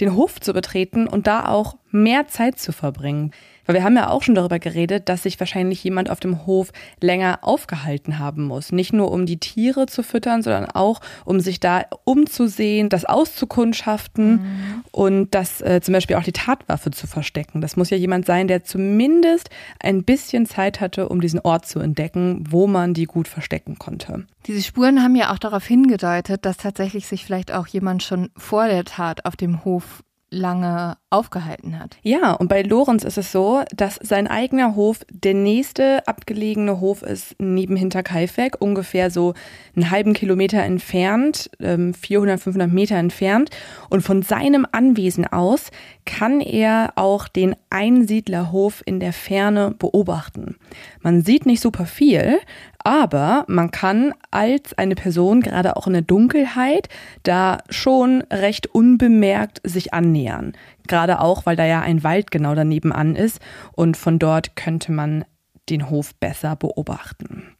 [SPEAKER 1] den Hof zu betreten und da auch mehr Zeit zu verbringen. Weil wir haben ja auch schon darüber geredet, dass sich wahrscheinlich jemand auf dem Hof länger aufgehalten haben muss. Nicht nur um die Tiere zu füttern, sondern auch um sich da umzusehen, das auszukundschaften mhm. und das äh, zum Beispiel auch die Tatwaffe zu verstecken. Das muss ja jemand sein, der zumindest ein bisschen Zeit hatte, um diesen Ort zu entdecken, wo man die gut verstecken konnte.
[SPEAKER 2] Diese Spuren haben ja auch darauf hingedeutet, dass tatsächlich sich vielleicht auch jemand schon vor der Tat auf dem Hof lange aufgehalten hat.
[SPEAKER 1] Ja, und bei Lorenz ist es so, dass sein eigener Hof der nächste abgelegene Hof ist neben Hinterkaifeck, ungefähr so einen halben Kilometer entfernt, 400, ähm, 500 Meter entfernt. Und von seinem Anwesen aus kann er auch den Einsiedlerhof in der Ferne beobachten. Man sieht nicht super viel, Aber man kann als eine Person, gerade auch in der Dunkelheit, da schon recht unbemerkt sich annähern. Gerade auch, weil da ja ein Wald genau daneben an ist und von dort könnte man den Hof besser beobachten.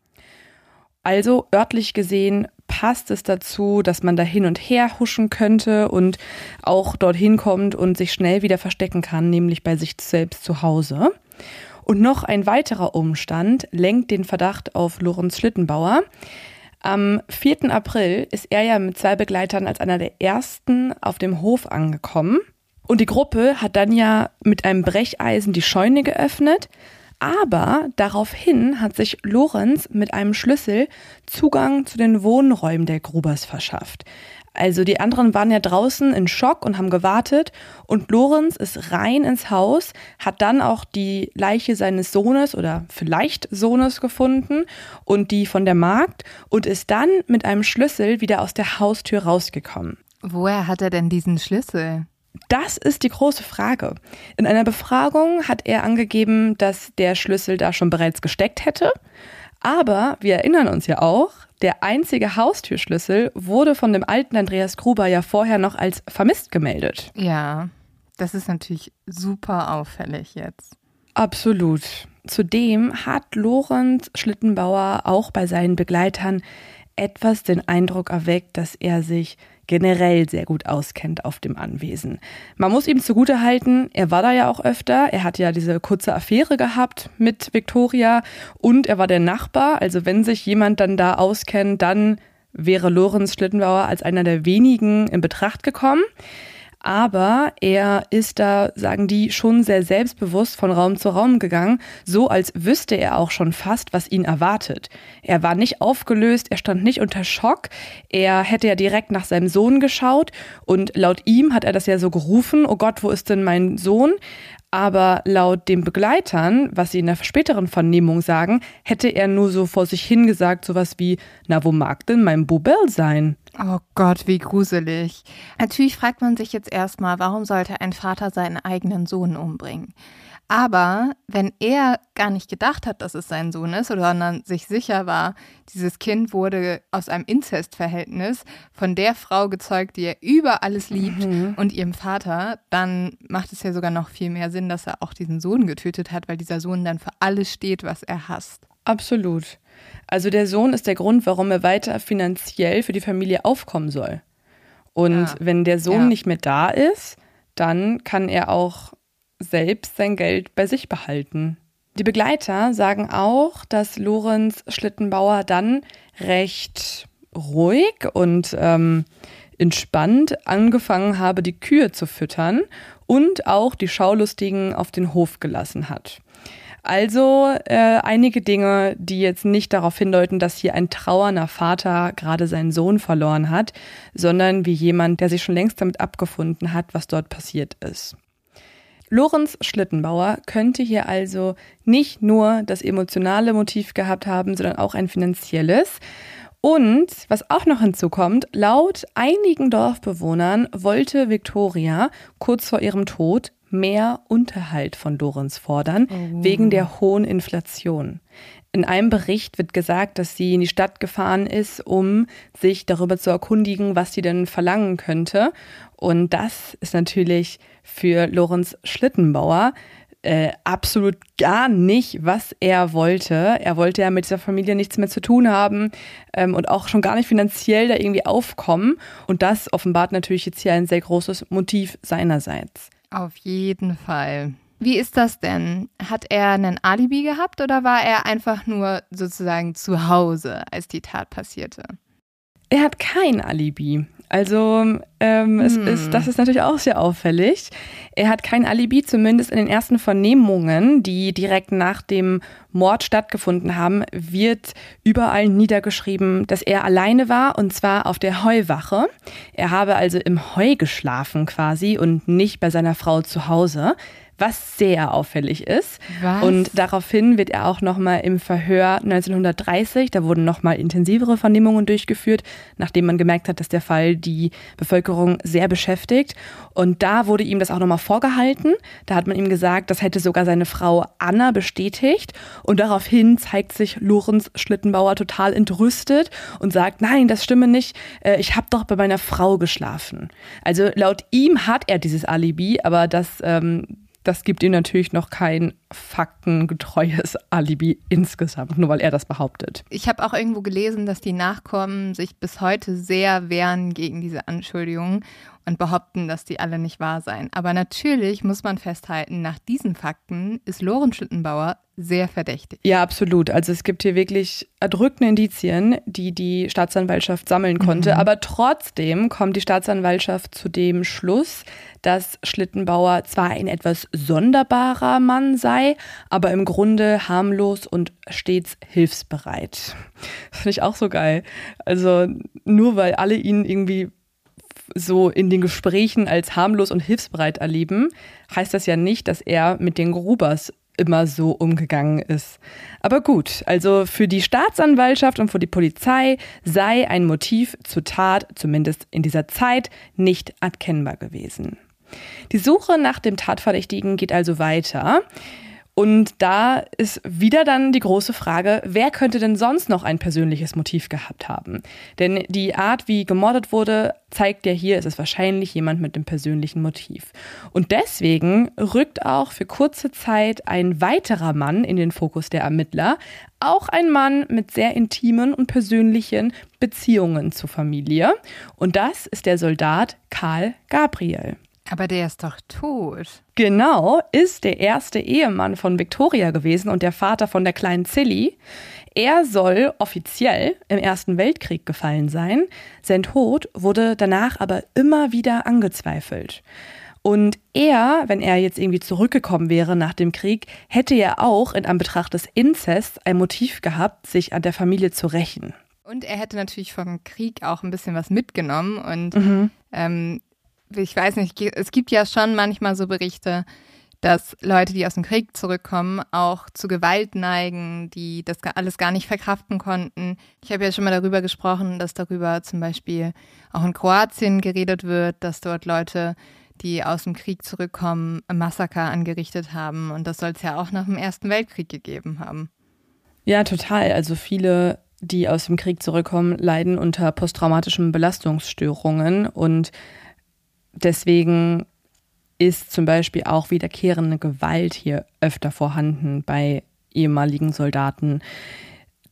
[SPEAKER 1] Also örtlich gesehen passt es dazu, dass man da hin und her huschen könnte und auch dorthin kommt und sich schnell wieder verstecken kann, nämlich bei sich selbst zu Hause. Und noch ein weiterer Umstand lenkt den Verdacht auf Lorenz Schlittenbauer. Am 4. April ist er ja mit zwei Begleitern als einer der ersten auf dem Hof angekommen. Und die Gruppe hat dann ja mit einem Brecheisen die Scheune geöffnet. Aber daraufhin hat sich Lorenz mit einem Schlüssel Zugang zu den Wohnräumen der Grubers verschafft. Also die anderen waren ja draußen in Schock und haben gewartet und Lorenz ist rein ins Haus, hat dann auch die Leiche seines Sohnes oder vielleicht Sohnes gefunden und die von der Magd und ist dann mit einem Schlüssel wieder aus der Haustür rausgekommen.
[SPEAKER 2] Woher hat er denn diesen Schlüssel?
[SPEAKER 1] Das ist die große Frage. In einer Befragung hat er angegeben, dass der Schlüssel da schon bereits gesteckt hätte. Aber wir erinnern uns ja auch, der einzige Haustürschlüssel wurde von dem alten Andreas Gruber ja vorher noch als vermisst gemeldet.
[SPEAKER 2] Ja, das ist natürlich super auffällig jetzt.
[SPEAKER 1] Absolut. Zudem hat Lorenz Schlittenbauer auch bei seinen Begleitern etwas den Eindruck erweckt, dass er sich generell sehr gut auskennt auf dem Anwesen. Man muss ihm zugutehalten, er war da ja auch öfter, er hat ja diese kurze Affäre gehabt mit Victoria und er war der Nachbar, also wenn sich jemand dann da auskennt, dann wäre Lorenz Schlittenbauer als einer der wenigen in Betracht gekommen aber er ist da, sagen die, schon sehr selbstbewusst von Raum zu Raum gegangen, so als wüsste er auch schon fast, was ihn erwartet. Er war nicht aufgelöst, er stand nicht unter Schock, er hätte ja direkt nach seinem Sohn geschaut und laut ihm hat er das ja so gerufen, oh Gott, wo ist denn mein Sohn? Aber laut den Begleitern, was sie in der späteren Vernehmung sagen, hätte er nur so vor sich hingesagt, sowas wie, na, wo mag denn mein Bubel sein?
[SPEAKER 2] Oh Gott, wie gruselig. Natürlich fragt man sich jetzt erstmal, warum sollte ein Vater seinen eigenen Sohn umbringen? Aber wenn er gar nicht gedacht hat, dass es sein Sohn ist, sondern sich sicher war, dieses Kind wurde aus einem Inzestverhältnis von der Frau gezeugt, die er über alles liebt mhm. und ihrem Vater, dann macht es ja sogar noch viel mehr Sinn, dass er auch diesen Sohn getötet hat, weil dieser Sohn dann für alles steht, was er hasst.
[SPEAKER 1] Absolut. Also der Sohn ist der Grund, warum er weiter finanziell für die Familie aufkommen soll. Und ja. wenn der Sohn ja. nicht mehr da ist, dann kann er auch selbst sein Geld bei sich behalten. Die Begleiter sagen auch, dass Lorenz Schlittenbauer dann recht ruhig und ähm, entspannt angefangen habe, die Kühe zu füttern und auch die Schaulustigen auf den Hof gelassen hat. Also äh, einige Dinge, die jetzt nicht darauf hindeuten, dass hier ein trauernder Vater gerade seinen Sohn verloren hat, sondern wie jemand, der sich schon längst damit abgefunden hat, was dort passiert ist. Lorenz Schlittenbauer könnte hier also nicht nur das emotionale Motiv gehabt haben, sondern auch ein finanzielles. Und was auch noch hinzukommt, laut einigen Dorfbewohnern wollte Victoria kurz vor ihrem Tod mehr Unterhalt von Lorenz fordern, oh. wegen der hohen Inflation. In einem Bericht wird gesagt, dass sie in die Stadt gefahren ist, um sich darüber zu erkundigen, was sie denn verlangen könnte. Und das ist natürlich für Lorenz Schlittenbauer äh, absolut gar nicht, was er wollte. Er wollte ja mit dieser Familie nichts mehr zu tun haben ähm, und auch schon gar nicht finanziell da irgendwie aufkommen. Und das offenbart natürlich jetzt hier ein sehr großes Motiv seinerseits.
[SPEAKER 2] Auf jeden Fall. Wie ist das denn? Hat er einen Alibi gehabt oder war er einfach nur sozusagen zu Hause, als die Tat passierte?
[SPEAKER 1] Er hat kein Alibi. Also ähm, hm. es ist, das ist natürlich auch sehr auffällig. Er hat kein Alibi, zumindest in den ersten Vernehmungen, die direkt nach dem Mord stattgefunden haben, wird überall niedergeschrieben, dass er alleine war und zwar auf der Heuwache. Er habe also im Heu geschlafen quasi und nicht bei seiner Frau zu Hause was sehr auffällig ist.
[SPEAKER 2] Was?
[SPEAKER 1] Und daraufhin wird er auch nochmal im Verhör 1930, da wurden nochmal intensivere Vernehmungen durchgeführt, nachdem man gemerkt hat, dass der Fall die Bevölkerung sehr beschäftigt. Und da wurde ihm das auch nochmal vorgehalten. Da hat man ihm gesagt, das hätte sogar seine Frau Anna bestätigt. Und daraufhin zeigt sich Lorenz Schlittenbauer total entrüstet und sagt, nein, das stimme nicht. Äh, ich habe doch bei meiner Frau geschlafen. Also laut ihm hat er dieses Alibi, aber das ähm, das gibt ihm natürlich noch kein faktengetreues Alibi insgesamt, nur weil er das behauptet.
[SPEAKER 2] Ich habe auch irgendwo gelesen, dass die Nachkommen sich bis heute sehr wehren gegen diese Anschuldigungen und behaupten, dass die alle nicht wahr seien. Aber natürlich muss man festhalten, nach diesen Fakten ist Lorenz Schlittenbauer sehr verdächtig.
[SPEAKER 1] Ja, absolut. Also es gibt hier wirklich erdrückende Indizien, die die Staatsanwaltschaft sammeln konnte. Mhm. Aber trotzdem kommt die Staatsanwaltschaft zu dem Schluss, dass Schlittenbauer zwar ein etwas sonderbarer Mann sei, aber im Grunde harmlos und stets hilfsbereit. Das finde ich auch so geil. Also nur weil alle ihn irgendwie so in den Gesprächen als harmlos und hilfsbereit erleben, heißt das ja nicht, dass er mit den Grubers immer so umgegangen ist. Aber gut, also für die Staatsanwaltschaft und für die Polizei sei ein Motiv zur Tat, zumindest in dieser Zeit, nicht erkennbar gewesen. Die Suche nach dem Tatverdächtigen geht also weiter. Und da ist wieder dann die große Frage, wer könnte denn sonst noch ein persönliches Motiv gehabt haben? Denn die Art, wie gemordet wurde, zeigt ja hier, es ist wahrscheinlich jemand mit dem persönlichen Motiv. Und deswegen rückt auch für kurze Zeit ein weiterer Mann in den Fokus der Ermittler, auch ein Mann mit sehr intimen und persönlichen Beziehungen zur Familie. Und das ist der Soldat Karl Gabriel.
[SPEAKER 2] Aber der ist doch tot.
[SPEAKER 1] Genau, ist der erste Ehemann von Victoria gewesen und der Vater von der kleinen Silly. Er soll offiziell im Ersten Weltkrieg gefallen sein. Sein Tod wurde danach aber immer wieder angezweifelt. Und er, wenn er jetzt irgendwie zurückgekommen wäre nach dem Krieg, hätte ja auch in Anbetracht des Inzests ein Motiv gehabt, sich an der Familie zu rächen.
[SPEAKER 2] Und er hätte natürlich vom Krieg auch ein bisschen was mitgenommen und mhm. ähm, ich weiß nicht, es gibt ja schon manchmal so Berichte, dass Leute, die aus dem Krieg zurückkommen, auch zu Gewalt neigen, die das alles gar nicht verkraften konnten. Ich habe ja schon mal darüber gesprochen, dass darüber zum Beispiel auch in Kroatien geredet wird, dass dort Leute, die aus dem Krieg zurückkommen, Massaker angerichtet haben. Und das soll es ja auch nach dem Ersten Weltkrieg gegeben haben.
[SPEAKER 1] Ja, total. Also viele, die aus dem Krieg zurückkommen, leiden unter posttraumatischen Belastungsstörungen und deswegen ist zum Beispiel auch wiederkehrende Gewalt hier öfter vorhanden bei ehemaligen Soldaten.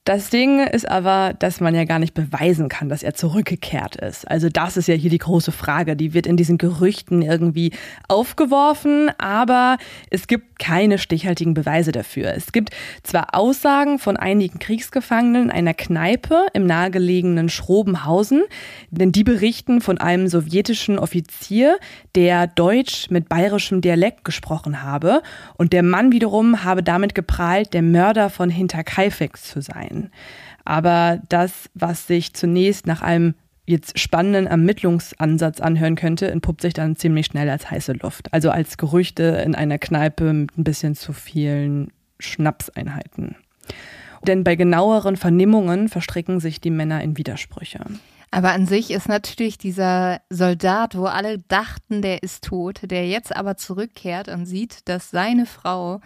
[SPEAKER 1] Das Ding ist aber, dass man ja gar nicht beweisen kann, dass er zurückgekehrt ist. Also das ist ja hier die große Frage. Die wird in diesen Gerüchten irgendwie aufgeworfen, aber es gibt keine stichhaltigen Beweise dafür. Es gibt zwar Aussagen von einigen Kriegsgefangenen einer Kneipe im nahegelegenen Schrobenhausen, denn die berichten von einem sowjetischen Offizier, der Deutsch mit bayerischem Dialekt gesprochen habe und der Mann wiederum habe damit geprahlt, der Mörder von Hinterkaifex zu sein sein. Aber das, was sich zunächst nach einem jetzt spannenden Ermittlungsansatz anhören könnte, entpuppt sich dann ziemlich schnell als heiße Luft. Also als Gerüchte in einer Kneipe mit ein bisschen zu vielen Schnapseinheiten. Denn bei genaueren Vernehmungen verstricken sich die Männer in Widersprüche.
[SPEAKER 2] Aber an sich ist natürlich dieser Soldat, wo alle dachten, der ist tot, der jetzt aber zurückkehrt und sieht, dass seine Frau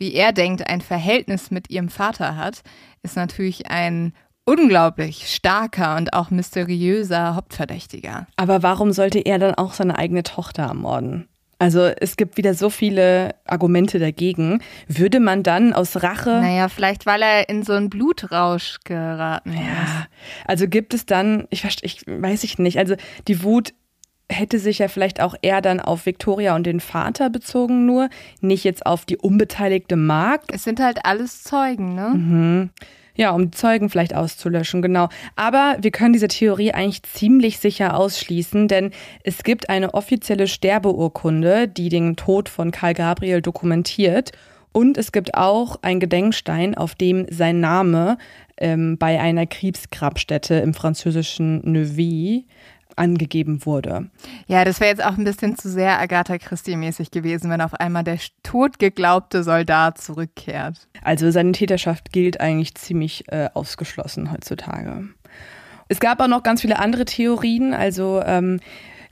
[SPEAKER 2] wie er denkt, ein Verhältnis mit ihrem Vater hat, ist natürlich ein unglaublich starker und auch mysteriöser Hauptverdächtiger.
[SPEAKER 1] Aber warum sollte er dann auch seine eigene Tochter ermorden? Also es gibt wieder so viele Argumente dagegen. Würde man dann aus Rache.
[SPEAKER 2] Naja, vielleicht weil er in so einen Blutrausch geraten ist. Ja,
[SPEAKER 1] also gibt es dann, ich, ich weiß ich nicht, also die Wut hätte sich ja vielleicht auch eher dann auf Victoria und den Vater bezogen nur, nicht jetzt auf die unbeteiligte Magd.
[SPEAKER 2] Es sind halt alles Zeugen, ne?
[SPEAKER 1] Mhm. Ja, um Zeugen vielleicht auszulöschen, genau. Aber wir können diese Theorie eigentlich ziemlich sicher ausschließen, denn es gibt eine offizielle Sterbeurkunde, die den Tod von Karl Gabriel dokumentiert. Und es gibt auch einen Gedenkstein, auf dem sein Name ähm, bei einer Kriegsgrabstätte im französischen Neuvy angegeben wurde.
[SPEAKER 2] Ja, das wäre jetzt auch ein bisschen zu sehr Agatha Christie-mäßig gewesen, wenn auf einmal der totgeglaubte Soldat zurückkehrt.
[SPEAKER 1] Also seine Täterschaft gilt eigentlich ziemlich äh, ausgeschlossen heutzutage. Es gab auch noch ganz viele andere Theorien. Also ähm,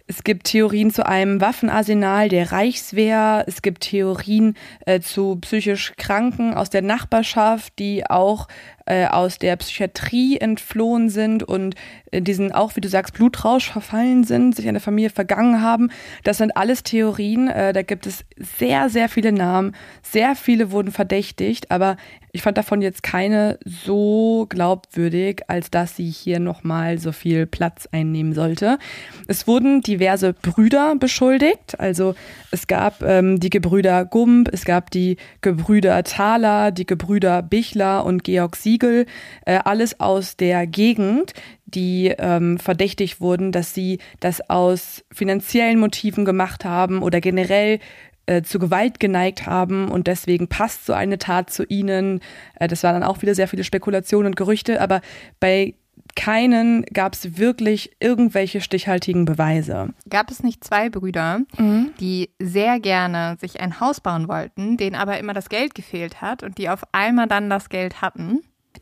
[SPEAKER 1] es gibt Theorien zu einem Waffenarsenal der Reichswehr. Es gibt Theorien äh, zu psychisch Kranken aus der Nachbarschaft, die auch äh, aus der Psychiatrie entflohen sind und in diesen auch, wie du sagst, Blutrausch verfallen sind, sich an der Familie vergangen haben. Das sind alles Theorien. Äh, da gibt es sehr, sehr viele Namen. Sehr viele wurden verdächtigt, aber ich fand davon jetzt keine so glaubwürdig, als dass sie hier nochmal so viel Platz einnehmen sollte. Es wurden diverse Brüder beschuldigt. Also es gab ähm, die Gebrüder Gump, es gab die Gebrüder Thaler, die Gebrüder Bichler und Georg Siegel, äh, alles aus der Gegend, die ähm, verdächtig wurden, dass sie das aus finanziellen Motiven gemacht haben oder generell äh, zu Gewalt geneigt haben und deswegen passt so eine Tat zu ihnen. Äh, das waren dann auch wieder sehr viele Spekulationen und Gerüchte, aber bei keinen gab es wirklich irgendwelche stichhaltigen Beweise.
[SPEAKER 2] Gab es nicht zwei Brüder, mhm. die sehr gerne sich ein Haus bauen wollten, denen aber immer das Geld gefehlt hat und die auf einmal dann das Geld hatten?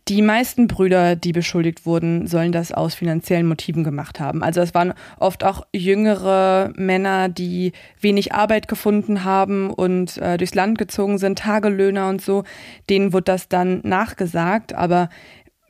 [SPEAKER 1] Die meisten Brüder, die beschuldigt wurden, sollen das aus finanziellen Motiven gemacht haben. Also es waren oft auch jüngere Männer, die wenig Arbeit gefunden haben und äh, durchs Land gezogen sind, Tagelöhner und so. Denen wurde das dann nachgesagt. Aber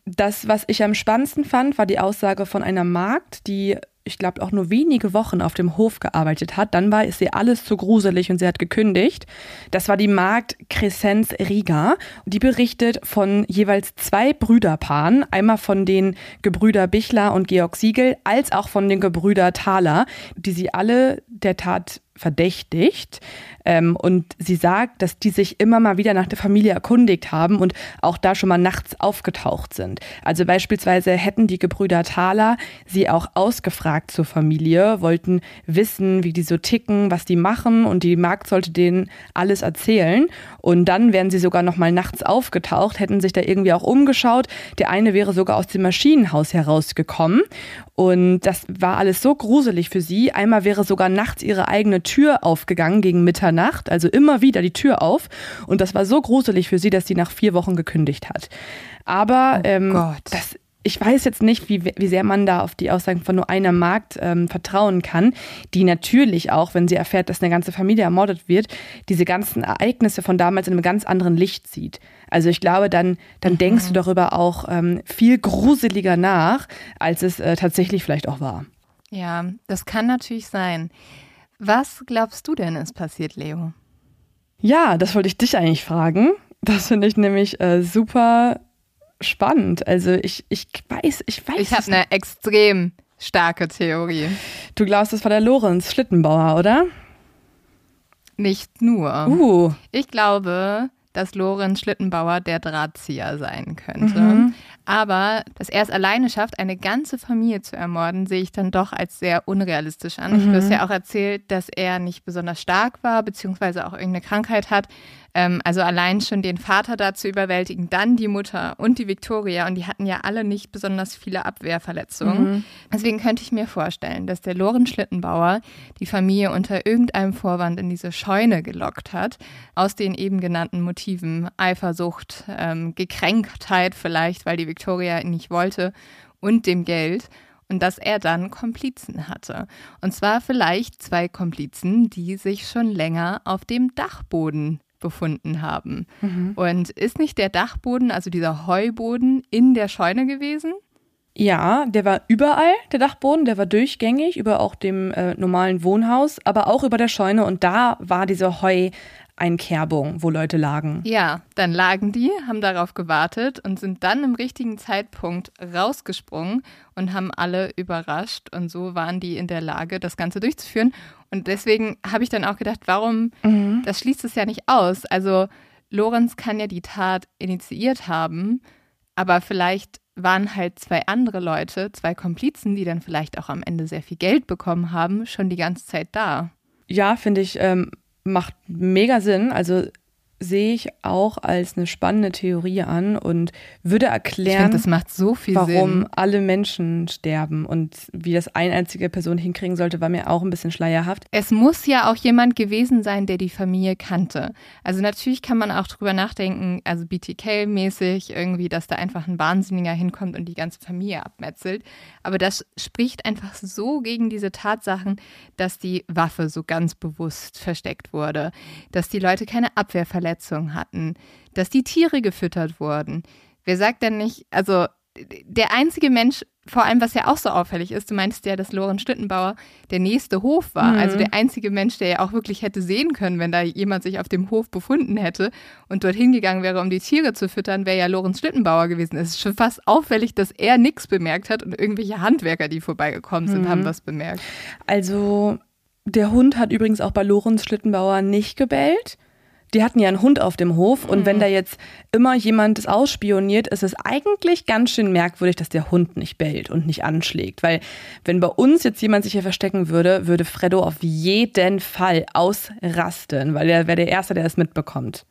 [SPEAKER 1] das, was ich am spannendsten fand, war die Aussage von einer Magd, die ich glaube, auch nur wenige Wochen auf dem Hof gearbeitet hat. Dann war es ihr alles zu gruselig und sie hat gekündigt. Das war die Magd Crescenz Riga. Die berichtet von jeweils zwei Brüderpaaren. Einmal von den Gebrüder Bichler und Georg Siegel, als auch von den Gebrüder Thaler, die sie alle der Tat verdächtigt. Ähm, und sie sagt, dass die sich immer mal wieder nach der Familie erkundigt haben und auch da schon mal nachts aufgetaucht sind. Also beispielsweise hätten die Gebrüder Thaler sie auch ausgefragt zur Familie, wollten wissen, wie die so ticken, was die machen und die Magd sollte denen alles erzählen. Und dann wären sie sogar noch mal nachts aufgetaucht, hätten sich da irgendwie auch umgeschaut. Der eine wäre sogar aus dem Maschinenhaus herausgekommen und das war alles so gruselig für sie. Einmal wäre sogar nachts ihre eigene Tür aufgegangen gegen Mitternacht, also immer wieder die Tür auf. Und das war so gruselig für sie, dass sie nach vier Wochen gekündigt hat. Aber oh ähm, das ich weiß jetzt nicht, wie, wie sehr man da auf die Aussagen von nur einer Magd ähm, vertrauen kann, die natürlich auch, wenn sie erfährt, dass eine ganze Familie ermordet wird, diese ganzen Ereignisse von damals in einem ganz anderen Licht sieht. Also ich glaube, dann, dann mhm. denkst du darüber auch ähm, viel gruseliger nach, als es äh, tatsächlich vielleicht auch war.
[SPEAKER 2] Ja, das kann natürlich sein. Was glaubst du denn ist passiert, Leo?
[SPEAKER 1] Ja, das wollte ich dich eigentlich fragen. Das finde ich nämlich äh, super spannend. Also ich, ich weiß, ich weiß.
[SPEAKER 2] Ich habe eine extrem starke Theorie.
[SPEAKER 1] Du glaubst, es war der Lorenz Schlittenbauer, oder?
[SPEAKER 2] Nicht nur.
[SPEAKER 1] Uh.
[SPEAKER 2] Ich glaube, dass Lorenz Schlittenbauer der Drahtzieher sein könnte. Mhm. Aber dass er es alleine schafft, eine ganze Familie zu ermorden, sehe ich dann doch als sehr unrealistisch an. Mhm. Ich habe es ja auch erzählt, dass er nicht besonders stark war, beziehungsweise auch irgendeine Krankheit hat. Ähm, also allein schon den Vater da zu überwältigen, dann die Mutter und die Victoria. Und die hatten ja alle nicht besonders viele Abwehrverletzungen. Mhm. Deswegen könnte ich mir vorstellen, dass der Lorenz Schlittenbauer die Familie unter irgendeinem Vorwand in diese Scheune gelockt hat, aus den eben genannten Motiven Eifersucht, ähm, Gekränktheit vielleicht, weil die Victoria ihn nicht wollte und dem Geld und dass er dann Komplizen hatte. Und zwar vielleicht zwei Komplizen, die sich schon länger auf dem Dachboden befunden haben. Mhm. Und ist nicht der Dachboden, also dieser Heuboden, in der Scheune gewesen?
[SPEAKER 1] Ja, der war überall, der Dachboden, der war durchgängig über auch dem äh, normalen Wohnhaus, aber auch über der Scheune und da war diese Heu Einkerbung, wo Leute lagen.
[SPEAKER 2] Ja, dann lagen die, haben darauf gewartet und sind dann im richtigen Zeitpunkt rausgesprungen und haben alle überrascht. Und so waren die in der Lage, das Ganze durchzuführen. Und deswegen habe ich dann auch gedacht, warum, mhm. das schließt es ja nicht aus. Also Lorenz kann ja die Tat initiiert haben, aber vielleicht waren halt zwei andere Leute, zwei Komplizen, die dann vielleicht auch am Ende sehr viel Geld bekommen haben, schon die ganze Zeit da.
[SPEAKER 1] Ja, finde ich, ähm, macht mega Sinn. Also sehe ich auch als eine spannende Theorie an und würde erklären,
[SPEAKER 2] find, so
[SPEAKER 1] warum
[SPEAKER 2] Sinn.
[SPEAKER 1] alle Menschen sterben und wie das eine einzige Person hinkriegen sollte, war mir auch ein bisschen schleierhaft.
[SPEAKER 2] Es muss ja auch jemand gewesen sein, der die Familie kannte. Also natürlich kann man auch drüber nachdenken, also BTK-mäßig irgendwie, dass da einfach ein Wahnsinniger hinkommt und die ganze Familie abmetzelt. Aber das spricht einfach so gegen diese Tatsachen, dass die Waffe so ganz bewusst versteckt wurde, dass die Leute keine Abwehrverletzungen Verletzungen hatten, dass die Tiere gefüttert wurden. Wer sagt denn nicht, also der einzige Mensch, vor allem was ja auch so auffällig ist, du meintest ja, dass Lorenz Schlittenbauer der nächste Hof war. Mhm. Also der einzige Mensch, der ja auch wirklich hätte sehen können, wenn da jemand sich auf dem Hof befunden hätte und dorthin gegangen wäre, um die Tiere zu füttern, wäre ja Lorenz Schlittenbauer gewesen. Es ist schon fast auffällig, dass er nichts bemerkt hat und irgendwelche Handwerker, die vorbeigekommen sind, mhm. haben was bemerkt.
[SPEAKER 1] Also der Hund hat übrigens auch bei Lorenz Schlittenbauer nicht gebellt die hatten ja einen Hund auf dem Hof und mhm. wenn da jetzt immer jemand das ausspioniert, ist es eigentlich ganz schön merkwürdig, dass der Hund nicht bellt und nicht anschlägt. Weil wenn bei uns jetzt jemand sich hier verstecken würde, würde Freddo auf jeden Fall ausrasten, weil er wäre der Erste, der es mitbekommt.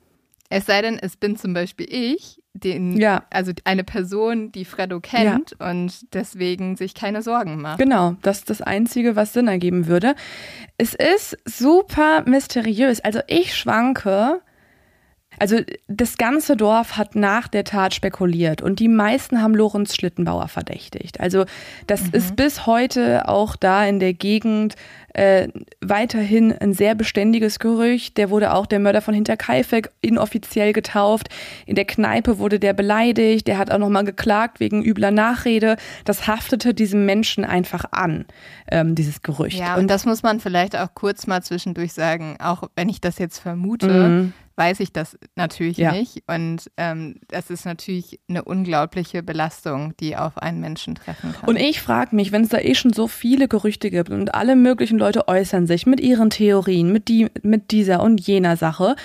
[SPEAKER 2] Es sei denn, es bin zum Beispiel ich, den, ja. also eine Person, die Freddo kennt ja. und deswegen sich keine Sorgen macht.
[SPEAKER 1] Genau, das ist das Einzige, was Sinn ergeben würde. Es ist super mysteriös. Also ich schwanke also das ganze Dorf hat nach der Tat spekuliert und die meisten haben Lorenz Schlittenbauer verdächtigt. Also das mhm. ist bis heute auch da in der Gegend äh, weiterhin ein sehr beständiges Gerücht. Der wurde auch der Mörder von Hinterkaifeck inoffiziell getauft. In der Kneipe wurde der beleidigt. Der hat auch nochmal geklagt wegen übler Nachrede. Das haftete diesem Menschen einfach an, ähm, dieses Gerücht.
[SPEAKER 2] Ja, und, und das muss man vielleicht auch kurz mal zwischendurch sagen, auch wenn ich das jetzt vermute. Mhm weiß ich das natürlich ja. nicht. Und ähm, das ist natürlich eine unglaubliche Belastung, die auf einen Menschen treffen kann.
[SPEAKER 1] Und ich frage mich, wenn es da eh schon so viele Gerüchte gibt und alle möglichen Leute äußern sich mit ihren Theorien, mit, die, mit dieser und jener Sache,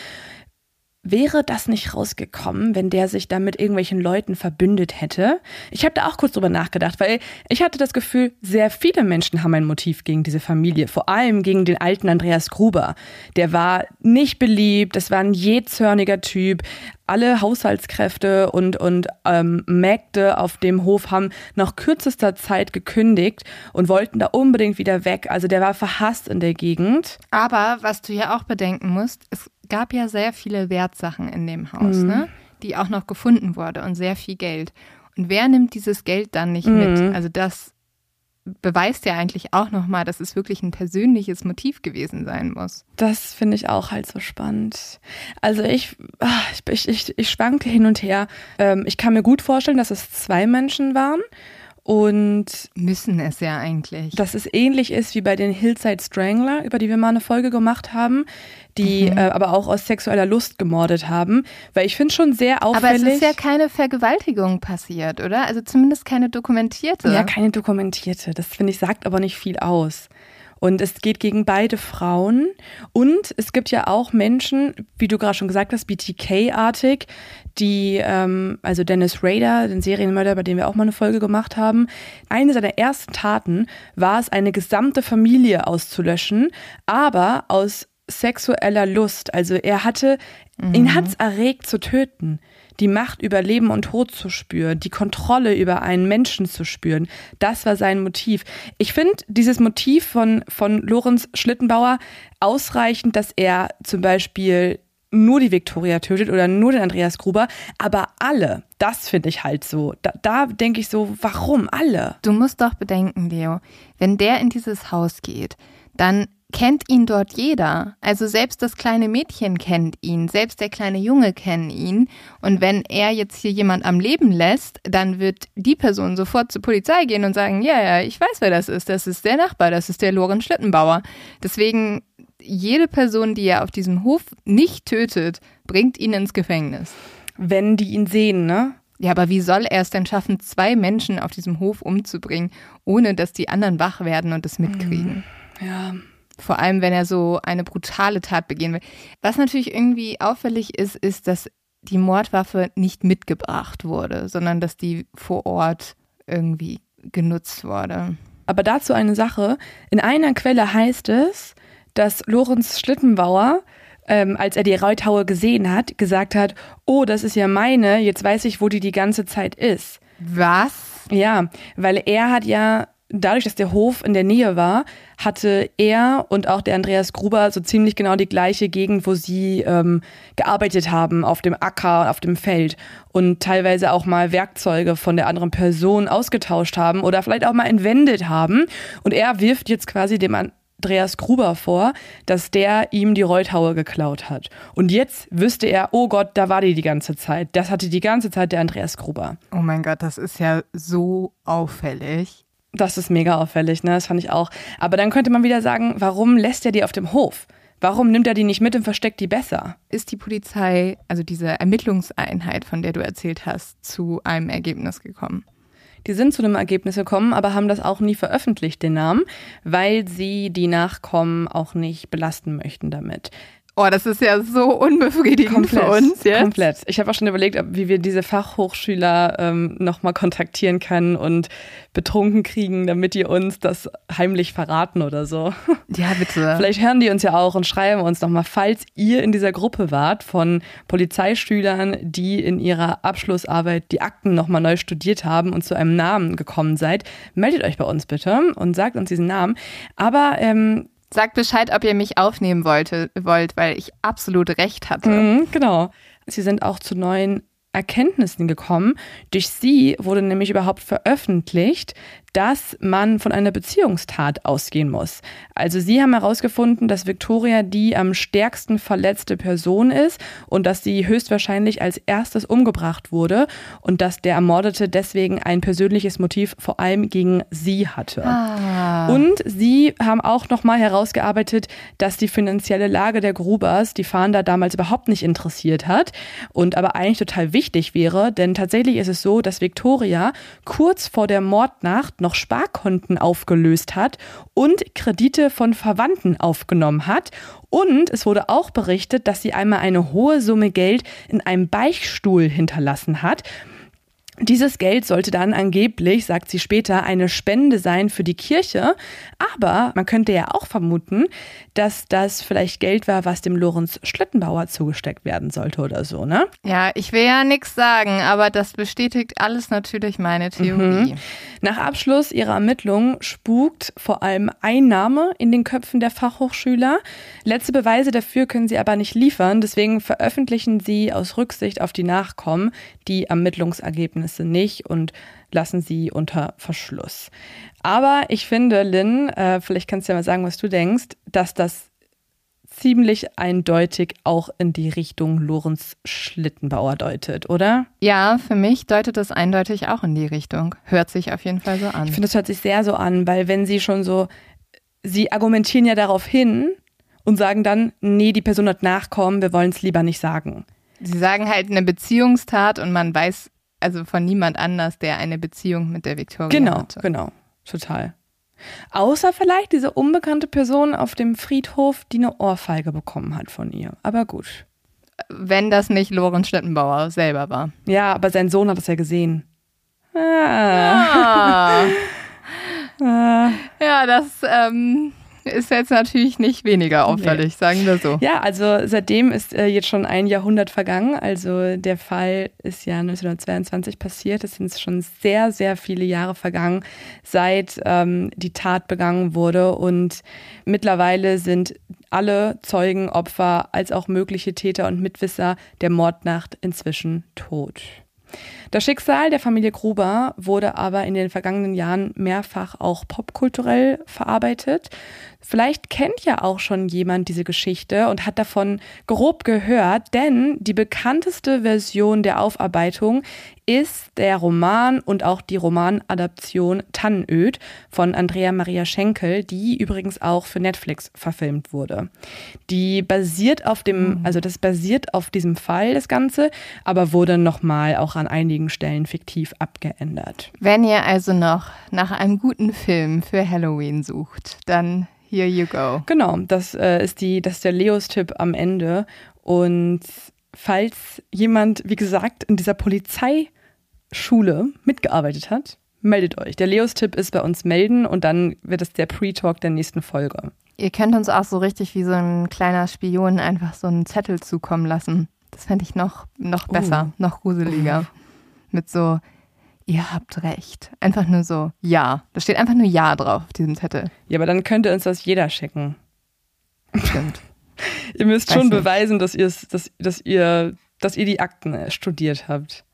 [SPEAKER 1] Wäre das nicht rausgekommen, wenn der sich da mit irgendwelchen Leuten verbündet hätte? Ich habe da auch kurz drüber nachgedacht, weil ich hatte das Gefühl, sehr viele Menschen haben ein Motiv gegen diese Familie, vor allem gegen den alten Andreas Gruber. Der war nicht beliebt, das war ein jähzörniger Typ. Alle Haushaltskräfte und, und ähm, Mägde auf dem Hof haben nach kürzester Zeit gekündigt und wollten da unbedingt wieder weg. Also der war verhasst in der Gegend.
[SPEAKER 2] Aber was du ja auch bedenken musst, es gab ja sehr viele Wertsachen in dem Haus, mhm. ne? die auch noch gefunden wurde und sehr viel Geld. Und wer nimmt dieses Geld dann nicht mhm. mit? Also das beweist ja eigentlich auch nochmal, dass es wirklich ein persönliches Motiv gewesen sein muss.
[SPEAKER 1] Das finde ich auch halt so spannend. Also ich, ah, ich, ich, ich schwanke hin und her. Ähm, ich kann mir gut vorstellen, dass es zwei Menschen waren. Und
[SPEAKER 2] müssen es ja eigentlich.
[SPEAKER 1] Dass es ähnlich ist wie bei den Hillside Strangler, über die wir mal eine Folge gemacht haben, die mhm. äh, aber auch aus sexueller Lust gemordet haben. Weil ich finde schon sehr auffällig.
[SPEAKER 2] Aber es ist ja keine Vergewaltigung passiert, oder? Also zumindest keine dokumentierte.
[SPEAKER 1] Ja, keine dokumentierte. Das finde ich sagt aber nicht viel aus. Und es geht gegen beide Frauen. Und es gibt ja auch Menschen, wie du gerade schon gesagt hast, BTK-artig, die, ähm, also Dennis Rader, den Serienmörder, bei dem wir auch mal eine Folge gemacht haben, eine seiner ersten Taten war es, eine gesamte Familie auszulöschen, aber aus sexueller Lust. Also er hatte, mhm. ihn hat's erregt zu töten die Macht über Leben und Tod zu spüren, die Kontrolle über einen Menschen zu spüren. Das war sein Motiv. Ich finde dieses Motiv von, von Lorenz Schlittenbauer ausreichend, dass er zum Beispiel nur die Viktoria tötet oder nur den Andreas Gruber, aber alle, das finde ich halt so. Da, da denke ich so, warum alle?
[SPEAKER 2] Du musst doch bedenken, Leo, wenn der in dieses Haus geht, dann kennt ihn dort jeder. Also selbst das kleine Mädchen kennt ihn, selbst der kleine Junge kennt ihn. Und wenn er jetzt hier jemand am Leben lässt, dann wird die Person sofort zur Polizei gehen und sagen, ja, ja, ich weiß, wer das ist. Das ist der Nachbar, das ist der Lorenz Schlittenbauer. Deswegen, jede Person, die er auf diesem Hof nicht tötet, bringt ihn ins Gefängnis.
[SPEAKER 1] Wenn die ihn sehen, ne?
[SPEAKER 2] Ja, aber wie soll er es denn schaffen, zwei Menschen auf diesem Hof umzubringen, ohne dass die anderen wach werden und es mitkriegen?
[SPEAKER 1] Ja,
[SPEAKER 2] vor allem, wenn er so eine brutale Tat begehen will. Was natürlich irgendwie auffällig ist, ist, dass die Mordwaffe nicht mitgebracht wurde, sondern dass die vor Ort irgendwie genutzt wurde.
[SPEAKER 1] Aber dazu eine Sache. In einer Quelle heißt es, dass Lorenz Schlittenbauer ähm, als er die Reuthaue gesehen hat, gesagt hat, oh, das ist ja meine, jetzt weiß ich, wo die die ganze Zeit ist.
[SPEAKER 2] Was?
[SPEAKER 1] Ja, weil er hat ja dadurch, dass der Hof in der Nähe war, hatte er und auch der Andreas Gruber so ziemlich genau die gleiche Gegend, wo sie ähm, gearbeitet haben, auf dem Acker, auf dem Feld und teilweise auch mal Werkzeuge von der anderen Person ausgetauscht haben oder vielleicht auch mal entwendet haben. Und er wirft jetzt quasi dem Andreas Gruber vor, dass der ihm die Reuthaue geklaut hat. Und jetzt wüsste er, oh Gott, da war die die ganze Zeit. Das hatte die ganze Zeit der Andreas Gruber.
[SPEAKER 2] Oh mein Gott, das ist ja so auffällig.
[SPEAKER 1] Das ist mega auffällig, ne? Das fand ich auch. Aber dann könnte man wieder sagen, warum lässt er die auf dem Hof? Warum nimmt er die nicht mit und versteckt die besser?
[SPEAKER 2] Ist die Polizei, also diese Ermittlungseinheit, von der du erzählt hast, zu einem Ergebnis gekommen?
[SPEAKER 1] Die sind zu einem Ergebnis gekommen, aber haben das auch nie veröffentlicht, den Namen, weil sie die Nachkommen auch nicht belasten möchten damit.
[SPEAKER 2] Oh, das ist ja so unbefriedigend
[SPEAKER 1] komplett,
[SPEAKER 2] für uns
[SPEAKER 1] jetzt. Komplett. Ich habe auch schon überlegt, wie wir diese Fachhochschüler ähm, nochmal kontaktieren können und betrunken kriegen, damit die uns das heimlich verraten oder so.
[SPEAKER 2] Ja, bitte.
[SPEAKER 1] Vielleicht hören die uns ja auch und schreiben uns nochmal, falls ihr in dieser Gruppe wart von Polizeischülern, die in ihrer Abschlussarbeit die Akten nochmal neu studiert haben und zu einem Namen gekommen seid, meldet euch bei uns bitte und sagt uns diesen Namen. Aber ähm,
[SPEAKER 2] Sagt Bescheid, ob ihr mich aufnehmen wollte, wollt, weil ich absolut recht hatte.
[SPEAKER 1] Mhm, genau. Sie sind auch zu neuen Erkenntnissen gekommen. Durch sie wurde nämlich überhaupt veröffentlicht, dass man von einer Beziehungstat ausgehen muss. Also sie haben herausgefunden, dass Victoria die am stärksten verletzte Person ist und dass sie höchstwahrscheinlich als erstes umgebracht wurde und dass der Ermordete deswegen ein persönliches Motiv vor allem gegen sie hatte. Ah. Und sie haben auch nochmal herausgearbeitet, dass die finanzielle Lage der Grubers die Fahnder damals überhaupt nicht interessiert hat und aber eigentlich total wichtig wäre, denn tatsächlich ist es so, dass Victoria kurz vor der Mordnacht noch Sparkonten aufgelöst hat und Kredite von Verwandten aufgenommen hat. Und es wurde auch berichtet, dass sie einmal eine hohe Summe Geld in einem Beichtstuhl hinterlassen hat. Dieses Geld sollte dann angeblich, sagt sie später, eine Spende sein für die Kirche. Aber man könnte ja auch vermuten, dass das vielleicht Geld war, was dem Lorenz Schlittenbauer zugesteckt werden sollte oder so, ne?
[SPEAKER 2] Ja, ich will ja nichts sagen, aber das bestätigt alles natürlich meine Theorie. Mhm.
[SPEAKER 1] Nach Abschluss ihrer Ermittlungen spukt vor allem ein Name in den Köpfen der Fachhochschüler. Letzte Beweise dafür können sie aber nicht liefern, deswegen veröffentlichen sie aus Rücksicht auf die Nachkommen die Ermittlungsergebnisse nicht und lassen sie unter Verschluss. Aber ich finde, Lynn, äh, vielleicht kannst du ja mal sagen, was du denkst, dass das ziemlich eindeutig auch in die Richtung Lorenz Schlittenbauer deutet, oder?
[SPEAKER 2] Ja, für mich deutet das eindeutig auch in die Richtung. Hört sich auf jeden Fall so an.
[SPEAKER 1] Ich finde, es hört sich sehr so an, weil wenn sie schon so, sie argumentieren ja darauf hin und sagen dann, nee, die Person hat Nachkommen, wir wollen es lieber nicht sagen.
[SPEAKER 2] Sie sagen halt eine Beziehungstat und man weiß also von niemand anders, der eine Beziehung mit der Victoria
[SPEAKER 1] genau,
[SPEAKER 2] hatte.
[SPEAKER 1] Genau, genau, total. Außer vielleicht diese unbekannte Person auf dem Friedhof, die eine Ohrfeige bekommen hat von ihr. Aber gut.
[SPEAKER 2] Wenn das nicht Lorenz Stettenbauer selber war.
[SPEAKER 1] Ja, aber sein Sohn hat es ja gesehen.
[SPEAKER 2] Ah. ah. Ja, das ähm, ist jetzt natürlich nicht weniger auffällig, nee. sagen wir so.
[SPEAKER 1] Ja, also seitdem ist äh, jetzt schon ein Jahrhundert vergangen. Also der Fall ist ja 1922 passiert. Es sind schon sehr, sehr viele Jahre vergangen, seit ähm, die Tat begangen wurde. Und mittlerweile sind alle Zeugen, Opfer als auch mögliche Täter und Mitwisser der Mordnacht inzwischen tot. Das Schicksal der Familie Gruber wurde aber in den vergangenen Jahren mehrfach auch popkulturell verarbeitet. Vielleicht kennt ja auch schon jemand diese Geschichte und hat davon grob gehört, denn die bekannteste Version der Aufarbeitung ist der Roman und auch die Romanadaption Tannenöd von Andrea Maria Schenkel, die übrigens auch für Netflix verfilmt wurde. Die basiert auf dem, mhm. also das basiert auf diesem Fall, das Ganze, aber wurde nochmal auch an einigen Stellen fiktiv abgeändert.
[SPEAKER 2] Wenn ihr also noch nach einem guten Film für Halloween sucht, dann Here you go.
[SPEAKER 1] Genau, das äh, ist die, das ist der Leos-Tipp am Ende. Und falls jemand, wie gesagt, in dieser Polizeischule mitgearbeitet hat, meldet euch. Der Leos-Tipp ist bei uns melden und dann wird es der Pre-Talk der nächsten Folge.
[SPEAKER 2] Ihr könnt uns auch so richtig wie so ein kleiner Spion einfach so einen Zettel zukommen lassen. Das fände ich noch, noch besser, uh. noch gruseliger. Mit so, ihr habt recht. Einfach nur so, ja. Da steht einfach nur Ja drauf auf diesem Zettel.
[SPEAKER 1] Ja, aber dann könnte uns das jeder schicken.
[SPEAKER 2] Stimmt.
[SPEAKER 1] ihr müsst Weiß schon nicht. beweisen, dass, dass, dass, ihr, dass ihr die Akten studiert habt.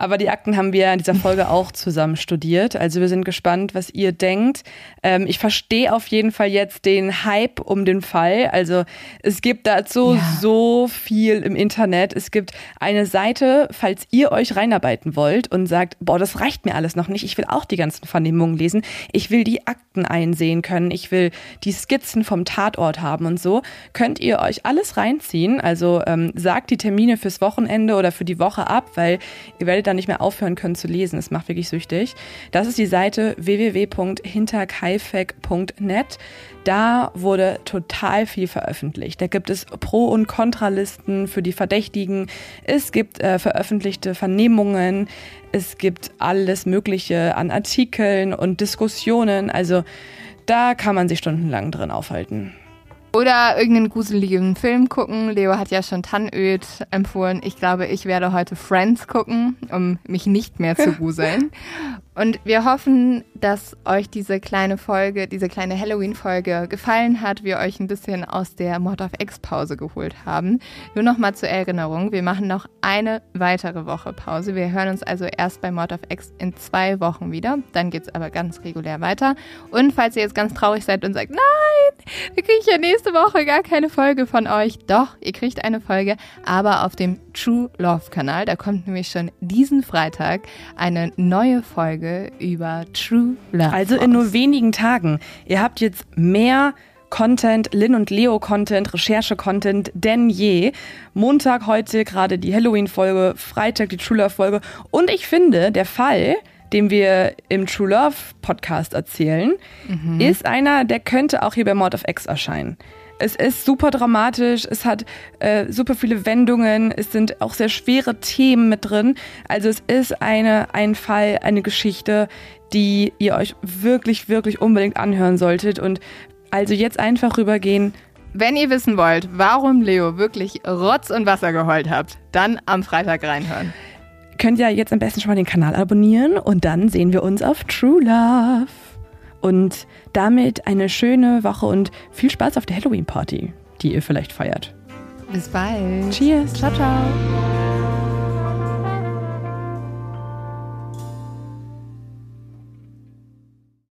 [SPEAKER 1] Aber die Akten haben wir in dieser Folge auch zusammen studiert. Also wir sind gespannt, was ihr denkt. Ähm, ich verstehe auf jeden Fall jetzt den Hype um den Fall. Also es gibt dazu ja. so viel im Internet. Es gibt eine Seite, falls ihr euch reinarbeiten wollt und sagt, boah, das reicht mir alles noch nicht. Ich will auch die ganzen Vernehmungen lesen. Ich will die Akten einsehen können. Ich will die Skizzen vom Tatort haben und so. Könnt ihr euch alles reinziehen. Also ähm, sagt die Termine fürs Wochenende oder für die Woche ab, weil ihr werdet dann nicht mehr aufhören können zu lesen. Es macht wirklich süchtig. Das ist die Seite www.hinterkaifek.net. Da wurde total viel veröffentlicht. Da gibt es Pro- und Kontralisten für die Verdächtigen. Es gibt äh, veröffentlichte Vernehmungen. Es gibt alles Mögliche an Artikeln und Diskussionen. Also da kann man sich stundenlang drin aufhalten.
[SPEAKER 2] Oder irgendeinen gruseligen Film gucken. Leo hat ja schon Tannöd empfohlen. Ich glaube, ich werde heute Friends gucken, um mich nicht mehr zu gruseln. Und wir hoffen, dass euch diese kleine Folge, diese kleine Halloween-Folge gefallen hat, wir euch ein bisschen aus der Mod of X-Pause geholt haben. Nur noch mal zur Erinnerung, wir machen noch eine weitere Woche Pause. Wir hören uns also erst bei Mod of X in zwei Wochen wieder. Dann geht es aber ganz regulär weiter. Und falls ihr jetzt ganz traurig seid und sagt, nein, wir kriegen ja nächste Woche gar keine Folge von euch. Doch, ihr kriegt eine Folge, aber auf dem True Love Kanal. Da kommt nämlich schon diesen Freitag eine neue Folge Folge über True Love.
[SPEAKER 1] Also in nur wenigen Tagen. Ihr habt jetzt mehr Content, Lin und Leo Content, Recherche-Content denn je. Montag heute gerade die Halloween-Folge, Freitag die True Love-Folge. Und ich finde, der Fall, den wir im True Love Podcast erzählen, mhm. ist einer, der könnte auch hier bei Mord of X erscheinen. Es ist super dramatisch, es hat äh, super viele Wendungen, es sind auch sehr schwere Themen mit drin. Also es ist eine, ein Fall, eine Geschichte, die ihr euch wirklich, wirklich unbedingt anhören solltet. Und also jetzt einfach rübergehen.
[SPEAKER 2] Wenn ihr wissen wollt, warum Leo wirklich Rotz und Wasser geheult habt, dann am Freitag reinhören.
[SPEAKER 1] Könnt ihr jetzt am besten schon mal den Kanal abonnieren und dann sehen wir uns auf True Love. Und damit eine schöne Woche und viel Spaß auf der Halloween-Party, die ihr vielleicht feiert.
[SPEAKER 2] Bis bald.
[SPEAKER 1] Cheers.
[SPEAKER 2] Ciao, ciao.